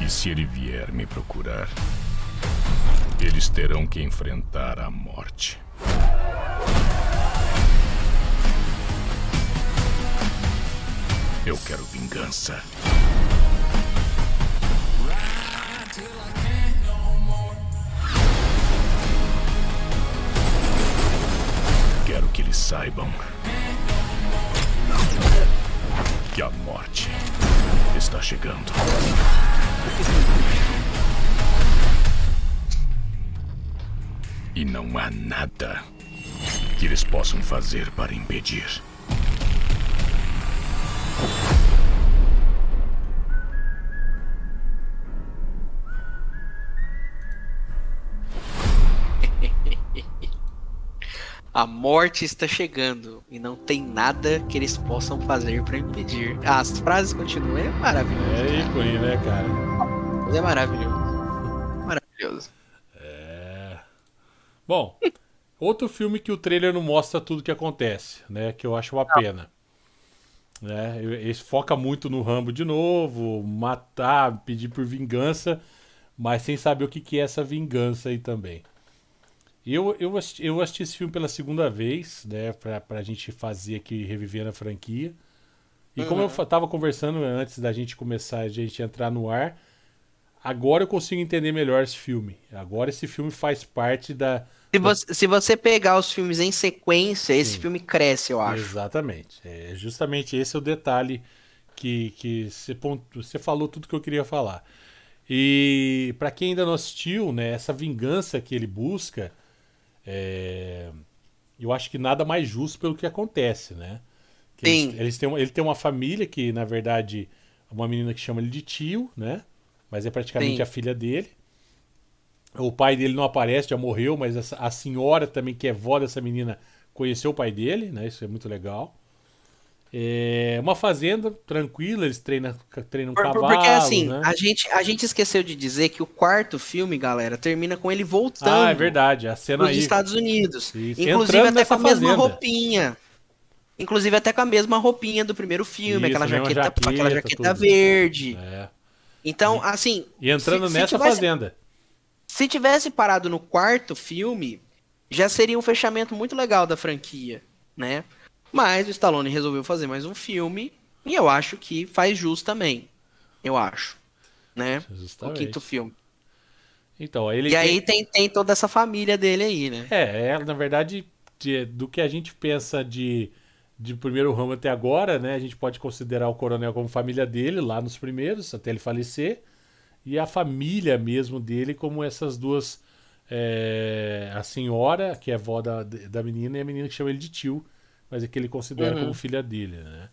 E se ele vier me procurar, eles terão que enfrentar a morte. Eu quero vingança. Quero que eles saibam que a morte está chegando. E não há nada que eles possam fazer para impedir. A morte está chegando e não tem nada que eles possam fazer para impedir. As frases continuam, é maravilhoso. É ícone, né, cara? É maravilhoso. Maravilhoso. É. Bom, outro filme que o trailer não mostra tudo que acontece, né? Que eu acho uma pena. Né? Ele foca muito no Rambo de novo, matar, pedir por vingança, mas sem saber o que, que é essa vingança aí também. Eu, eu, assisti, eu assisti esse filme pela segunda vez, né? Pra, pra gente fazer aqui, reviver na franquia. E como eu fa- tava conversando antes da gente começar, a gente entrar no ar, agora eu consigo entender melhor esse filme. Agora esse filme faz parte da. Se você, se você pegar os filmes em sequência, esse filme cresce, eu acho. Exatamente. É justamente esse é o detalhe que, que você, pon- você falou tudo que eu queria falar. E pra quem ainda não assistiu, né, essa vingança que ele busca, é, eu acho que nada mais justo pelo que acontece, né? Que Sim. Eles, eles têm, ele tem uma família que, na verdade, uma menina que chama ele de tio, né? Mas é praticamente Sim. a filha dele. O pai dele não aparece, já morreu, mas essa- a senhora também, que é vó dessa menina, conheceu o pai dele, né? Isso é muito legal. É uma fazenda tranquila, eles treinam, treinam Por- cavalo, porque assim, né? a, gente, a gente esqueceu de dizer que o quarto filme, galera, termina com ele voltando Ah, é verdade, a cena aí. Estados Unidos. Isso, Inclusive entrando até com a mesma fazenda. roupinha. Inclusive até com a mesma roupinha do primeiro filme, Isso, aquela a mesma jaqueta, aquela jaqueta, jaqueta tudo. verde. É. Então, assim. E entrando se- se nessa tivesse- fazenda. Se tivesse parado no quarto filme, já seria um fechamento muito legal da franquia, né? Mas o Stallone resolveu fazer mais um filme e eu acho que faz jus também. Eu acho, né? O Justamente. quinto filme. Então, ele e aí tem, tem toda essa família dele aí, né? É, é, na verdade, de- do que a gente pensa de, de primeiro ramo até agora, né? A gente pode considerar o coronel como família dele, lá nos primeiros, até ele falecer. E a família mesmo dele como essas duas. é, a senhora, que é avó da, da menina, e a menina que chama ele de tio, mas é que ele considera Uhum. como filha dele, né?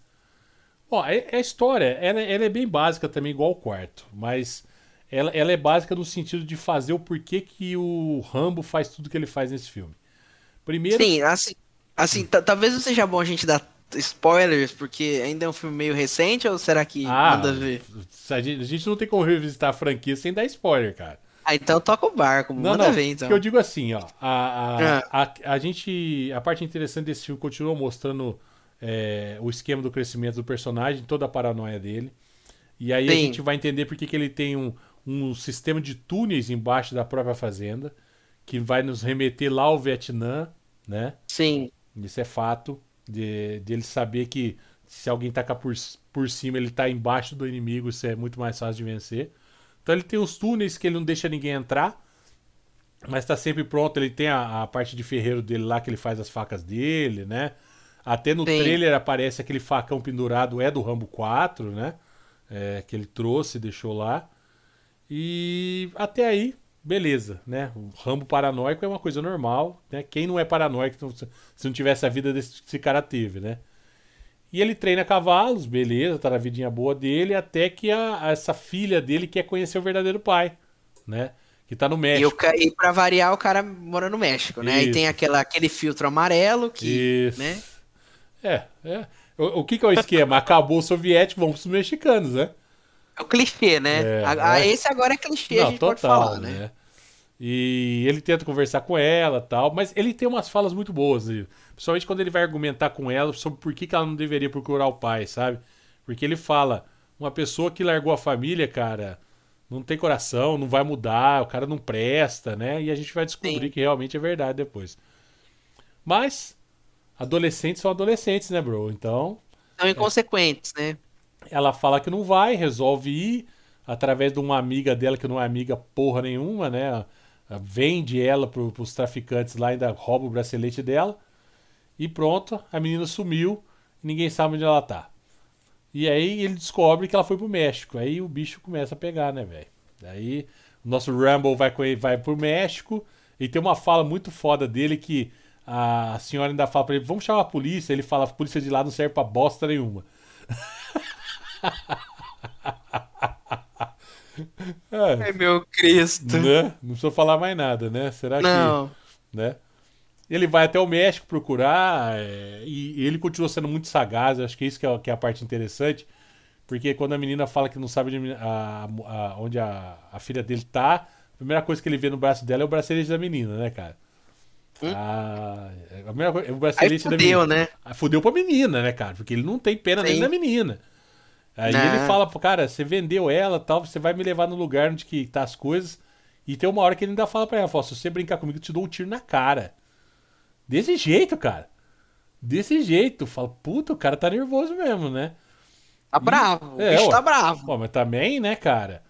Ó, a, a história, ela, ela é bem básica também, igual o quarto, mas ela, ela é básica no sentido de fazer o porquê que o Rambo faz tudo que ele faz nesse filme. Primeiro. Sim, assim, assim ta- talvez não seja bom a gente dar spoilers, porque ainda é um filme meio recente, ou será que Ah, manda ver? a gente, a gente não tem como revisitar a franquia sem dar spoiler, cara. Ah, então toca o barco, Não, manda não, ver, então. eu digo assim, ó, a, a, Ah. a, a gente, a parte interessante desse filme continua mostrando é, o esquema do crescimento do personagem, toda a paranoia dele, e aí a Sim. gente vai entender porque que ele tem um, um sistema de túneis embaixo da própria fazenda, que vai nos remeter lá ao Vietnã, né? Sim. Isso é fato, de, de ele saber que se alguém tacar por, por cima, ele tá embaixo do inimigo, isso é muito mais fácil de vencer. Então ele tem os túneis que ele não deixa ninguém entrar, mas tá sempre pronto. Ele tem a, a parte de ferreiro dele lá que ele faz as facas dele, né? Até no Sim. trailer aparece aquele facão pendurado, é do Rambo 4, né? É, que ele trouxe, deixou lá. E até aí, beleza, né? O Rambo paranoico é uma coisa normal, né? Quem não é paranoico então, se não tivesse a vida desse, esse cara teve, né? E ele treina cavalos, beleza, tá na vidinha boa dele, até que a- essa filha dele quer conhecer o verdadeiro pai, né? Que tá no E, México. o e pra variar, o cara mora no México, né? Isso. E tem aquela, aquele filtro amarelo que, Isso. né? É, é. O, o que, que é o esquema? Acabou o soviético, vamos pros mexicanos, né? É o clichê, né? É, A- a- é. Esse agora é clichê, a Não, gente pode falar, né? E ele tenta conversar com ela tal, mas ele tem umas falas muito boas, e principalmente quando ele vai argumentar com ela sobre por que, que ela não deveria procurar o pai, sabe? Porque ele fala, uma pessoa que largou a família, cara, não tem coração, não vai mudar, o cara não presta, né? E a gente vai descobrir que realmente é verdade depois. Mas, adolescentes são adolescentes, né, bro? Então, São inconsequentes, né? ela fala que não vai, resolve ir através de uma amiga dela que não é amiga porra nenhuma, né? Vende ela pro, pros traficantes lá, ainda rouba o bracelete dela. E pronto, a menina sumiu, ninguém sabe onde ela tá. E aí ele descobre que ela foi pro México. Aí o bicho começa a pegar, né, velho? Daí o nosso Rumble vai, vai pro México e tem uma fala muito foda dele que a senhora ainda fala pra ele: vamos chamar a polícia. Ele fala: a polícia de lá não serve pra bosta nenhuma. É. Ai, meu Cristo. Né? Não precisa falar mais nada, né? Será Não. que. Né? Ele vai até o México procurar é, e, e ele continua sendo muito sagaz. Acho que isso que é, que é a parte interessante. Porque quando a menina fala que não sabe onde a, a- onde a, a filha dele tá, a primeira coisa que ele vê no braço dela é o bracelete da menina, né, cara? Ah, a primeira coisa, o bracelete Hum? da Aí fudeu, menina. né? Ah, Fudeu pra menina, né, cara? Porque ele não tem pena nem Sim. da menina. Aí Não. ele fala, pro cara, você vendeu ela tal, você vai me levar no lugar onde que tá as coisas. E tem uma hora que ele ainda fala pra ela, fala, se você brincar comigo, eu te dou um tiro na cara. Desse jeito, cara. Desse jeito. Fala, puta, o cara tá nervoso mesmo, né? Tá bravo. O É, bicho ué. tá bravo. Pô, mas também, né, cara?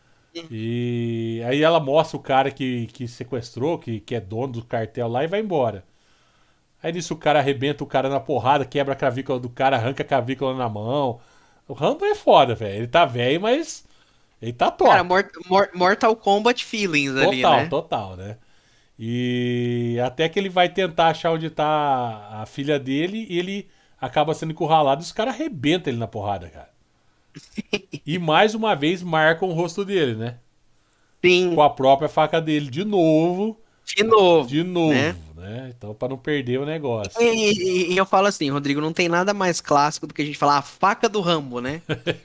E aí ela mostra o cara que, que sequestrou, que, que é dono do cartel lá e vai embora. Aí nisso o cara arrebenta o cara na porrada, quebra a clavícula do cara, arranca a clavícula na mão. O Rambo é foda, velho. Ele tá velho, mas ele tá top. Cara, Mort- Mor- Mortal Kombat feelings ali, Total, né? total, né? E até que ele vai tentar achar onde tá a filha dele e ele acaba sendo encurralado e os caras arrebentam ele na porrada, cara. E mais uma vez marcam o rosto dele, né? Sim. Com a própria faca dele de novo. De novo. De novo, né? né? Então, pra não perder o negócio. E, e- e eu falo assim, Rodrigo, não tem nada mais clássico do que a gente falar a faca do Rambo, né?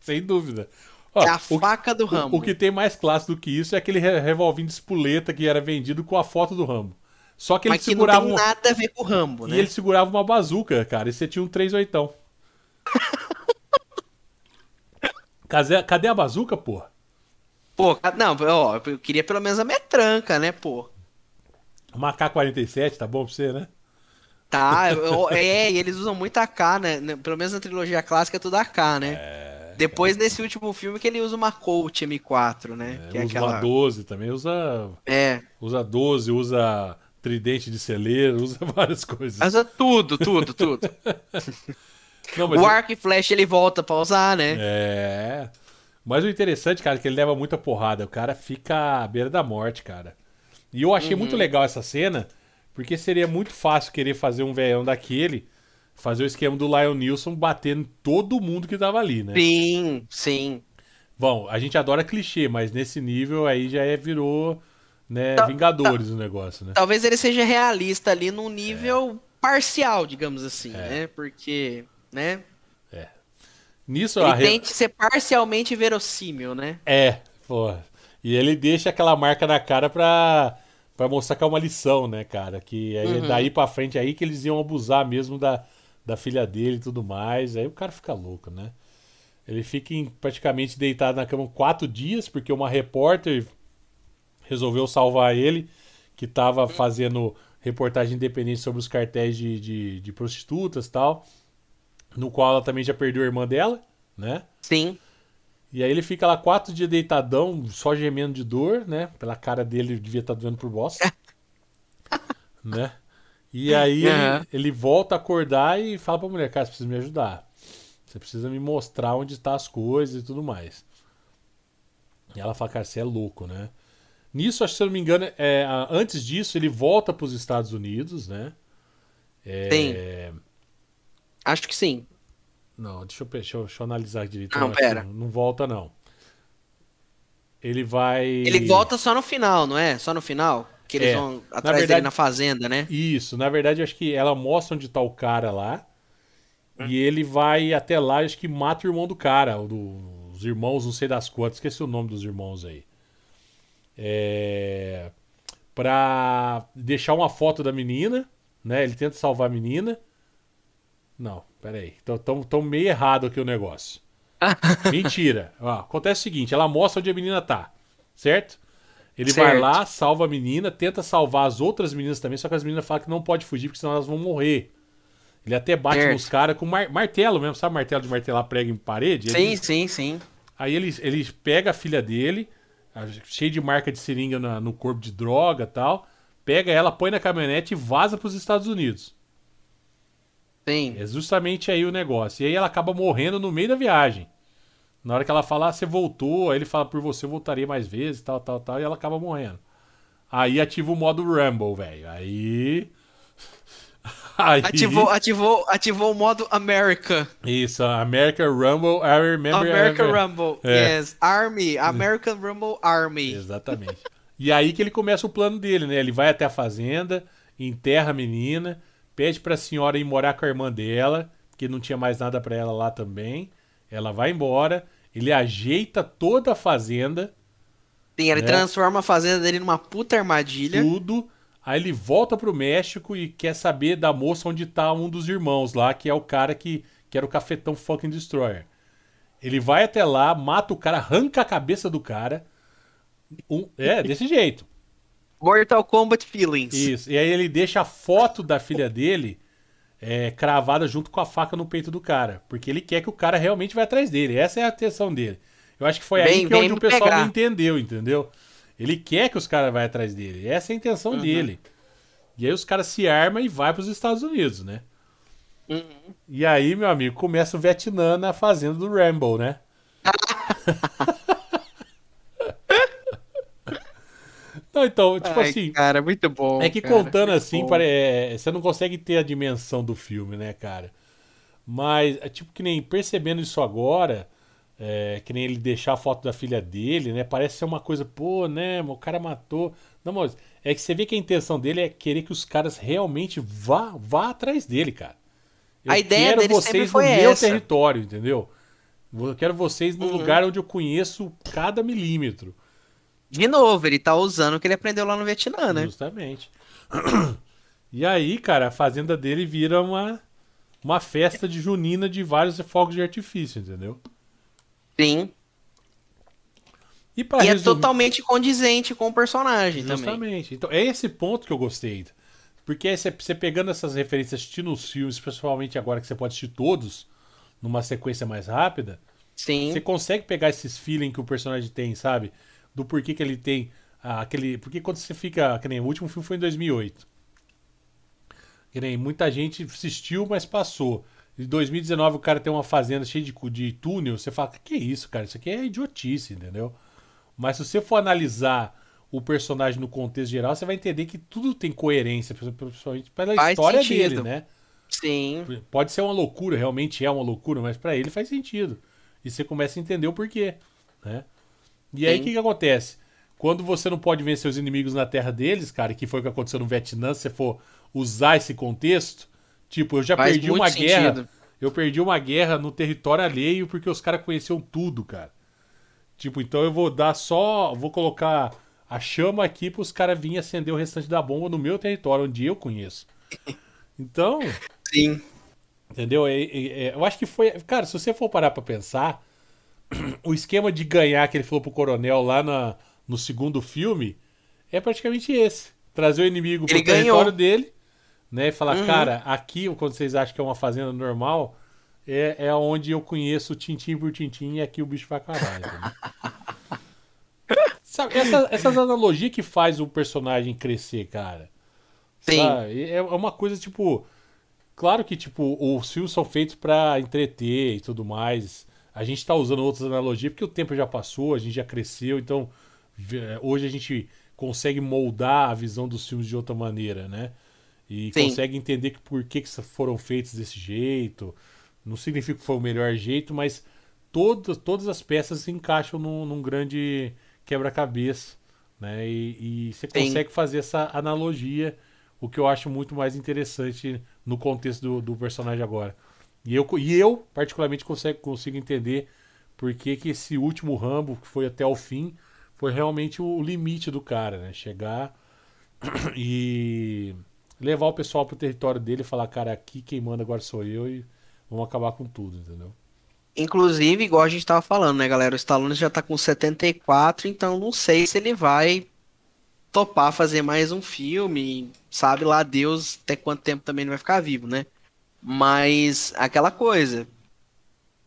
Sem dúvida. Ó, É a o- faca do o- Rambo. O, que tem mais clássico do que isso é aquele re- revolvinho de espoleta que era vendido com a foto do Rambo. Só que ele Mas que não segurava tem um- nada a ver com o Rambo, E né? ele segurava uma bazuca, cara, e você tinha um 38. cadê, cadê a bazuca, porra? Pô, não, ó, eu queria pelo menos a metranca, né, pô? Uma K-47, tá bom pra você, né? Tá, eu- é, e eles usam muito AK, né? né, Pelo menos na trilogia clássica é tudo AK, né? Depois nesse último filme que ele usa uma Colt M4, né? que é usa aquela... uma 12 também, usa. É. Usa 12, usa tridente de celeiro, usa várias coisas. Usa tudo, tudo, tudo. Não, o arco e flecha ele volta pra usar, né? É. Mas o interessante, cara, é que ele leva muita porrada. O cara fica à beira da morte, cara. E eu achei Uhum. muito legal essa cena, porque seria muito fácil querer fazer um veião daquele, fazer o esquema do Lion Nilson batendo todo mundo que tava ali, né? Sim, sim. Bom, a gente adora clichê, mas nesse nível aí já é, virou, né, Vingadores o negócio, né? Talvez ele seja realista ali num nível parcial, digamos assim, né? Porque, né? Nisso Ele a tente ser parcialmente verossímil, né? É, porra. E ele deixa aquela marca na cara pra, pra mostrar que é uma lição, né, cara? Que aí, Uhum. daí pra frente aí que eles iam abusar mesmo da, da filha dele e tudo mais. Aí o cara fica louco, né? Ele fica em- praticamente deitado na cama quatro dias, porque uma repórter resolveu salvar ele, que tava fazendo reportagem independente sobre os cartéis de, de, de prostitutas e tal. No qual ela também já perdeu a irmã dela, né? Sim. E aí ele fica lá quatro dias deitadão, só gemendo de dor, né? Pela cara dele, ele devia estar doendo por bosta. né? E aí Aham. ele, ele volta a acordar e fala pra mulher, cara, você precisa me ajudar. Você precisa me mostrar onde estão as coisas e tudo mais. E ela fala, cara, você é louco, né? Nisso, acho que se eu não me engano, é, antes disso, ele volta para os Estados Unidos, né? É, Sim. Acho que sim. Não, deixa eu, deixa eu, deixa eu analisar direito. Não, pera. Não, não volta, não. Ele vai. Ele volta só no final, não é? Só no final? Que eles É, vão na atrás verdade- dele na fazenda, né? Isso, na verdade, eu acho que ela mostra onde tá o cara lá. E ele vai até lá, acho que mata o irmão do cara, o do- os irmãos, não sei das quantas, esqueci o nome dos irmãos aí. É. Pra deixar uma foto da menina, né? Ele tenta salvar a menina. Não, peraí. Então tão, tão meio errado aqui o negócio. Mentira. Ó, acontece o seguinte: ela mostra onde a menina tá, certo? Ele vai Certo. lá, salva a menina, tenta salvar as outras meninas também, só que as meninas falam que não pode fugir, porque senão elas vão morrer. Ele até bate Certo. nos caras com mar- martelo mesmo, sabe martelo de martelar prego em parede? Sim, Ele- sim, sim. Aí ele, ele pega a filha dele, a- cheio de marca de seringa na- no corpo de droga e tal, pega ela, põe na caminhonete e vaza pros Estados Unidos. Sim. É justamente aí o negócio. E aí ela acaba morrendo no meio da viagem. Na hora que ela fala, ah, você voltou, aí ele fala, por você eu voltaria mais vezes, tal, tal, tal, e ela acaba morrendo. Aí ativa o modo Rumble, velho. Aí. Aí. Ativou, ativou, ativou o modo America. Isso, America Rumble, I remember. America I remember. Rumble. É. Yes. Army. American Rumble Army. Exatamente. E aí que ele começa o plano dele, né? Ele vai até a fazenda, enterra a menina, pede pra senhora ir morar com a irmã dela, que não tinha mais nada pra ela lá também. Ela vai embora, ele ajeita toda a fazenda, Sim, ele né? transforma a fazenda dele numa puta armadilha. tudo. Aí ele volta pro México e quer saber da moça onde tá um dos irmãos lá, que é o cara que, que era o cafetão fucking destroyer. Ele vai até lá, mata o cara, arranca a cabeça do cara. Um- é, desse jeito. Mortal Kombat Feelings. Isso. E aí ele deixa a foto da filha dele é, cravada junto com a faca no peito do cara. Porque ele quer que o cara realmente vai atrás dele. Essa é a atenção dele. Eu acho que foi aí Vem- que é onde o pessoal pegar. não entendeu, entendeu? Ele quer que os caras vão atrás dele. Essa é a intenção Uhum. dele. E aí os caras se armam e vai para os Estados Unidos, né? Uhum. E aí, meu amigo, começa o Vietnã na fazenda do Rambo, né? Não, então, tipo Ai, assim. Cara, muito bom. É que cara, contando assim, pare- é, você não consegue ter a dimensão do filme, né, cara? Mas, é tipo que nem percebendo isso agora, é, que nem ele deixar a foto da filha dele, né? Parece ser uma coisa, pô, né, o cara matou. Não, mas é que você vê que a intenção dele é querer que os caras realmente vá, vá atrás dele, cara. Eu A ideia quero dele vocês no meu essa. território, entendeu? Eu quero vocês no Uhum. lugar onde eu conheço cada milímetro. De novo, ele tá usando o que ele aprendeu lá no Vietnã, né? Justamente. E aí, cara, a fazenda dele vira uma, uma festa de junina de vários fogos de artifício, entendeu? Sim. E, E é totalmente condizente com o personagem também. Justamente. Então, é esse ponto que eu gostei. Porque você pegando essas referências, assistindo os filmes, principalmente agora que você pode assistir todos numa sequência mais rápida, Sim. você consegue pegar esses feeling que o personagem tem, sabe? Do porquê que ele tem ah, aquele. Porque quando você fica. Que nem o último filme foi em 2008. Que nem muita gente assistiu, mas passou. Em 2019 o cara tem uma fazenda cheia de, de túnel, você fala, que é isso, cara? Isso aqui é idiotice, entendeu? Mas se você for analisar o personagem no contexto geral, você vai entender que tudo tem coerência, principalmente pela Faz história sentido. dele, né? Sim. Pode ser uma loucura, realmente é uma loucura, mas pra ele faz sentido. E você começa a entender o porquê, né? E aí o que, que acontece? Quando você não pode vencer os inimigos na terra deles, cara, que foi o que aconteceu no Vietnã, se você for usar esse contexto, tipo, eu já Faz perdi uma guerra, sentido. eu perdi uma guerra no território alheio porque os caras conheciam tudo, cara. Tipo, então eu vou dar só, vou colocar a chama aqui para os caras virem acender o restante da bomba no meu território, onde eu conheço. Então, Sim. Entendeu? É- é- é, eu acho que foi. Cara, se você for parar pra pensar, o esquema de ganhar que ele falou pro coronel lá na, no segundo filme é praticamente esse: trazer o inimigo pro Ele ganhou. território dele, né? E falar, Uhum. cara, aqui, quando vocês acham que é uma fazenda normal, é, é onde eu conheço tintim por tintim e aqui o bicho vai acabar, entendeu? Sabe, essa- essas analogias que faz o personagem crescer, cara. Sim. Sabe? É é uma coisa tipo. Claro que, tipo, os filmes são feitos pra entreter e tudo mais. A gente tá usando outras analogias porque o tempo já passou, a gente já cresceu, então vê- hoje a gente consegue moldar a visão dos filmes de outra maneira, né? E Sim. consegue entender que por que, que foram feitos desse jeito. Não significa que foi o melhor jeito, mas todas, todas as peças se encaixam num, num grande quebra-cabeça, né? E, e você consegue fazer essa analogia, o que eu acho muito mais interessante no contexto do, do personagem agora. E eu, e eu particularmente, consigo, consigo entender por que, esse último Rambo, que foi até o fim, foi realmente o limite do cara, né? Chegar e levar o pessoal pro território dele e falar, cara, aqui quem manda agora sou eu e vamos acabar com tudo, entendeu? Inclusive, igual a gente tava falando, né, galera? O Stallone já tá com 74, então não sei se ele vai topar fazer mais um filme. Sabe lá Deus até quanto tempo também não vai ficar vivo, né? Mas aquela coisa.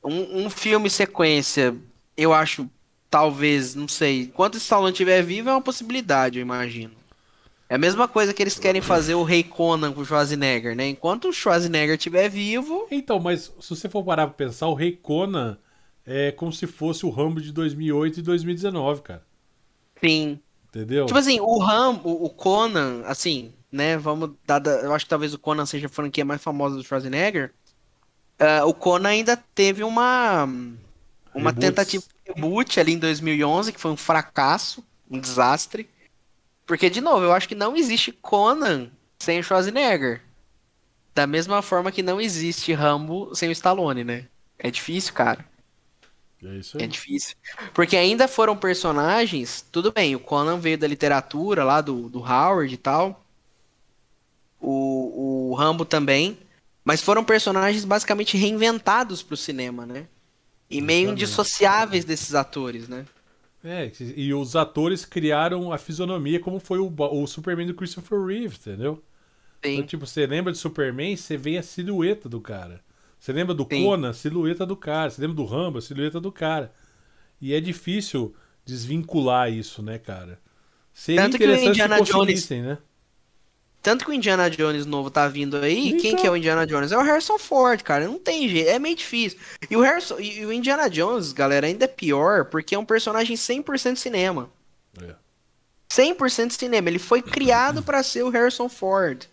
Um, um filme sequência, eu acho, talvez, não sei. Enquanto o Stallone estiver vivo, é uma possibilidade, eu imagino. É a mesma coisa que eles querem fazer o Rei Conan com o Schwarzenegger, né? Enquanto o Schwarzenegger estiver vivo. Então, mas se você for parar pra pensar, o Rei Conan é como se fosse o Rambo de 2008 e 2019, cara. Sim. Entendeu? Tipo assim, o Rambo, o Conan, assim, né? Vamos dar. Eu acho que talvez o Conan seja a franquia mais famosa do Schwarzenegger. Uh, o Conan ainda teve uma. Uma Reboots. tentativa de reboot ali em 2011, que foi um fracasso, um desastre. Porque, de novo, eu acho que não existe Conan sem o Schwarzenegger. Da mesma forma que não existe Rambo sem o Stallone, né? É difícil, cara. É isso aí. É difícil. Porque ainda foram personagens. Tudo bem, o Conan veio da literatura lá, do, do Howard e tal. O, o Rambo também. Mas foram personagens basicamente reinventados pro cinema, né? E meio indissociáveis desses atores, né? É, e os atores criaram a fisionomia como foi o, o Superman do Christopher Reeve, entendeu? Sim. Então, tipo, você lembra de Superman, você vê a silhueta do cara. Você lembra do Sim. Conan, silhueta do cara. Você lembra do Rambo, silhueta do cara. E é difícil desvincular isso, né, cara? Seria Tanto que o Indiana Jones... né? Tanto que o Indiana Jones novo tá vindo aí, então... quem que é o Indiana Jones? É o Harrison Ford, cara. Não tem jeito, é meio difícil. E o, Harrison, e o Indiana Jones, galera, ainda é pior porque é um personagem 100% cinema. É. 100% cinema. Ele foi criado para ser o Harrison Ford.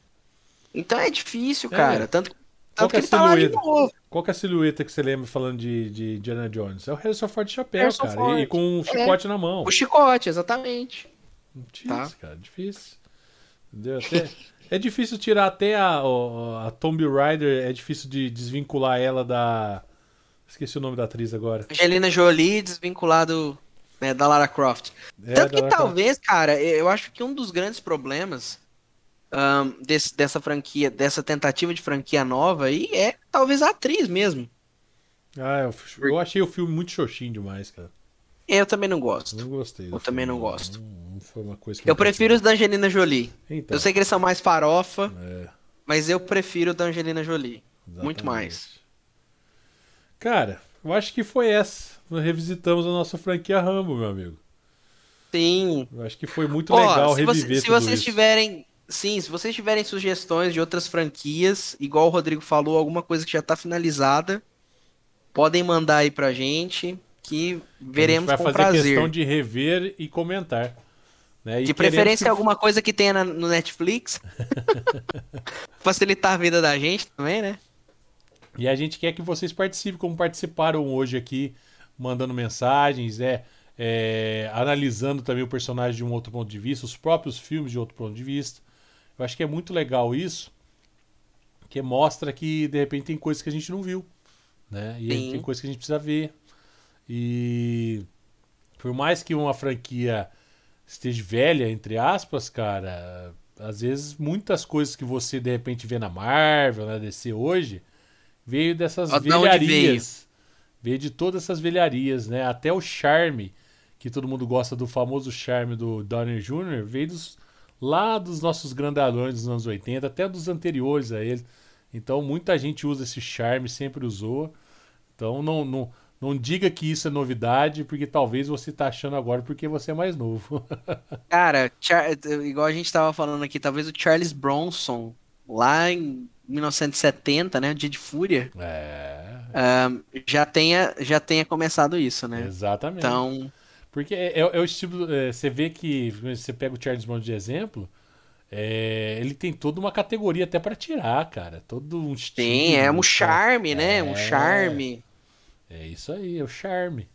Então é difícil, cara. É. Tanto, tanto que, é ele tá lá de novo. Qual que é a silhueta que você lembra falando de, de Indiana Jones? É o Harrison Ford de chapéu, Harrison cara. Ford. E, e, com um chicote na mão. O chicote, exatamente. Difícil, Tá. cara. Difícil. Entendeu? Até... É difícil tirar até a, a, Tomb Raider, é difícil de desvincular ela da. Esqueci o nome da atriz agora. Angelina Jolie desvinculado né, da Lara Croft. É, Tanto que Lara talvez, cara, eu acho que um dos grandes problemas ahn, desse- dessa franquia, dessa tentativa de franquia nova aí é talvez a atriz mesmo. Ah, eu, eu achei o filme muito xoxinho demais, cara. Eu também não gosto. Não gostei. Eu também não gosto. Não foi uma coisa que Eu prefiro os da Angelina Jolie. Então. Eu sei que eles são mais farofa, É, mas eu prefiro o da Angelina Jolie. Muito mais. Cara, eu acho que foi essa. Nós revisitamos a nossa franquia Rambo, meu amigo. Sim. Eu acho que foi muito Ó, legal se, você- reviver se tudo vocês isso. tiverem. Sim, se vocês tiverem sugestões de outras franquias, igual o Rodrigo falou, alguma coisa que já tá finalizada, podem mandar aí pra gente, que veremos a gente com vai fazer prazer. questão de rever e comentar. Né? De preferência que- alguma coisa que tenha no Netflix. Facilitar a vida da gente também, né? E a gente quer que vocês participem, como participaram hoje aqui, mandando mensagens, é, é, analisando também o personagem de um outro ponto de vista, os próprios filmes de outro ponto de vista. Eu acho que é muito legal isso, que mostra que de repente tem coisas que a gente não viu, né? E Sim. tem coisas que a gente precisa ver. E por mais que uma franquia esteja velha, entre aspas, cara, às vezes muitas coisas que você de repente vê na Marvel, na DC hoje, veio dessas onde velharias. Veio de todas essas velharias, né? Até o charme, que todo mundo gosta do famoso charme do Downey Jr., veio dos, lá dos nossos grandalhões dos anos 80, até dos anteriores a ele. Então muita gente usa esse charme, sempre usou. Então não, não, não diga que isso é novidade, porque talvez você tá achando agora porque você é mais novo. Cara, Char- igual a gente tava falando aqui, talvez o Charles Bronson, lá em 1970, né? Dia de Fúria, é, ahn, já, tenha, já tenha começado isso, né? exatamente. Então, Porque é, é- é o estilo. é, você vê que você pega o Charles Bronson de exemplo, é, ele tem toda uma categoria até pra tirar, cara. Todo um estilo. sim, é um cara. charme, né? Um É. charme. É isso aí, é o charme.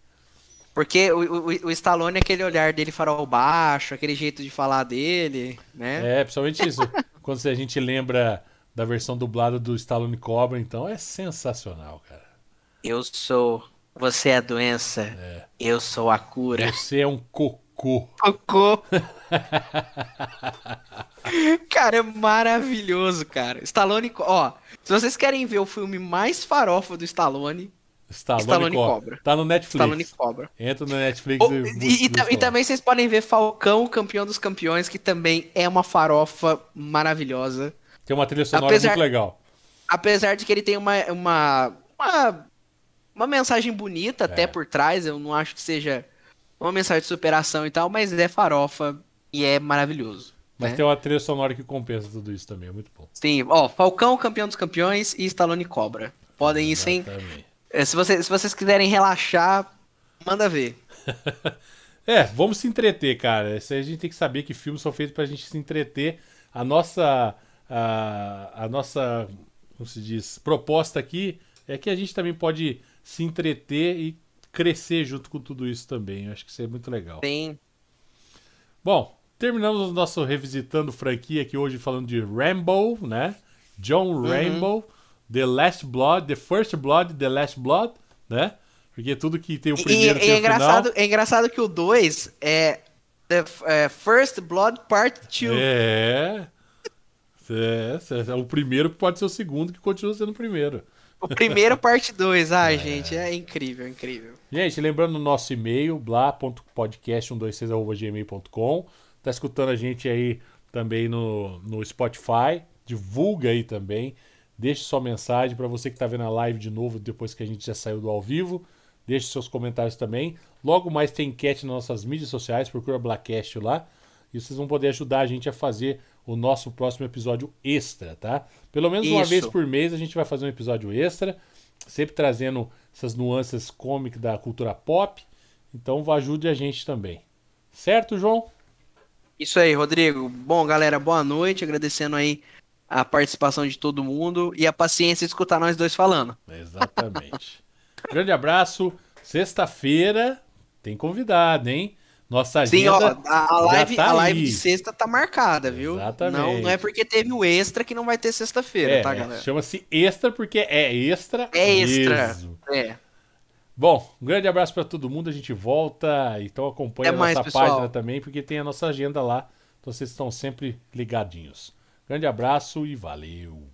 Porque o, o, o Stallone, aquele olhar dele farol baixo, aquele jeito de falar dele, né? É, principalmente isso. quando a gente lembra da versão dublada do Stallone Cobra, então é sensacional, cara. Eu sou. Você é a doença. É. Eu sou a cura. Você é um cocô. Cocô. cara, é maravilhoso, cara. Stallone. Ó, se vocês querem ver o filme mais farofa do Stallone. Stallone, Stallone Cobra. Cobra. Tá no Netflix. Stallone Cobra. Entra no Netflix Oh, e, e, e e também vocês podem ver Falcão, campeão dos campeões, que também é uma farofa maravilhosa. Tem uma trilha sonora Apesar- muito legal. Apesar de que ele tem uma, uma, uma, uma mensagem bonita É. até por trás, eu não acho que seja uma mensagem de superação e tal, mas é farofa e é maravilhoso. Mas né? tem uma trilha sonora que compensa tudo isso também, é muito bom. Sim, ó, Falcão, campeão dos campeões e Stallone Cobra. Podem ir sem. Exatamente. Se, você, se vocês quiserem relaxar, manda ver. É, vamos se entreter, cara. Isso aí a gente tem que saber que filmes são feitos pra gente se entreter. A nossa. A, a nossa. Como se diz? Proposta aqui é que a gente também pode se entreter e crescer junto com tudo isso também. Eu acho que isso é muito legal. Tem. Bom, terminamos o nosso revisitando franquia aqui hoje falando de Rambo, né? John Uhum. The Last Blood, The First Blood, The Last Blood, né? Porque tudo que tem o primeiro e tem é, o engraçado, final. é engraçado que o 2 é, The é First Blood Part 2. É. É, é, o primeiro pode ser o segundo, que continua sendo o primeiro. O primeiro parte 2. Ai, gente, é incrível, incrível. Gente, lembrando o nosso e-mail, blá.podcast126.gmail.com. Tá escutando a gente aí também no, no Spotify. Divulga aí também. Deixe sua mensagem para você que tá vendo a live de novo depois que a gente já saiu do ao vivo. Deixe seus comentários também. Logo mais tem enquete nas nossas mídias sociais. Procura Blackcast lá. E vocês vão poder ajudar a gente a fazer o nosso próximo episódio extra, tá? Pelo menos uma Isso. vez por mês a gente vai fazer um episódio extra, sempre trazendo essas nuances cômicas da cultura pop. Então ajude a gente também. Certo, João? Isso aí, Rodrigo. Bom, galera, boa noite. Agradecendo aí a participação de todo mundo e a paciência de escutar nós dois falando. Exatamente. Grande abraço. Sexta-feira tem convidado, hein? Nossa Sim, agenda ó, a, live, tá a live aí. de sexta tá marcada, viu? Exatamente. Não, não é porque teve o extra que não vai ter sexta-feira, É, tá, galera? Chama-se extra porque é extra. É extra. mesmo. É. Bom, um grande abraço para todo mundo. A gente volta. Então acompanha a mais, nossa pessoal. página também, porque tem a nossa agenda lá. Então vocês estão sempre ligadinhos. Grande abraço e valeu.